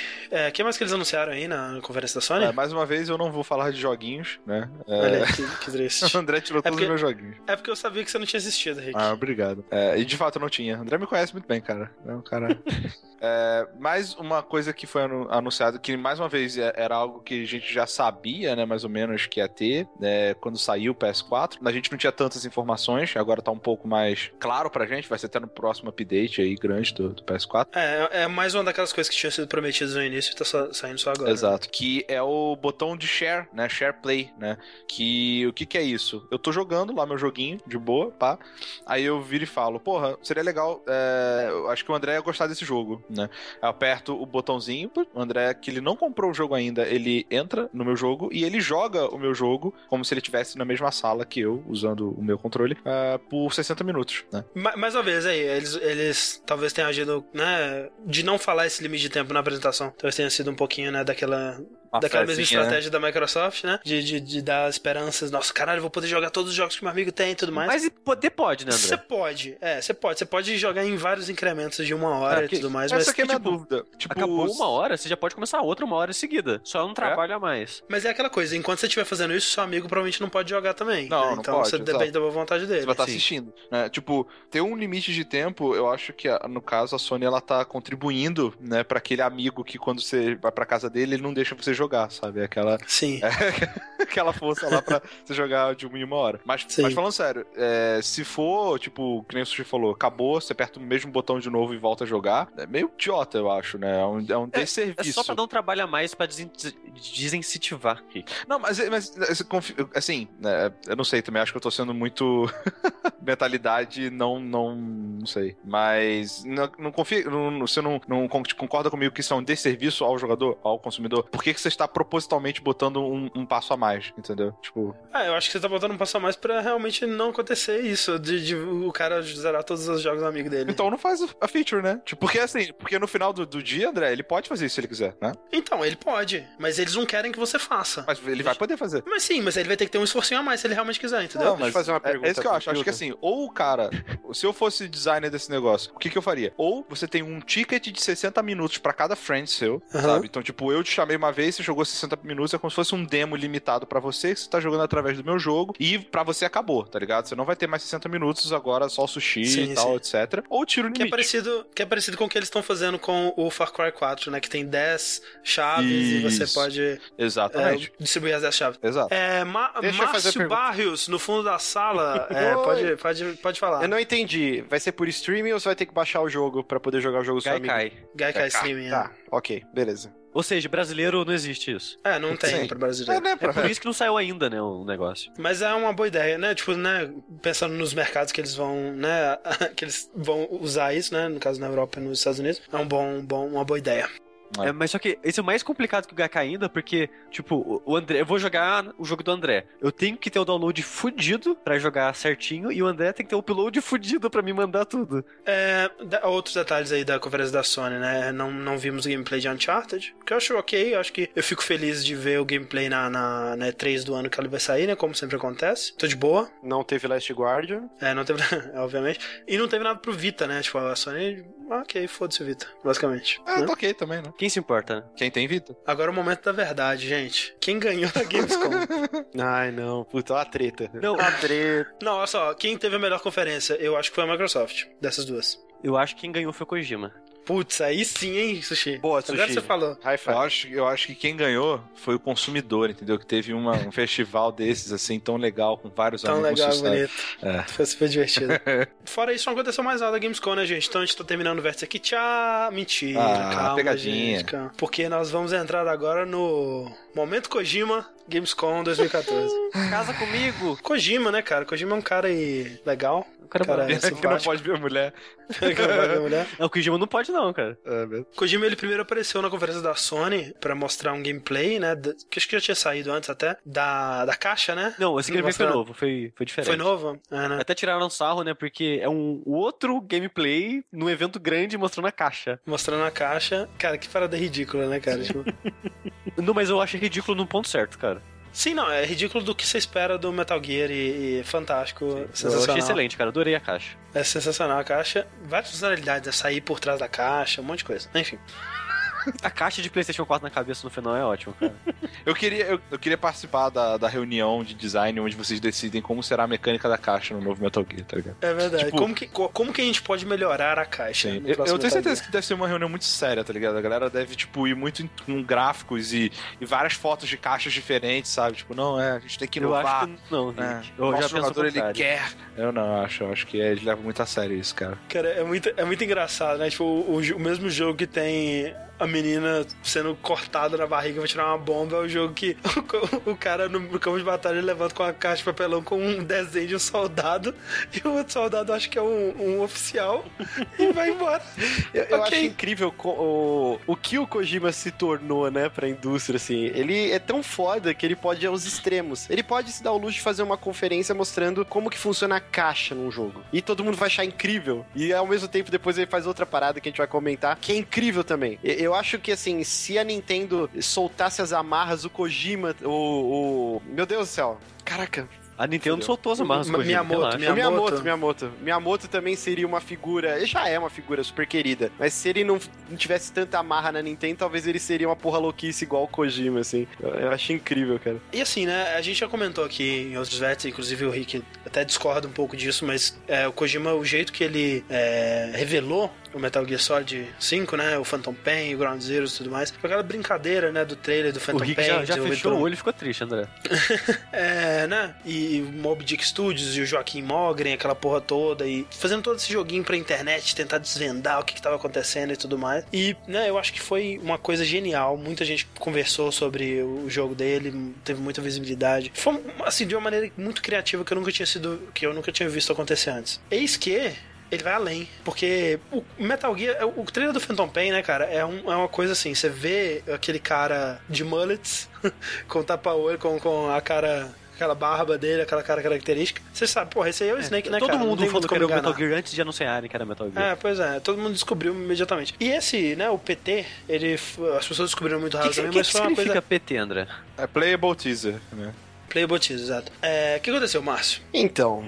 o que mais que eles anunciaram aí na conferência da Sony? É, mais uma vez, eu não vou falar de joguinhos, né? É, Olha aí, que, que triste. O André tirou todos porque- os meus joguinhos. É porque eu sabia que você não tinha assistido, Rick. Ah, obrigado. É, e de fato eu não tinha. André me conhece muito bem, cara. É um cara. É, mais uma coisa que foi anu- anunciada, que mais uma vez é- era algo que a gente já sabia, né, mais ou menos, que ia ter, né, quando saiu o PS4. A gente não tinha tantas informações, agora tá um pouco mais claro pra gente, vai ser até no próximo update aí grande do, do PS4. É, é mais uma daquelas coisas que tinham sido prometidas no início e tá saindo só agora. Exato. Que é o botão de share, né? Share play, né? Que o que, que é isso? Eu tô jogando lá meu joguinho, de boa, pá. Aí eu viro e falo, porra, seria legal. é, eu acho que o André ia gostar desse jogo, né? Eu aperto o botãozinho, o André, que ele não comprou o jogo ainda, ele entra no meu jogo e ele joga o meu jogo como se ele estivesse na mesma sala que eu, usando o meu controle, ah, por 60 minutos, né? Ma- Mais uma vez aí, eles, eles talvez tenham agido, né, de não falar esse limite de tempo na apresentação. Talvez tenha sido um pouquinho, né, daquela, Uma daquela mesma né? estratégia da Microsoft, né, de, de, de dar esperanças. Nossa, caralho, eu vou poder jogar todos os jogos que meu amigo tem e tudo mais. Mas poder pode, né, Você André? pode, é, você pode. Você pode jogar em vários incrementos de uma hora É, e tudo mais, Essa mas, aqui é a minha tipo, dúvida. Tipo, Acabou os- uma hora, você já pode começar outra uma hora em seguida. Só é um trabalho a mais. mas é aquela coisa, enquanto você estiver fazendo isso, seu amigo provavelmente não pode jogar também. Não, né? não Então pode, você exato. depende da boa vontade dele. Você vai estar Sim. assistindo. né? Tipo, ter um limite de tempo, eu acho que, a- no caso, a Sony ela tá contribuindo, né, pra aquele amigo que quando você vai pra casa dele, ele não deixa você jogar, sabe? Aquela, Sim. aquela força lá pra você jogar de uma em uma hora. Mas, Sim. mas falando sério, é, se for, tipo, que nem o Sushi falou, acabou, você aperta o mesmo botão de novo e volta a jogar, é meio idiota, eu acho, né? É um, é um É desserviço. só pra dar um trabalho a mais pra desincentivar. Não, mas, mas assim, né, eu não sei também, acho que eu tô sendo muito mentalidade, não, não, não sei. Mas não, não confia, não- você não, não con- concorda comigo que isso é um desserviço ao jogador, ao consumidor? Por que, que você está propositalmente botando um, um passo a mais, entendeu? Tipo, Ah, eu acho que você tá botando um passo a mais pra realmente não acontecer isso, de, de o cara zerar todos os jogos do amigo dele. então não faz a feature, né? Tipo, porque assim, porque no final do, do dia, André, ele pode fazer isso se ele quiser, né? Então, ele pode, mas eles não querem que você faça. Mas ele vai poder fazer. Mas sim, mas ele vai ter que ter um esforcinho a mais se ele realmente quiser, entendeu? Não, Deixa eu fazer uma é- pergunta É isso que eu acho. Acho que assim, ou o cara, se eu fosse designer desse negócio, o que, que eu faria? Ou você tem um ticket de 60 minutos pra cada friend seu, Aham. sabe? Então, tipo, eu te chamei uma vez, você jogou 60 minutos, é como se fosse um demo limitado pra você, que você tá jogando através do meu jogo, e pra você acabou, tá ligado? Você não vai ter mais 60 minutos agora, só o sushi Sim, e tal, sim. etc. Ou tira o Que é, parecido, que é parecido com o que eles estão fazendo com o Far Cry 4, né? Que tem 10 chaves e você Isso. pode é, Exatamente. distribuir as 10 chaves. Exato. É, Ma Deixa Márcio. Barrios, no fundo da sala, é, pode, pode, pode falar. Eu não entendi. Vai ser por streaming ou você vai ter que baixar o jogo pra poder jogar o jogo amigo? Gaikai. Gaikai Streaming, Tá, ok, beleza. Ou seja, brasileiro não existe isso. é. É, não tem Sim. pra É, brasileiro. né, É pra... por isso que não saiu ainda, né, o negócio. Mas é uma boa ideia, né? Tipo, né? Pensando nos mercados que eles vão, né? que eles vão usar isso, né? No caso na Europa e nos Estados Unidos. É um bom, bom, uma boa ideia. É. É, mas só que esse é mais complicado que o Gaikai ainda, porque, tipo, o- o André, eu vou jogar o jogo do André. Eu tenho que ter o download fudido pra jogar certinho, e o André tem que ter o upload fudido pra me mandar tudo. É, outros detalhes aí da conferência da Sony, né? Não, não vimos o gameplay de Uncharted, que eu acho ok. Eu acho que eu fico feliz de ver o gameplay na, na, na E3 do ano que ele vai sair, né? Como sempre acontece. Tô de boa. Não teve Last Guardian. É, não teve, obviamente. E não teve nada pro Vita, né? Tipo, a Sony, ok, foda-se o Vita, basicamente. É, né? tá ok também, né? Quem se importa, né? Quem tem vida. Agora é o momento da verdade, gente. Quem ganhou a Gamescom? Ai, não. Puta, olha a treta. Não, a treta. não, olha só, quem teve a melhor conferência? Eu acho que foi a Microsoft, dessas duas. eu acho que quem ganhou foi o Kojima. Putz, aí sim, hein, Sushi? Boa, Agora Sushi. você falou. High Eu acho, eu acho que quem ganhou foi o consumidor, entendeu? Que teve uma- um festival desses, assim, tão legal, com vários Tão amigos. legal, sucesso. bonito. É. Foi super divertido. Fora isso, não aconteceu mais nada da Gamescom, né, gente? Então a gente tá terminando o vértice aqui. Tchau! Mentira, Ah, calma, pegadinha. gente, calma. Porque nós vamos entrar agora no Momento Kojima Gamescom 2014. Casa comigo! Kojima, né, cara? Kojima é um cara aí legal. O cara, Cara, é que não pode ver a mulher. mulher. Não, o Kojima não pode não, cara. É, mesmo. Kojima, ele primeiro apareceu na conferência da Sony pra mostrar um gameplay, né? Que acho que já tinha saído antes até. Da, da caixa, né? Não, esse gameplay foi Mostrar- novo, foi, foi diferente. Foi novo? É, né? Até tiraram sarro, né? Porque é um outro gameplay num evento grande mostrando a caixa. Mostrando a caixa. Cara, que parada ridícula, né, cara? Tipo, Não, mas eu achei ridículo no ponto certo, cara. Sim, não, é ridículo do que você espera do Metal Gear e, e fantástico, Eu sensacional. achei excelente, cara. Adorei a caixa. É sensacional a caixa. Várias funcionalidades, é sair por trás da caixa, um monte de coisa. Enfim. A caixa de PlayStation 4 na cabeça no final é ótimo, cara. Eu queria, eu, eu queria participar da, da reunião de design onde vocês decidem como será a mecânica da caixa no novo Metal Gear, tá ligado? É verdade. Tipo- como, que, co- como que a gente pode melhorar a caixa? Sim. Eu, eu tenho Metal certeza Gear? que deve ser uma reunião muito séria, tá ligado? A galera deve, tipo, ir muito em- com gráficos e, e várias fotos de caixas diferentes, sabe? Tipo, não, é, a gente tem que Eu inovar. acho que não, É. Eu o já nosso o jogador, ele quer. Eu não acho, eu acho que eles levam muito a sério isso, cara. Cara, é muito, é muito engraçado, né? Tipo, o, o mesmo jogo que tem a menina sendo cortada na barriga pra tirar uma bomba é o jogo que o, o cara no, campo de batalha levanta com uma caixa de papelão com um desenho de um soldado e o outro soldado acha que é um, um oficial e vai embora. Eu, eu Ok. acho incrível o, o que o Kojima se tornou, né, pra indústria, assim. Ele é tão foda que ele pode ir aos extremos. Ele pode se dar o luxo de fazer uma conferência mostrando como que funciona a caixa num jogo. E todo mundo vai achar incrível. E ao mesmo tempo, depois ele faz outra parada que a gente vai comentar, que é incrível também. E- Eu acho que, assim, se a Nintendo soltasse as amarras, o Kojima, o... o... Meu Deus do céu. Caraca, A Nintendo soltou as amarras Ma- com Miyamoto, Miyamoto. o Miyamoto, Miyamoto. Miyamoto. Miyamoto também seria uma figura. Ele já é uma figura super querida. Mas se ele não, não tivesse tanta amarra na Nintendo, talvez ele seria uma porra louquice igual o Kojima, assim. Eu, eu achei incrível, cara. E assim, né? A gente já comentou aqui em outros vértices, inclusive o Rick até discorda um pouco disso, mas é, o Kojima, o jeito que ele é, revelou o Metal Gear Solid 5, né? O Phantom Pain, o Ground Zero e tudo mais. Foi aquela brincadeira, né? Do trailer do O Phantom Rick Pain. já, já fechou o olho e ficou triste, André. É, né? E o Mob Dick Studios e o Joaquim Mogren, aquela porra toda, e fazendo todo esse joguinho pra internet, tentar desvendar o que, que tava acontecendo e tudo mais. E, né, eu acho que foi uma coisa genial. Muita gente conversou sobre o jogo dele, teve muita visibilidade. Foi, assim, de uma maneira muito criativa que eu nunca tinha sido. que eu nunca tinha visto acontecer antes. Eis que. Ele vai além, porque o Metal Gear, o trailer do Phantom Pain, né, cara, é, um- é uma coisa assim, você vê aquele cara de mullets, com tapa-olho, com, com a cara, aquela barba dele, aquela cara característica, você sabe, porra, esse aí é o Snake, né, Todo cara? Não mundo falou que era o Metal. Gear antes de anunciarem que era Metal Gear. É, pois é, todo mundo descobriu imediatamente. E esse, né, o PT, ele, as pessoas descobriram muito O rápido que, que, também, que mas foi uma significa coisa... PT, André? É playable teaser, né? Playable teaser, exato. É, o que aconteceu, Márcio? Então,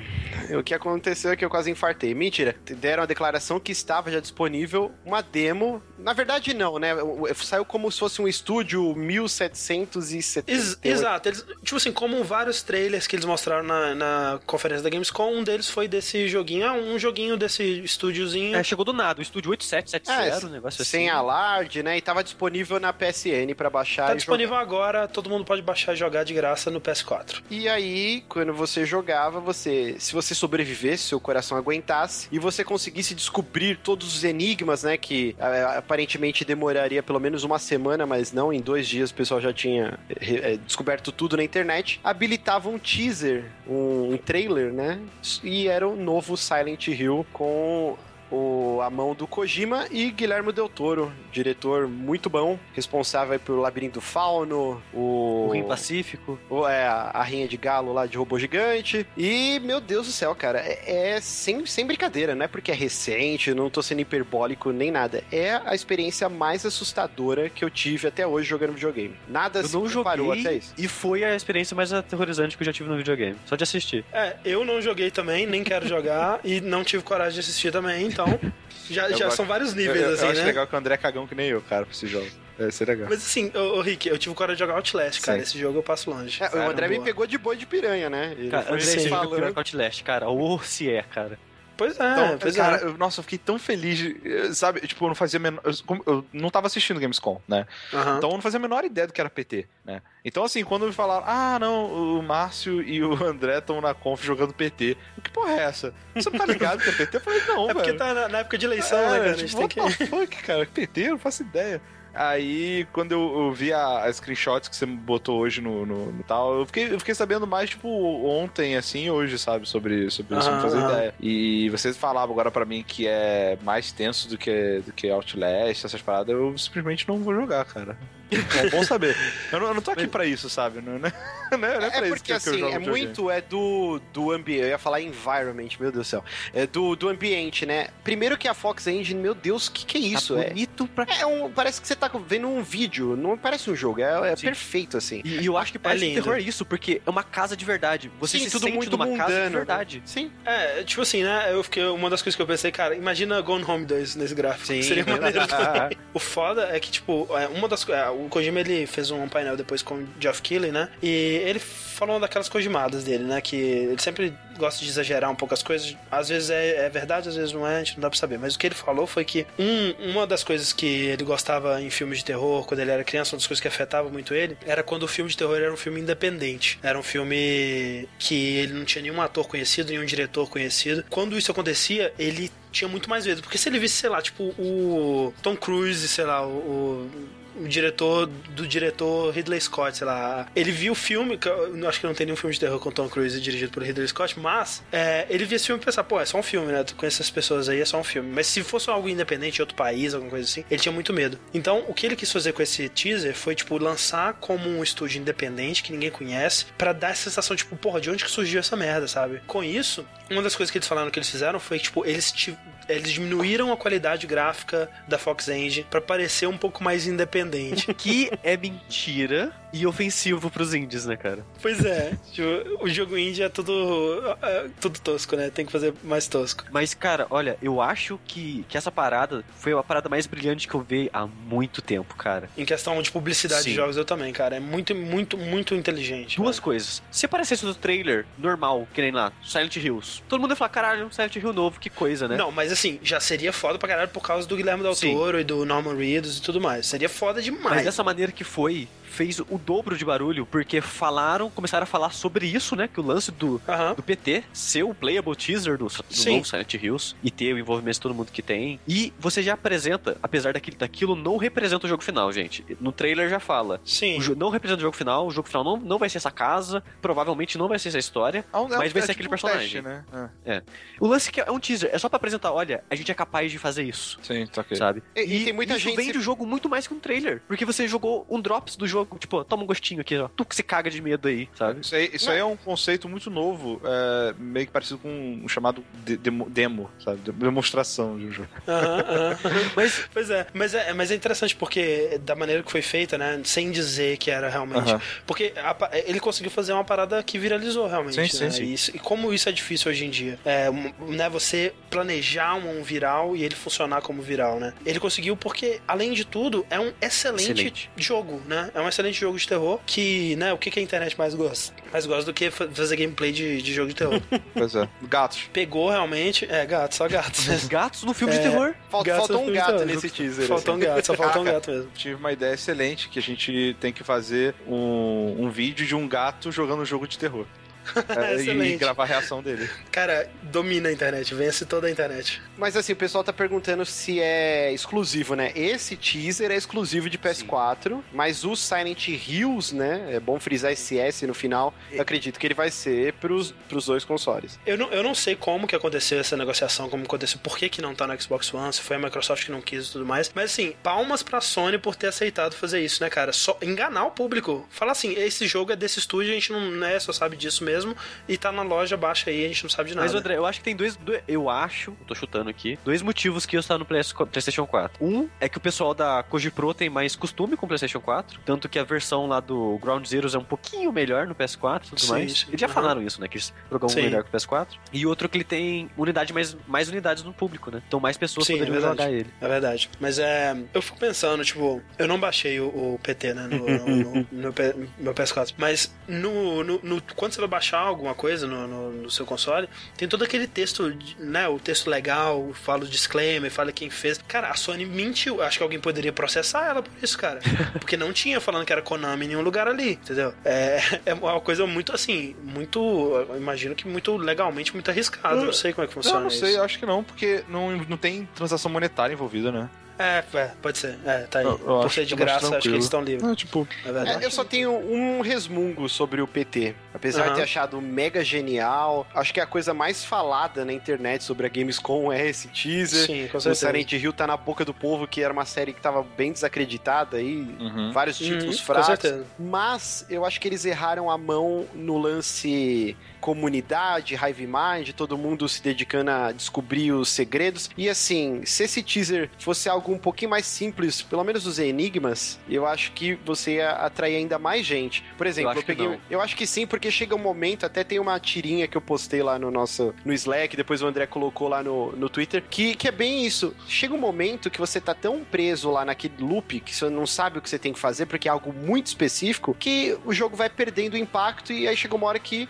o que aconteceu é que eu quase infartei. Mentira, deram a declaração que estava já disponível uma demo. Na verdade, não, né? Saiu como se fosse um estúdio 1770. Ex- exato, eles, tipo assim, como vários trailers que eles mostraram na, na conferência da Gamescom, um deles foi desse joguinho, ah, um joguinho desse estúdiozinho. É, chegou do nada, o estúdio 8770, um negócio assim. Sem alarde, né? E tava disponível na PSN pra baixar Tá e disponível agora, todo mundo pode baixar e jogar de graça no PS4. E aí, quando você jogava, você, se você sobrevivesse, seu coração aguentasse e você conseguisse descobrir todos os enigmas, né, que é, aparentemente demoraria pelo menos uma semana, mas não, em dois dias o pessoal já tinha é, descoberto tudo na internet, habilitava um teaser, um, um trailer, né, e era o novo Silent Hill com o, a mão do Kojima e Guilherme Del Toro, diretor muito bom, responsável pelo Labirinto do Fauno, o... O Rim Pacífico. Ou é a, rinha de galo lá de robô gigante. E, meu Deus do céu, cara, é, é sem, sem brincadeira, não é porque é recente, não tô sendo hiperbólico nem nada. É a experiência mais assustadora que eu tive até hoje jogando videogame. Nada Eu se não comparou joguei até isso. e foi a experiência mais aterrorizante que eu já tive no videogame. Só de assistir. É, eu não joguei também, nem quero jogar, e não tive coragem de assistir também, então. Já, Eu já gosto- são vários Eu, níveis, eu- eu assim, acho né? legal que o André é cagão que nem eu, cara, pra esse jogo. Deve ser legal. Mas assim, ô, ô, Rick, eu tive coragem de jogar Outlast, cara. Sim. Esse jogo eu passo longe. É, o Cara, André me boa. pegou de boi de piranha, né? Ele Cara, foi André, falando- que Outlast, cara. Ou se é, cara. Pois é, Então, pois cara, é. eu- nossa, eu fiquei tão feliz, eh, sabe? Tipo, eu não fazia a menor. Eu, eu não tava assistindo Gamescom, né? Aham. Então eu não fazia a menor ideia do que era PT, né? Então, assim, quando me falaram, ah, não, o Márcio e o André estão na conf jogando PT. Que porra é essa? Você não tá ligado que é PT? Eu falei, não, É porque velho. tá na, na época de eleição, É, né, cara? A tipo, gente tem what que. fuck, cara? PT? Eu não faço ideia. Aí, quando eu, eu vi a, a screenshots que você botou hoje no, no, no tal, eu fiquei, eu fiquei sabendo mais, tipo, ontem, assim, hoje, sabe, sobre, sobre isso, não Aham. ideia. E vocês falavam agora pra mim que é mais tenso do que, do que Outlast, essas paradas, eu simplesmente não vou jogar, cara. É bom saber. Eu não, eu não tô aqui pra isso, sabe? Não, não, não é, não é pra É isso porque que, eu- que eu assim, jogo é muito é do, do ambiente. Eu ia falar environment, meu Deus do céu. É do, do ambiente, né? Primeiro que a Fox Engine, meu Deus, o que, que é isso? Tá é, bonito pra é um, parece que você tá vendo um vídeo, não parece um jogo, é, é perfeito assim. E, e eu acho que parece um lindo. terror isso, porque é uma casa de verdade. Você Sim, se tudo sente muito numa casa de mundano, verdade. Sim. É, tipo assim, né? Eu fiquei. Uma das coisas que eu pensei, cara, imagina Gone Home 2 nesse gráfico. Sim, Seria né? maneiro também. O foda é que, tipo, é, uma das coisas. O Kojima ele fez um painel depois com o Geoff Keighley, né? E ele falou uma daquelas Kojimadas dele, né? Que ele sempre gosta de exagerar um pouco as coisas. Às vezes é, é verdade, às vezes não é, a gente não dá pra saber. Mas o que ele falou foi que um- uma das coisas que ele gostava em filmes de terror, quando ele era criança, uma das coisas que afetava muito ele, era quando o filme de terror era um filme independente. Era um filme que ele não tinha nenhum ator conhecido, nenhum diretor conhecido. Quando isso acontecia, ele tinha muito mais medo. Porque se ele visse, sei lá, tipo, o Tom Cruise, sei lá, o. o diretor do diretor Ridley Scott, sei lá. Ele viu o filme, que eu acho que não tem nenhum filme de terror com Tom Cruise dirigido por Ridley Scott, mas é, ele via esse filme e pensava, pô, é só um filme, né? Conhece essas pessoas aí, é só um filme. Mas se fosse algo independente, em outro país, alguma coisa assim, ele tinha muito medo. Então, o que ele quis fazer com esse teaser foi, tipo, lançar como um estúdio independente que ninguém conhece, pra dar essa sensação, tipo, porra, de onde que surgiu essa merda, sabe? Com isso, uma das coisas que eles falaram que eles fizeram foi, tipo, eles, eles diminuíram a qualidade gráfica da Fox Engine pra parecer um pouco mais independente. Que é mentira e ofensivo pros indies, né, cara? Pois é, tipo, o jogo indie é tudo, é, tudo tosco, né? Tem que fazer mais tosco. Mas, cara, olha, eu acho que, que essa parada foi a parada mais brilhante que eu vi há muito tempo, cara. Em questão de publicidade Sim. de jogos, eu também, cara. É muito, muito, muito inteligente. Duas velho. coisas. Se aparecesse no trailer normal, que nem lá, Silent Hills, todo mundo ia falar, caralho, um Silent Hill novo, que coisa, né? Não, mas assim, já seria foda pra caralho por causa do Guilherme Del Sim. Toro e do Norman Reedus e tudo mais. Seria foda demais. Mas dessa maneira que foi, fez o dobro de barulho, porque falaram, começaram a falar sobre isso, né? Que o lance do, do PT ser o playable teaser do, do novo Silent Hills e ter o envolvimento de todo mundo que tem. E você já apresenta, apesar daquilo, daquilo não representa o jogo final, gente. No trailer já fala. Sim. O não representa o jogo final, o jogo final não, não vai ser essa casa, provavelmente não vai ser essa história. É um- é um- Mas vai é ser tipo aquele um personagem. teste, né? É. O lance que é um teaser, é só pra apresentar, olha, a gente é capaz de fazer isso. Sim, tá ok. Sabe? E- e tem muita isso gente vende se- o jogo muito mais que um trailer. Porque você jogou um drops do jogo, tipo, toma um gostinho aqui, ó. Tu que se caga de medo aí, sabe? Isso, aí, isso aí é um conceito muito novo, é, meio que parecido com um chamado de- demo, demo, sabe? De- Demonstração de um jogo. Mas Pois é, mas é, mas é interessante porque da maneira que foi feita, né, sem dizer que era realmente, porque a ele conseguiu fazer uma parada que viralizou realmente, Sim, sim, né? sim. E, isso- e como isso é difícil hoje em dia, é, né, você planejar um viral e ele funcionar como viral, né? Ele conseguiu porque além de tudo é um excelente, Excelente. jogo, né? É um excelente jogo de terror que, né, o que, que a internet mais gosta? Mais gosta do que fa- fazer gameplay de, de jogo de terror. Pois é. Gatos. Pegou realmente, é, gato, só gato. gatos no filme de É. terror. Falta, Gato faltou um gato nesse teaser. Faltou um assim. gato, só faltou um gato mesmo. Tive uma ideia excelente que a gente tem que fazer um, um vídeo de um gato jogando um jogo de terror. É, e gravar a reação dele. Cara, domina a internet, vence toda a internet. Mas assim, o pessoal tá perguntando se é exclusivo, né? Esse teaser é exclusivo de PS4, mas o Silent Hills, né? É bom frisar esse S no final. Eu acredito que ele vai ser pros, pros dois consoles. Eu não, eu não sei como que aconteceu essa negociação, como aconteceu, por que, que não tá no Xbox One, se foi a Microsoft que não quis e tudo mais. Mas assim, palmas pra Sony por ter aceitado fazer isso, né, cara? Só enganar o público. Falar assim, esse jogo é desse estúdio, a gente não né, só sabe disso mesmo, e tá na loja, baixa aí, a gente não sabe de nada. Mas, André, eu acho que tem dois, dois- Eu acho, tô chutando aqui, dois motivos que eu estar no PlayStation 4. Um é que o pessoal da Koji Pro tem mais costume com o PlayStation 4. Tanto que a versão lá do Ground Zeroes é um pouquinho melhor no PS4 e tudo Sim, mais. sim. Eles já Aham. falaram isso, né? Que eles jogam Sim. melhor que o PS4. E outro que ele tem unidade mais, mais unidades no público, né? Então mais pessoas Sim, é poderiam verdade. jogar ele. É verdade. Mas é. Eu fico pensando, tipo, eu não baixei o, o PT, né? No, no- no- no meu PS4. Mas no, no- no- quando você vai baixar alguma coisa no, no- no seu console, tem todo aquele texto, né? O texto legal, fala o disclaimer, fala quem fez. Cara, a Sony mentiu. Acho que alguém poderia processar ela por isso, cara. Porque não tinha falando que era Konami em nenhum lugar ali, entendeu? É, é uma coisa muito assim, muito. eu imagino que muito legalmente, muito arriscado. Eu- não sei como é que funciona não sei, isso. eu acho que não, porque não, não tem transação monetária envolvida, né? É, é, pode ser. É, tá aí. Eu- eu Por ser de graça, acho que eles estão livres. É, tipo, É verdade. É, eu só tenho um resmungo sobre o PT. Apesar Aham. de ter achado mega genial, acho que a coisa mais falada na internet sobre a Gamescom é esse teaser. Sim, com O certeza. Silent Hill tá na boca do povo, que era uma série que tava bem desacreditada aí. uhum. Vários títulos Uhum, com fracos. certeza. Mas eu acho que eles erraram a mão no lance comunidade, Hive Mind, todo mundo se dedicando a descobrir os segredos. E assim, se esse teaser fosse algo um pouquinho mais simples, pelo menos os enigmas, eu acho que você ia atrair ainda mais gente. Por exemplo, Eu eu, acho que peguei. Eu acho que sim, porque chega um momento, até tem uma tirinha que eu postei lá no nosso no Slack, depois o André colocou lá no, no Twitter, que, que é bem isso. Chega um momento que você tá tão preso lá naquele loop que você não sabe o que você tem que fazer, porque é algo muito específico, que o jogo vai perdendo o impacto e aí chega uma hora que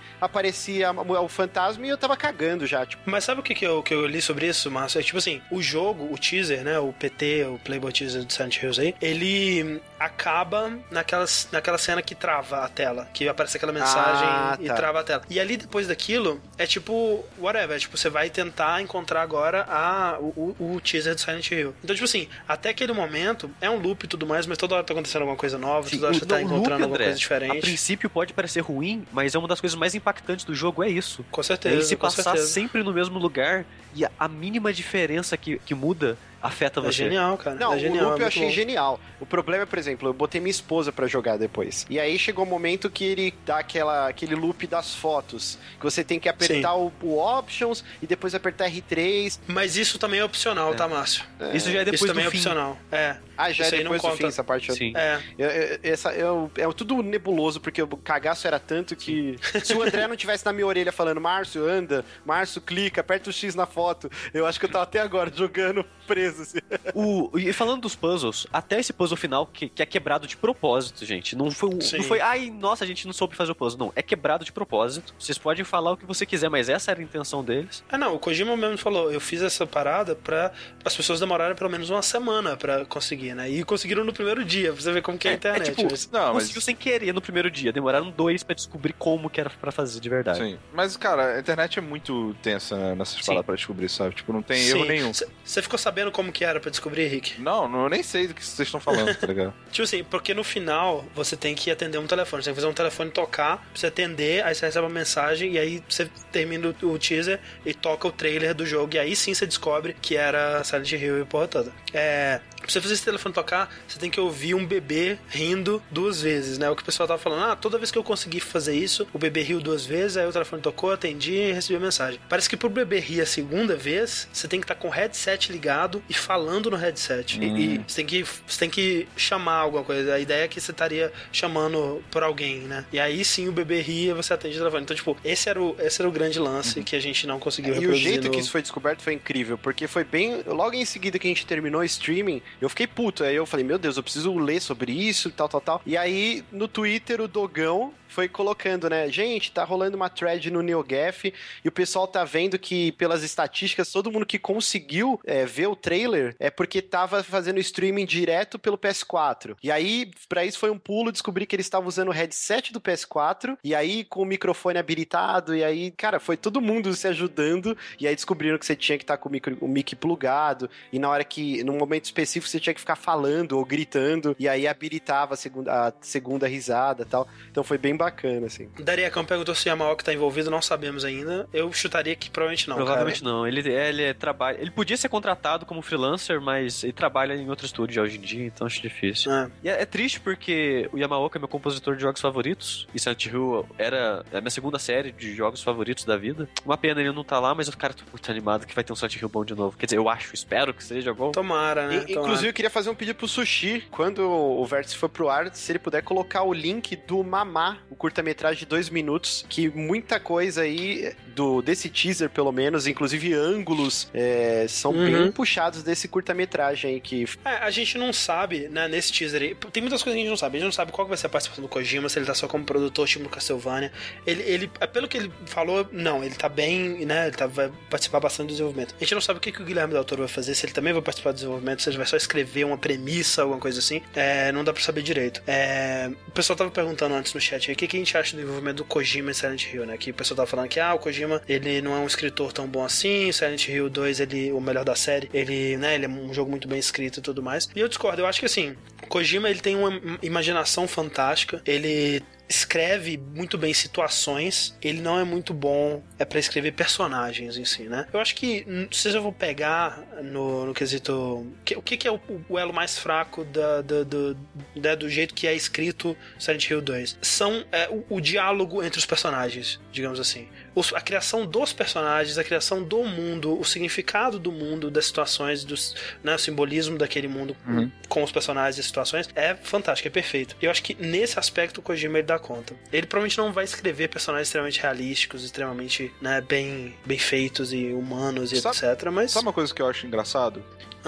aparecia o fantasma e eu tava cagando já, tipo. Mas sabe o que, que, eu, que eu li sobre isso, Márcio? É tipo assim, o jogo, o teaser, né? O PT, o Playboy Teaser do Silent Hills aí, ele acaba naquelas, naquela cena que trava a tela. Que aparece aquela mensagem Ah, e tá. trava a tela. E ali, depois daquilo, é tipo, whatever. É tipo, você vai tentar encontrar agora a, o, o- o teaser do Silent Hill. Então, tipo assim, até aquele momento, é um loop e tudo mais, mas toda hora tá acontecendo alguma coisa nova, toda hora você tá o loop, encontrando alguma André, coisa A diferente. princípio pode parecer ruim, mas é uma das coisas mais impactantes do jogo, é isso. Com É certeza, ele se passar certeza. sempre no mesmo lugar e a, a mínima diferença que, que muda afeta É você. genial, cara. Não, é genial, o loop é eu achei bom. genial. O problema é, por exemplo, eu botei minha esposa pra jogar depois. E aí chegou o momento que ele dá aquela, aquele loop das fotos. Que você tem que apertar o, o Options e depois apertar R3. Mas isso também é opcional, tá, Márcio? Isso já é depois isso também do é fim. opcional. É. Ah, já Isso é depois do fim essa parte. Sim. É. Eu- eu- essa, eu- é tudo nebuloso, porque o cagaço era tanto que. Se o André não tivesse na minha orelha falando, Márcio, anda, Márcio, clica, aperta o X na foto, eu acho que eu tava até agora jogando preso. Assim. O, e falando dos puzzles, até esse puzzle final que, que é quebrado de propósito, gente. Não foi, Sim. não foi, ai, nossa, a gente não soube fazer o puzzle. Não, é quebrado de propósito. Vocês podem falar o que você quiser, mas essa era a intenção deles. Ah, não, o Kojima mesmo falou, eu fiz essa parada pra as pessoas demorarem pelo menos uma semana pra conseguir, né? E conseguiram no primeiro dia, pra você ver como que é a internet. é tipo, mas- Não, mas- conseguiu sem querer no primeiro dia. Demoraram dois pra descobrir como que era pra fazer de verdade. Sim. Mas, cara, a internet é muito tensa né, nessas Sim. paradas pra descobrir, sabe? Tipo, não tem Sim. erro nenhum. Você ficou sabendo como que era pra descobrir, Rick? Não, não, eu nem sei do que vocês estão falando, tá ligado? Tipo assim, porque no final você tem que atender um telefone. Você tem que fazer um telefone tocar, pra você atender, aí você recebe uma mensagem e aí você termina o, o teaser e toca o trailer do jogo. E aí sim você descobre que era Silent Hill e porra toda. É. Pra você fazer esse telefone tocar, você tem que ouvir um bebê rindo duas vezes, né? O que o pessoal tava falando, ah, toda vez que eu consegui fazer isso, o bebê riu duas vezes, aí o telefone tocou, atendi e recebi a mensagem. Parece que pro bebê rir a segunda vez, você tem que estar com o headset ligado e falando no headset. E- E, você tem que você tem que chamar alguma coisa. A ideia é que você estaria chamando por alguém, né? E aí sim o bebê ria e você atende o telefone. Então, tipo, esse era o, esse era o grande lance que a gente não conseguiu E o jeito no... que isso foi descoberto foi incrível, porque foi bem. Logo em seguida que a gente terminou o streaming, eu fiquei puto. Aí eu falei, meu Deus, eu preciso ler sobre isso, tal, tal, tal. E aí, no Twitter, o Dogão foi colocando, né? Gente, tá rolando uma thread no NeoGaf e o pessoal tá vendo que, pelas estatísticas, todo mundo que conseguiu é, ver o trailer é porque tava fazendo streaming direto pelo PS4. E aí, pra isso foi um pulo, descobri que eles estavam usando o headset do PS4 e aí com o microfone habilitado. E aí, cara, foi todo mundo se ajudando. E aí descobriram que você tinha que estar com o, micro, o mic plugado. E na hora que, num momento específico, você tinha que ficar falando ou gritando. E aí habilitava a segunda, a segunda risada tal. Então foi bem bacana, assim. Dariacão perguntou se o Yamaoka tá envolvido, não sabemos ainda. Eu chutaria que provavelmente não, Provavelmente cara. não. Ele, é, ele é, trabalha. Ele podia ser contratado como freelancer, mas ele trabalha em outro estúdio já hoje em dia, então acho difícil. É. E é, é triste porque o Yamaoka é meu compositor de jogos favoritos. E Silent Hill era a minha segunda série de jogos favoritos da vida. Uma pena ele não tá lá, mas eu, cara, tô muito animado que vai ter um Silent Hill bom de novo. Quer dizer, eu acho, espero que seja bom. Tomara, né? E- Tomara. inclusive, eu queria fazer um pedido pro Sushi, quando o Vértice for pro ar, se ele puder colocar o link do Mamá, o curta-metragem de dois minutos, que muita coisa aí, do desse teaser pelo menos, inclusive ângulos, é, são Uhum. bem puxados desse curta-metragem aí, que É, a gente não sabe, né, nesse teaser aí. Tem muitas coisas que a gente não sabe. A gente não sabe qual que vai ser a participação do Kojima, se ele tá só como produtor, tipo no Castlevania. Ele, ele, é, pelo que ele falou, não, ele tá bem, né, ele tá, vai participar bastante do desenvolvimento. A gente não sabe o que, que o Guilherme Del Toro vai fazer, se ele também vai participar do desenvolvimento, se ele vai só escrever uma premissa, alguma coisa assim. É, não dá pra saber direito. É, o pessoal tava perguntando antes no chat aí, que, que, a gente acha do envolvimento do Kojima em Silent Hill, né? Que o pessoal tá falando que, ah, o Kojima, ele não é um escritor tão bom assim, Silent Hill 2, ele, o melhor da série, ele, né, ele é um jogo muito bem escrito e tudo mais. E eu discordo, eu acho que assim, Kojima, ele tem uma imaginação fantástica, ele escreve muito bem situações, ele não é muito bom é para escrever personagens em si, né? Eu acho que se eu vou pegar no, no quesito que, o que, que é o, o, elo mais fraco da, da, do, da, do jeito que é escrito Silent Hill 2 são é, o, o diálogo entre os personagens, digamos assim a criação dos personagens, a criação do mundo, o significado do mundo, das situações, dos, né, o simbolismo daquele mundo uhum. com os personagens e situações é fantástico, é perfeito. E eu acho que nesse aspecto o Kojima ele dá conta. Ele provavelmente não vai escrever personagens extremamente realísticos, extremamente né, bem, bem feitos e humanos e sabe, etc. Mas. Sabe uma coisa que eu acho engraçado?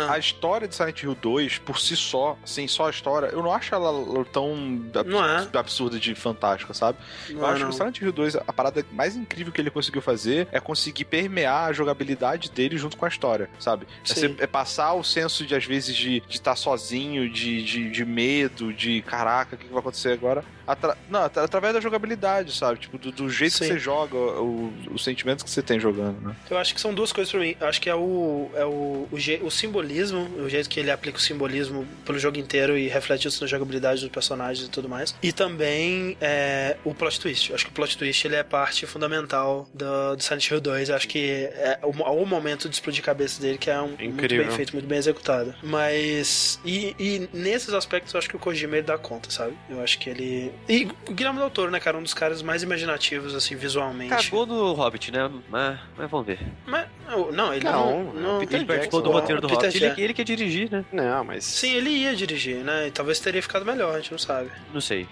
Ah. A história de Silent Hill 2, por si só, assim, só a história, eu não acho ela tão é. absurda de fantástica, sabe? Não eu é, acho não. que o Silent Hill 2, a parada mais incrível que ele conseguiu fazer é conseguir permear a jogabilidade dele junto com a história, sabe? É, ser, é, passar o senso de, às vezes, de estar de tá sozinho, de, de, de medo, de caraca, o que, que vai acontecer agora? Atra... Não, através da jogabilidade, sabe? Tipo, do, do jeito Sim. que você joga, o, os sentimentos que você tem jogando, né? Eu acho que são duas coisas pra mim. Eu acho que é o, é o, o, o simbolismo, o jeito que ele aplica o simbolismo pelo jogo inteiro e reflete isso na jogabilidade dos personagens e tudo mais. E também é, o plot twist. Eu acho que o plot twist ele é parte fundamental do, do Silent Hill 2. Eu acho que é o, o momento de explodir a cabeça dele que é um, muito bem feito, muito bem executado. Mas. E, e nesses aspectos eu acho que o Kojima ele dá conta, sabe? Eu acho que ele e o Guilherme Del Toro, né, cara? Um dos caras mais imaginativos, assim, visualmente. Cagou no Hobbit, né? Mas, mas vamos ver. Mas, não, ele não. não, não ele participou do roteiro do Peter Hobbit. Ele, ele que ia dirigir, né? Não, mas. Sim, ele ia dirigir, né? E talvez teria ficado melhor, a gente não sabe. Não sei.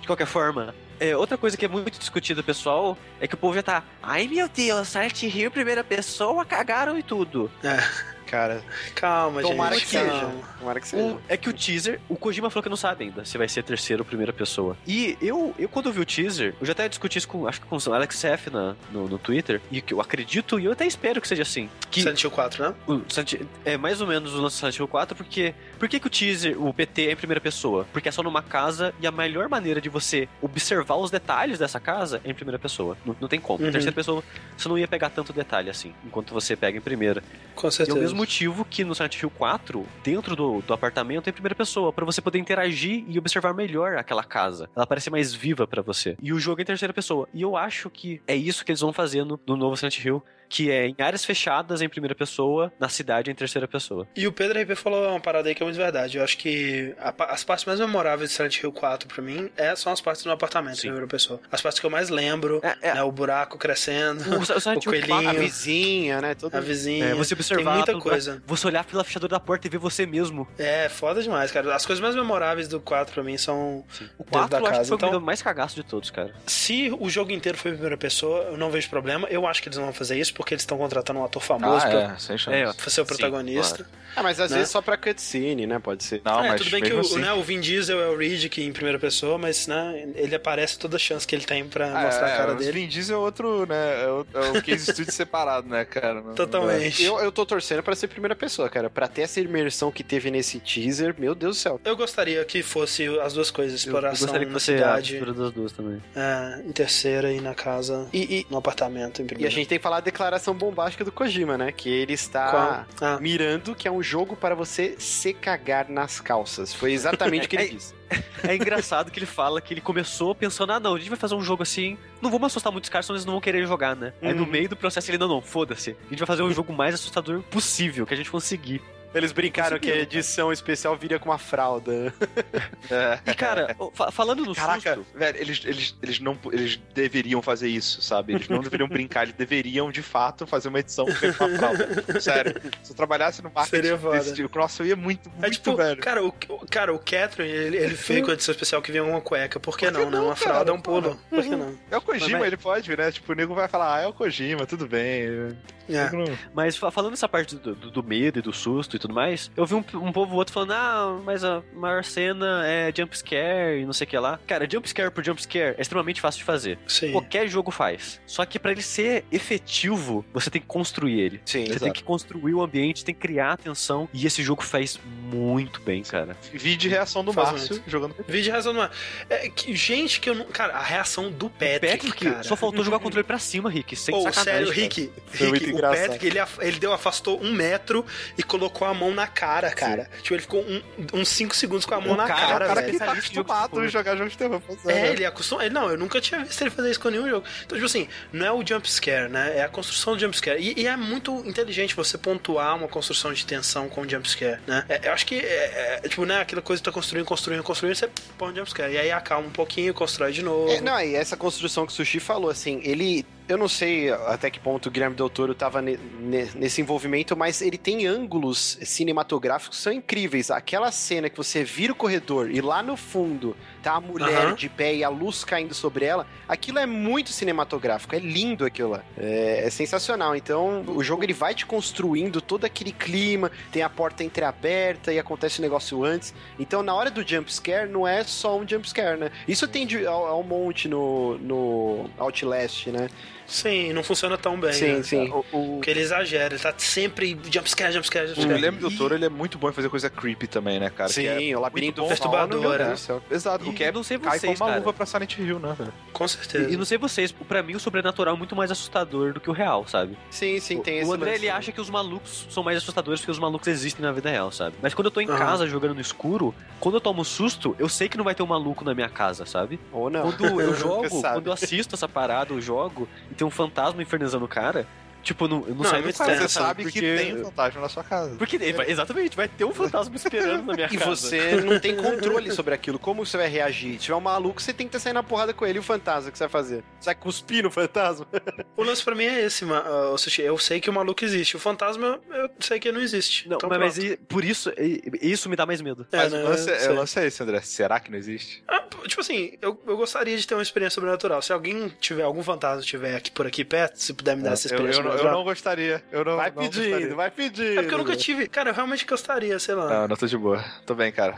De qualquer forma, é, outra coisa que é muito discutida, pessoal, é que o povo já tá. Ai meu Deus, Silent Hill, primeira pessoa, cagaram e tudo. É. Cara, calma, Tomara gente. Que seja. Tomara que seja. O, é que o teaser, o Kojima falou que não sabe ainda se vai ser terceira ou primeira pessoa. E eu, eu quando vi o teaser, eu já até discuti isso com, acho que com o Alex F na, no, no Twitter, e que eu acredito e eu até espero que seja assim. Que Silent Hill 4, né? O, é mais ou menos o lance Silent Hill 4, porque por que, que o teaser, o PT é em primeira pessoa? Porque é só numa casa e a melhor maneira de você observar os detalhes dessa casa é em primeira pessoa. Não, não tem como. Uhum. Em terceira pessoa, você não ia pegar tanto detalhe assim, enquanto você pega em primeira. Com certeza. Mesmo motivo que no Silent Hill 4, dentro do, do apartamento, é em primeira pessoa, para você poder interagir e observar melhor aquela casa. Ela parece mais viva para você. E o jogo é em terceira pessoa. E eu acho que é isso que eles vão fazendo no novo Silent Hill que é em áreas fechadas em primeira pessoa, na cidade em terceira pessoa. E o Pedro RP falou uma parada aí que é muito verdade. Eu acho que a, as partes mais memoráveis de Silent Hill 4 pra mim é, são as partes no apartamento Sim. em primeira pessoa. As partes que eu mais lembro, é, é. Né, o buraco crescendo, o, o, o coelhinho, a vizinha, né? A vizinha. É, você observar Tem muita coisa. Você olhar pela fechadura da porta e ver você mesmo. É, foda demais, cara. As coisas mais memoráveis do 4 pra mim são Sim. o 4 da eu casa. acho que foi então, o mais cagaço de todos, cara. Se o jogo inteiro foi em primeira pessoa, eu não vejo problema. Eu acho que eles não vão fazer isso porque eles estão contratando um ator famoso ah, pra, é, sem chance. É, ser o protagonista. Sim, claro. Ah, mas às né? vezes só pra cutscene, né? Pode ser. Não, é, mas tudo bem que o, assim... né, o Vin Diesel é o Reed que em primeira pessoa, mas né, ele aparece toda a chance que ele tem pra ah, mostrar é, a cara é, dele. O Vin Diesel é outro, né? É o, é o case studio separado, né, cara? Totalmente. Eu, eu tô torcendo pra ser primeira pessoa, cara. Pra ter essa imersão que teve nesse teaser, meu Deus do céu. Eu gostaria que fosse as duas coisas, exploração eu, eu na cidade. A das duas também. É, em terceira e na casa. E, e no apartamento em primeira. E a gente tem que falar a declaração bombástica do Kojima, né? Que ele está ah. mirando que é um jogo para você se cagar nas calças. Foi exatamente o que ele é, disse. É engraçado que ele fala que ele começou pensando, ah não, a gente vai fazer um jogo assim, não vamos assustar muitos caras, senão eles não vão querer jogar, né? Uhum. Aí no uhum. meio do processo ele, não, não, foda-se. A gente vai fazer um jogo mais assustador possível, que a gente conseguir. Eles brincaram que a edição especial viria com uma fralda. É. E, cara, falando no Caraca, susto... velho, eles, eles, eles, não, eles deveriam fazer isso, sabe? Eles não deveriam brincar, eles deveriam, de fato, fazer uma edição com uma fralda. Sério. Se eu trabalhasse no marketing desse tipo, nossa, eu ia muito, muito, é, tipo, velho. Cara, o, cara, o Catherine, ele, ele fez com a edição especial que vinha uma cueca. Por que, Por que não, né? Uma fralda é um pulo. Por que não? É o Kojima, mas... ele pode, né? Tipo, o nego vai falar, ah, é o Kojima, tudo bem. É. Mas falando nessa parte do, do, do medo e do susto e tudo mais, eu vi um, um povo outro falando, ah, mas a maior cena é jump scare e não sei o que lá. Cara, jump scare por jump scare é extremamente fácil de fazer. Sim. Qualquer jogo faz. Só que pra ele ser efetivo, você tem que construir ele. Sim, Você tem que construir o ambiente, tem que criar atenção. E esse jogo faz muito bem, cara. Vi de reação do Faz Márcio jogando Vídeo razão não é. é que, gente que eu não. Cara, a reação do Patrick. Patrick, cara. só faltou jogar o controle pra cima, Rick. Sem Pô, sacanagem. sério, cara. Rick, muito Rick o engraçado. Patrick, ele, af- ele deu, afastou um metro e colocou a mão na cara, cara. Tipo, ele ficou um- uns 5 segundos com a mão O na cara- cara, o cara velho. que tá acostumado a jogar jogos de terror. É, ele acostuma. ele- Não, eu nunca tinha visto ele fazer isso com nenhum jogo. Então, tipo assim, não é o jump scare, né? É a construção do jump scare. E, e é muito inteligente você pontuar uma construção de tensão com jump scare, né? É, eu acho que é, é, tipo, né? Aquela coisa que tá construindo, construindo, construindo, você põe um jump scare. E aí acalma um pouquinho, constrói de novo. É, não, e essa construção que o Sushi falou, assim, ele. Eu não sei até que ponto o Guilherme Del Toro tava ne- ne- nesse envolvimento, mas ele tem ângulos cinematográficos que são incríveis. Aquela cena que você vira o corredor e lá no fundo tá a mulher de pé e a luz caindo sobre ela, aquilo é muito cinematográfico, é lindo aquilo lá. É, é sensacional. Então, o jogo ele vai te construindo todo aquele clima, tem a porta entreaberta e acontece o negócio antes. Então, na hora do jump scare, não é só um jump scare, né? Isso tem de, ao, ao monte no, no Outlast, né? Sim, não funciona tão bem. sim, né? sim. O, o, Porque ele exagera, ele tá sempre jumpscare, jumpscare, o jumpscare. Guilherme do Toro, ele é muito bom em fazer coisa creepy também, né, cara? Que é Sim, o labirinto Perturbadora. Exato, E o que é não sei cai vocês, com uma cara. luva pra Silent Hill, né, velho? Com certeza. E, e não sei vocês, pra mim o sobrenatural é muito mais assustador do que o real, sabe? Sim, sim, tem o, esse o André lance. ele acha que os malucos são mais assustadores porque os malucos existem na vida real, sabe? Mas quando eu tô em Aham. casa jogando no escuro, quando eu tomo susto, eu sei que não vai ter um maluco na minha casa, sabe? Ou não. Quando eu jogo, quando eu assisto essa parada, eu jogo e tem um fantasma infernizando o cara, tipo, eu não, eu não, Não, saio é muito Você sabe porque... que tem um fantasma na sua casa. Porque, vai- exatamente, vai ter um fantasma esperando na minha E casa. você não tem controle sobre aquilo. Como você vai reagir? Se tiver um maluco, você tem que estar saindo na porrada com ele e o fantasma, o que você vai fazer? Você vai cuspir no fantasma? O lance pra mim é esse, Sushi. Eu sei que o maluco existe. O fantasma, eu sei que não existe. Não, Então, mas, mas e- por isso, e- isso me dá mais medo. É, Mas né, o lance, eu é, o lance é esse, André. Será que não existe? Ah, tipo assim, eu, eu gostaria de ter uma experiência sobrenatural. Se alguém tiver, algum fantasma tiver aqui por aqui perto, se puder me dar essa Eu, eu, experiência não, eu sobrenatural. não gostaria. Eu não, Vai não pedindo, gostaria. vai pedindo. É porque eu nunca tive. Cara, eu realmente gostaria, sei lá. Não, não tô de boa. Tô bem, cara.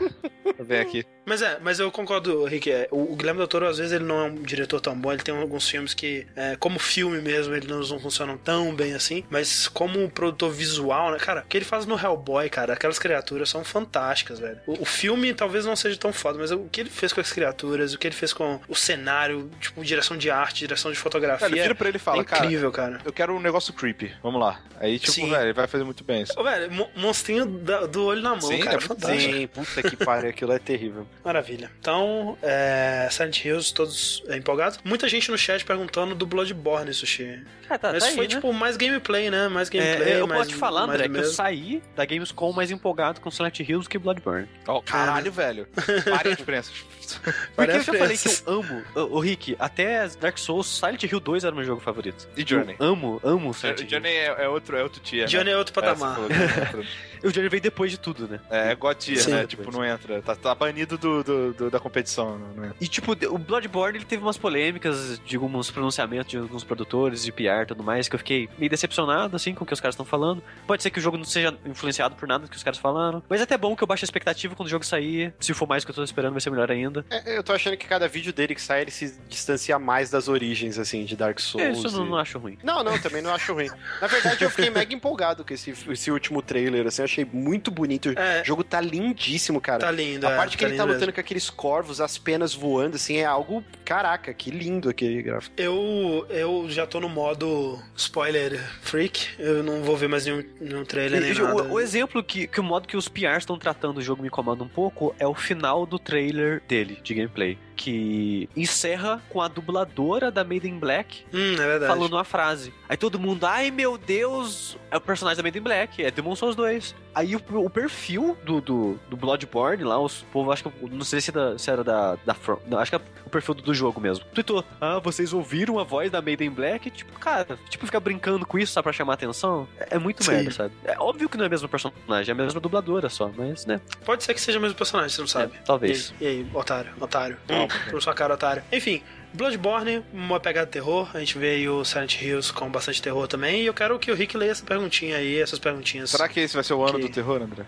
Tô bem aqui. Mas é, mas eu concordo, Rick. É, o, o Guilherme Del Toro, às vezes, ele não é um diretor tão bom. Ele tem alguns filmes que, é, como filme mesmo, eles não, não funcionam tão bem assim. Mas como produtor visual, né? Cara, o que ele faz no Hellboy, cara, aquelas criaturas são fantásticas, velho. O, o filme talvez não seja tão foda, mas o que ele fez com as criaturas, o que ele fez com o cenário, tipo, direção de arte, direção de fotografia. Cara, vira pra ele e é fala, cara, incrível, cara. eu quero um negócio creepy. Vamos lá. Aí, tipo, Sim. velho, ele vai fazer muito bem isso. Ô, velho, mo- monstrinho da- do olho na mão, Sim, cara. é É fantástico. Sim, puta que pariu, aquilo é terrível. Maravilha. Então, é, Silent Hills, todos é, empolgados. Muita gente no chat perguntando do Bloodborne, Sushi. Ah, tá, Mas tá foi, aí, né? tipo, mais gameplay, né? Mais gameplay, É, eu mais, posso te falar, André, que eu saí da Gamescom mais empolgado com Silent Hills que Bloodborne. Ó, caralho, velho. Várias diferenças. Porque Várias eu já falei que eu amo. Ô, ô, Rick, até Dark Souls, Silent Hill 2 era meu jogo favorito. E Journey? Eu amo, amo Silent Hill. Johnny é, é outro, é outro tia. Johnny né? é outro É, patamar. é outro- E o Johnny veio depois de tudo, né? É, é God tier, né? Tipo, não entra. Tá, tá banido do, do- do- da competição. Não entra. E, tipo, o Bloodborne, ele teve umas polêmicas de alguns pronunciamentos de alguns produtores, de PR e tudo mais, que eu fiquei meio decepcionado, assim, com o que os caras estão falando. Pode ser que o jogo não seja influenciado por nada que os caras falaram. Mas é até bom que eu baixe a expectativa quando o jogo sair. Se for mais do que eu tô esperando, vai ser melhor ainda. É, eu tô achando que cada vídeo dele que sai, ele se distancia mais das origens, assim, de Dark Souls. Isso eu não, e- não acho ruim. Não, não, também não acho ruim. Na verdade, eu fiquei mega empolgado com esse, esse último trailer, assim, eu achei muito bonito. É. O jogo tá lindíssimo, cara. Tá lindo, A é, parte que tá ele tá lutando com aqueles corvos, as penas voando, assim, é algo. Caraca, que lindo aquele gráfico. Eu, eu já tô no modo spoiler freak. Eu não vou ver mais nenhum, nenhum trailer nem nada. o, o exemplo que, que o modo que os PRs estão tratando o jogo me incomoda um pouco é o final do trailer dele, de gameplay. Que encerra com a dubladora da Made in Black Hum, é verdade. falando uma frase. Aí todo mundo, ai meu Deus, é o personagem da Made in Black, é Demon Souls 2. Aí o, o perfil do, do, do Bloodborne lá, os povo, acho que, não sei se, da- se era da, da From, não, acho que é o perfil do, do jogo mesmo. Tweetou, ah, vocês ouviram a voz da Made in Black? Tipo, cara, tipo, ficar brincando com isso só pra chamar atenção, é, é muito Sim. merda, sabe? É óbvio que não é a mesma personagem, é a mesma dubladora só, mas, né, Pode ser que seja o mesmo personagem, você não sabe. é, talvez. E aí, e aí, otário, otário. Não, Por sua cara, otário. Enfim, Bloodborne, uma pegada de terror. A gente vê aí o Silent Hills com bastante terror também. E eu quero que o Rick leia essa perguntinha aí, essas perguntinhas. Será que esse vai ser o ano Que- do terror, André?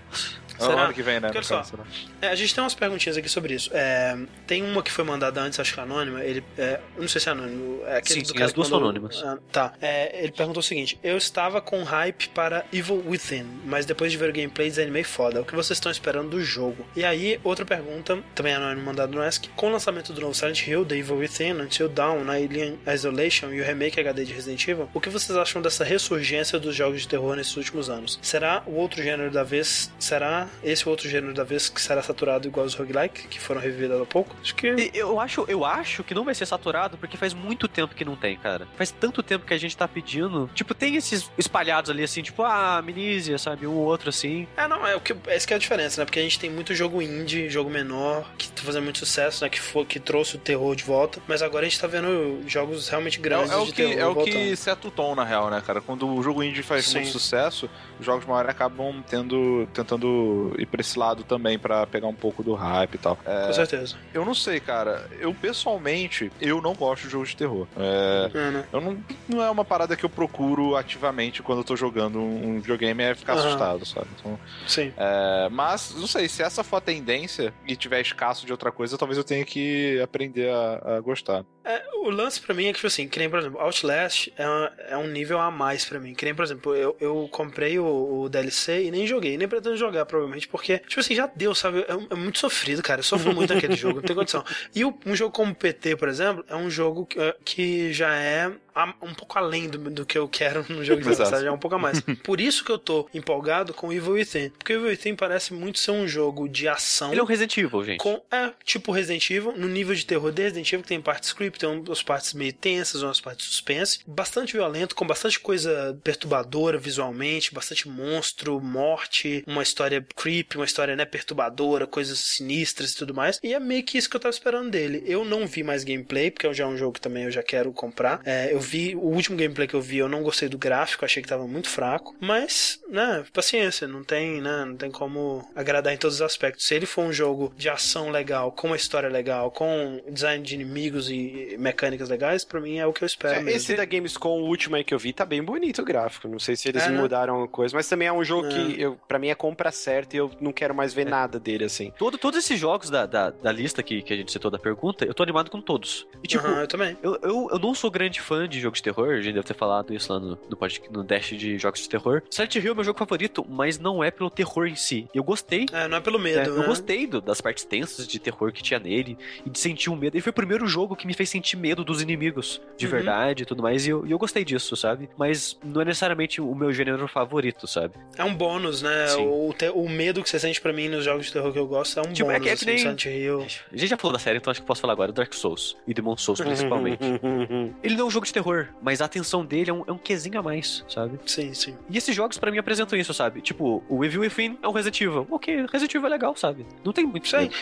Será? O ano que vem, né? Porque olha só, será? É, a gente tem umas perguntinhas aqui sobre isso. É, tem uma que foi mandada antes, acho que é anônima. Ele, é, eu não sei se é anônimo. É aquele Sim, do sim, cara as duas são anônimas. Ah, tá. É, ele perguntou o seguinte: Eu estava com hype para Evil Within, mas depois de ver o gameplay desanimei foda. O que vocês estão esperando do jogo? E aí, outra pergunta, também anônimo mandado no Ask. Com o lançamento do novo Silent Hill, The Evil Within, Until Dawn, Alien Isolation e o remake HD de Resident Evil, o que vocês acham dessa ressurgência dos jogos de terror nesses últimos anos? Será o outro gênero da vez? Será esse o outro gênero da vez que será saturado igual os roguelike, que foram revividos há pouco? Acho que. Eu acho, eu acho que não vai ser saturado porque faz muito tempo que não tem, cara. Faz tanto tempo que a gente tá pedindo. Tipo, tem esses espalhados ali, assim, tipo, ah, Amnesia, sabe? Um ou outro assim. É, não, é o que essa que é a diferença, né? Porque a gente tem muito jogo indie, jogo menor, que tá fazendo muito sucesso, né? Que, foi, que trouxe o terror de volta. Mas agora a gente tá vendo jogos realmente É, grandes é o de que, terror é o voltando. que seta o tom, na real, né, cara? Quando o jogo indie faz Sim. muito sucesso, os jogos maiores acabam tendo, tentando ir pra esse lado também, pra pegar um pouco do hype e tal. É, Com certeza. eu não sei, cara. Eu, pessoalmente, eu não gosto de jogos de terror. É, É, né? eu não, não é uma parada que eu procuro ativamente quando eu tô jogando um videogame, é ficar Aham. assustado, sabe? Então, Sim. é, mas, não sei, se essa for a tendência e tiver escasso de outra coisa, talvez eu tenha que aprender a, a gostar. É, o lance pra mim é que, tipo assim, que nem, por exemplo, Outlast é, é um nível a mais pra mim. Que nem, por exemplo, eu, eu comprei o, o DLC e nem joguei, nem pretendo jogar, provavelmente, porque, tipo assim, já deu, sabe? É, é muito sofrido, cara. Eu sofro muito naquele jogo, não tem condição. E um jogo como PT, por exemplo, é um jogo que, que já é a- um pouco além do, do que eu quero no jogo de Exato. já é um pouco a mais. Por isso que eu tô empolgado com Evil Within. Porque Evil Within parece muito ser um jogo de ação. Ele é um Resident Evil, gente. Com, é, tipo Resident Evil, no nível de terror de Resident Evil, que tem parte script, tem umas partes meio tensas, umas partes suspense. Bastante violento, com bastante coisa perturbadora visualmente, bastante monstro, morte, uma história creepy, uma história, né, perturbadora, coisas sinistras e tudo mais. E é meio que isso que eu tava esperando dele. Eu não vi mais gameplay, porque já é um jogo que também eu já quero comprar. É, eu vi, o último gameplay que eu vi, eu não gostei do gráfico, achei que tava muito fraco. Mas, né, paciência, não tem, né, não tem como agradar em todos os aspectos. Se ele for um jogo de ação legal, com uma história legal, com design de inimigos e mecânicas legais, pra mim é o que eu espero É, mesmo. esse da Gamescom, o último aí que eu vi, tá bem bonito o gráfico. Não sei se eles É, né? mudaram a coisa, mas também é um jogo É. que eu, pra mim é compra certa e eu não quero mais ver nada dele assim. Todo, todos esses jogos da, da, da lista que, que a gente citou da pergunta, eu tô animado com todos. E tipo, Aham, eu também. Eu, eu, eu não sou grande fã de jogos de terror, a gente deve ter falado isso lá no, no, pod- no Dash de jogos de terror. Silent Hill é meu jogo favorito, mas não é pelo terror em si. Eu gostei. É, não é pelo é, medo, eu né? gostei do- das partes tensas de terror que tinha nele e de sentir o medo. E foi o primeiro jogo que me fez sentir medo dos inimigos, de Uhum. verdade e tudo mais. E eu, eu gostei disso, sabe? Mas não é necessariamente o meu gênero favorito, sabe? É um bônus, né? Sim. O, te- o medo que você sente pra mim nos jogos de terror que eu gosto é um Tipo, é bônus. que- é assim, que nem- Silent Hill. A gente já falou da série, então acho que posso falar agora. Dark Souls e Demon Souls, principalmente. Ele não é um jogo de terror, mas a atenção dele é um, é um quesinho a mais, sabe? Sim, sim. E esses jogos pra mim apresentam isso, sabe? Tipo, o Evil Within é um Resident Evil. Ok, Resident Evil é legal, sabe? Não tem muito medo.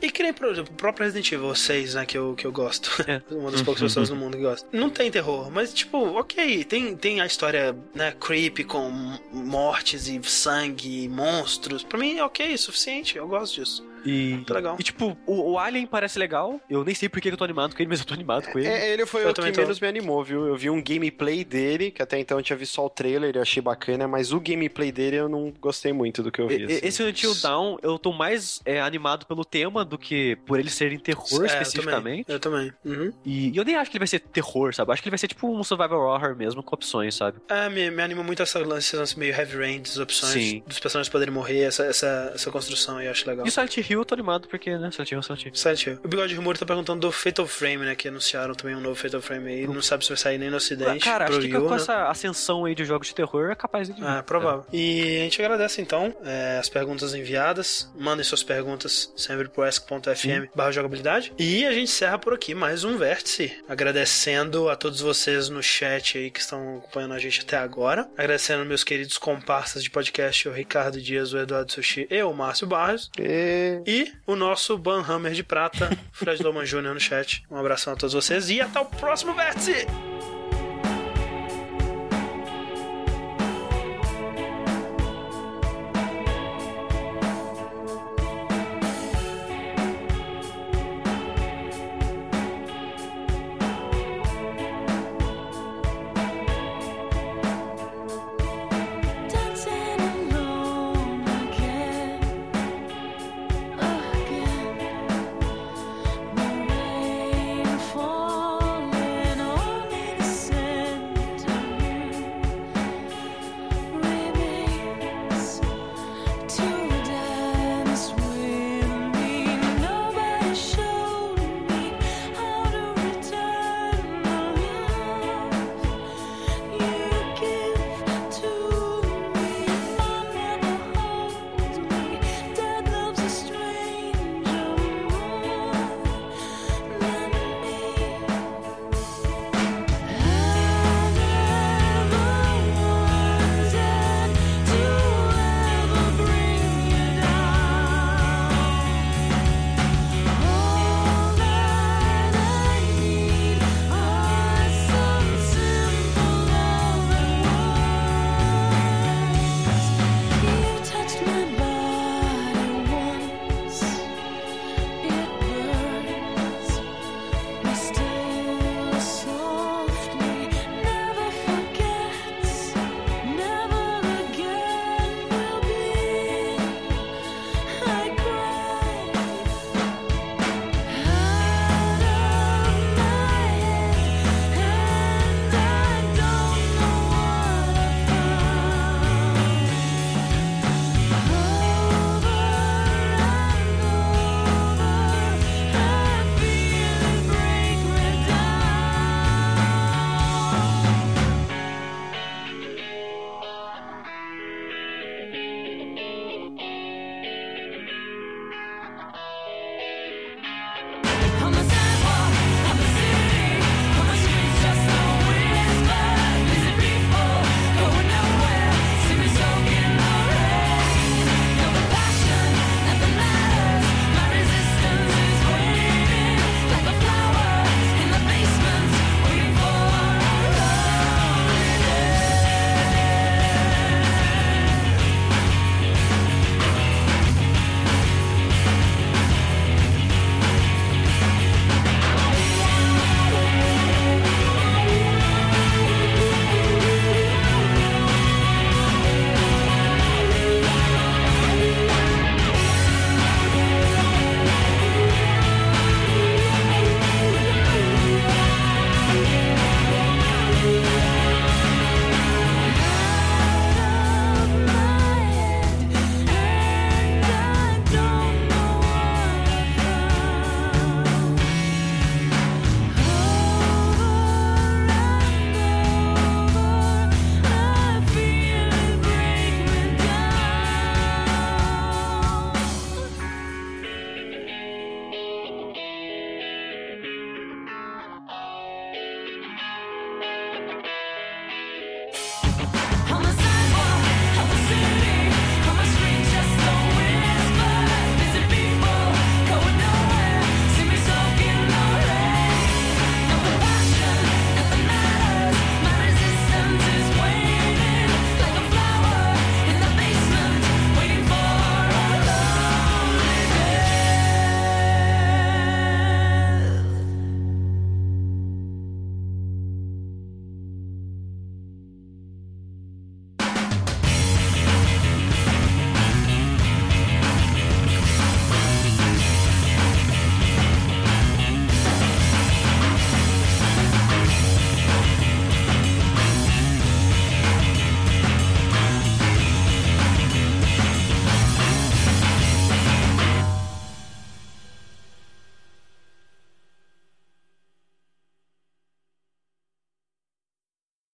E que nem, por exemplo, o próprio Resident Evil 6, né, que eu, que eu gosto. É. Uma das poucas pessoas no mundo que gosta. Não tem terror, mas, tipo, ok, tem, tem a história, né, creepy com mortes e sangue e monstros. Pra mim, ok, suficiente, eu gosto disso. E, Muito legal. e tipo, o, o Alien parece legal. Eu nem sei por que eu tô animado com ele, mas eu tô animado com ele. É, ele foi Eu o que tô. menos me animou, viu? Eu vi um gameplay dele, que até então eu tinha visto só o trailer e achei bacana, mas o gameplay dele eu não gostei muito do que eu vi. E- assim. Esse Until Down, eu tô mais é, animado pelo tema do que por ele ser em terror É, especificamente. Eu também. Eu também. Uhum. E, e eu nem acho que ele vai ser terror, sabe? Eu Acho que ele vai ser tipo um survival horror mesmo, com opções, sabe? É, me, me anima muito essa lance, esse lance meio heavy rain, das opções Sim. dos personagens poderem morrer, essa, essa, essa construção aí, eu acho legal. E o Silent Hill eu tô animado porque, né? Silent Hill, Silent Hill. Silent Hill. O Bigode Rumor tá perguntando do Fatal Frame, né? Que anunciaram também um novo Fatal Frame aí. Não sabe se vai sair nem no ocidente. Cara, acho que com né? essa ascensão aí de jogos de terror é capaz de. É, provável. E a gente agradece então é, as perguntas enviadas. Mandem suas perguntas sempre pro ask.fm barra jogabilidade. E a gente encerra por aqui mais um vértice. Agradecendo a todos vocês no chat aí que estão acompanhando a gente até agora. Agradecendo meus queridos comparsas de podcast, o Ricardo Dias, o Eduardo Sushi e o Márcio Barros. E... E o nosso Banhammer de prata, Fred Loman Jr. no chat. Um abração a todos vocês e até o próximo vértice!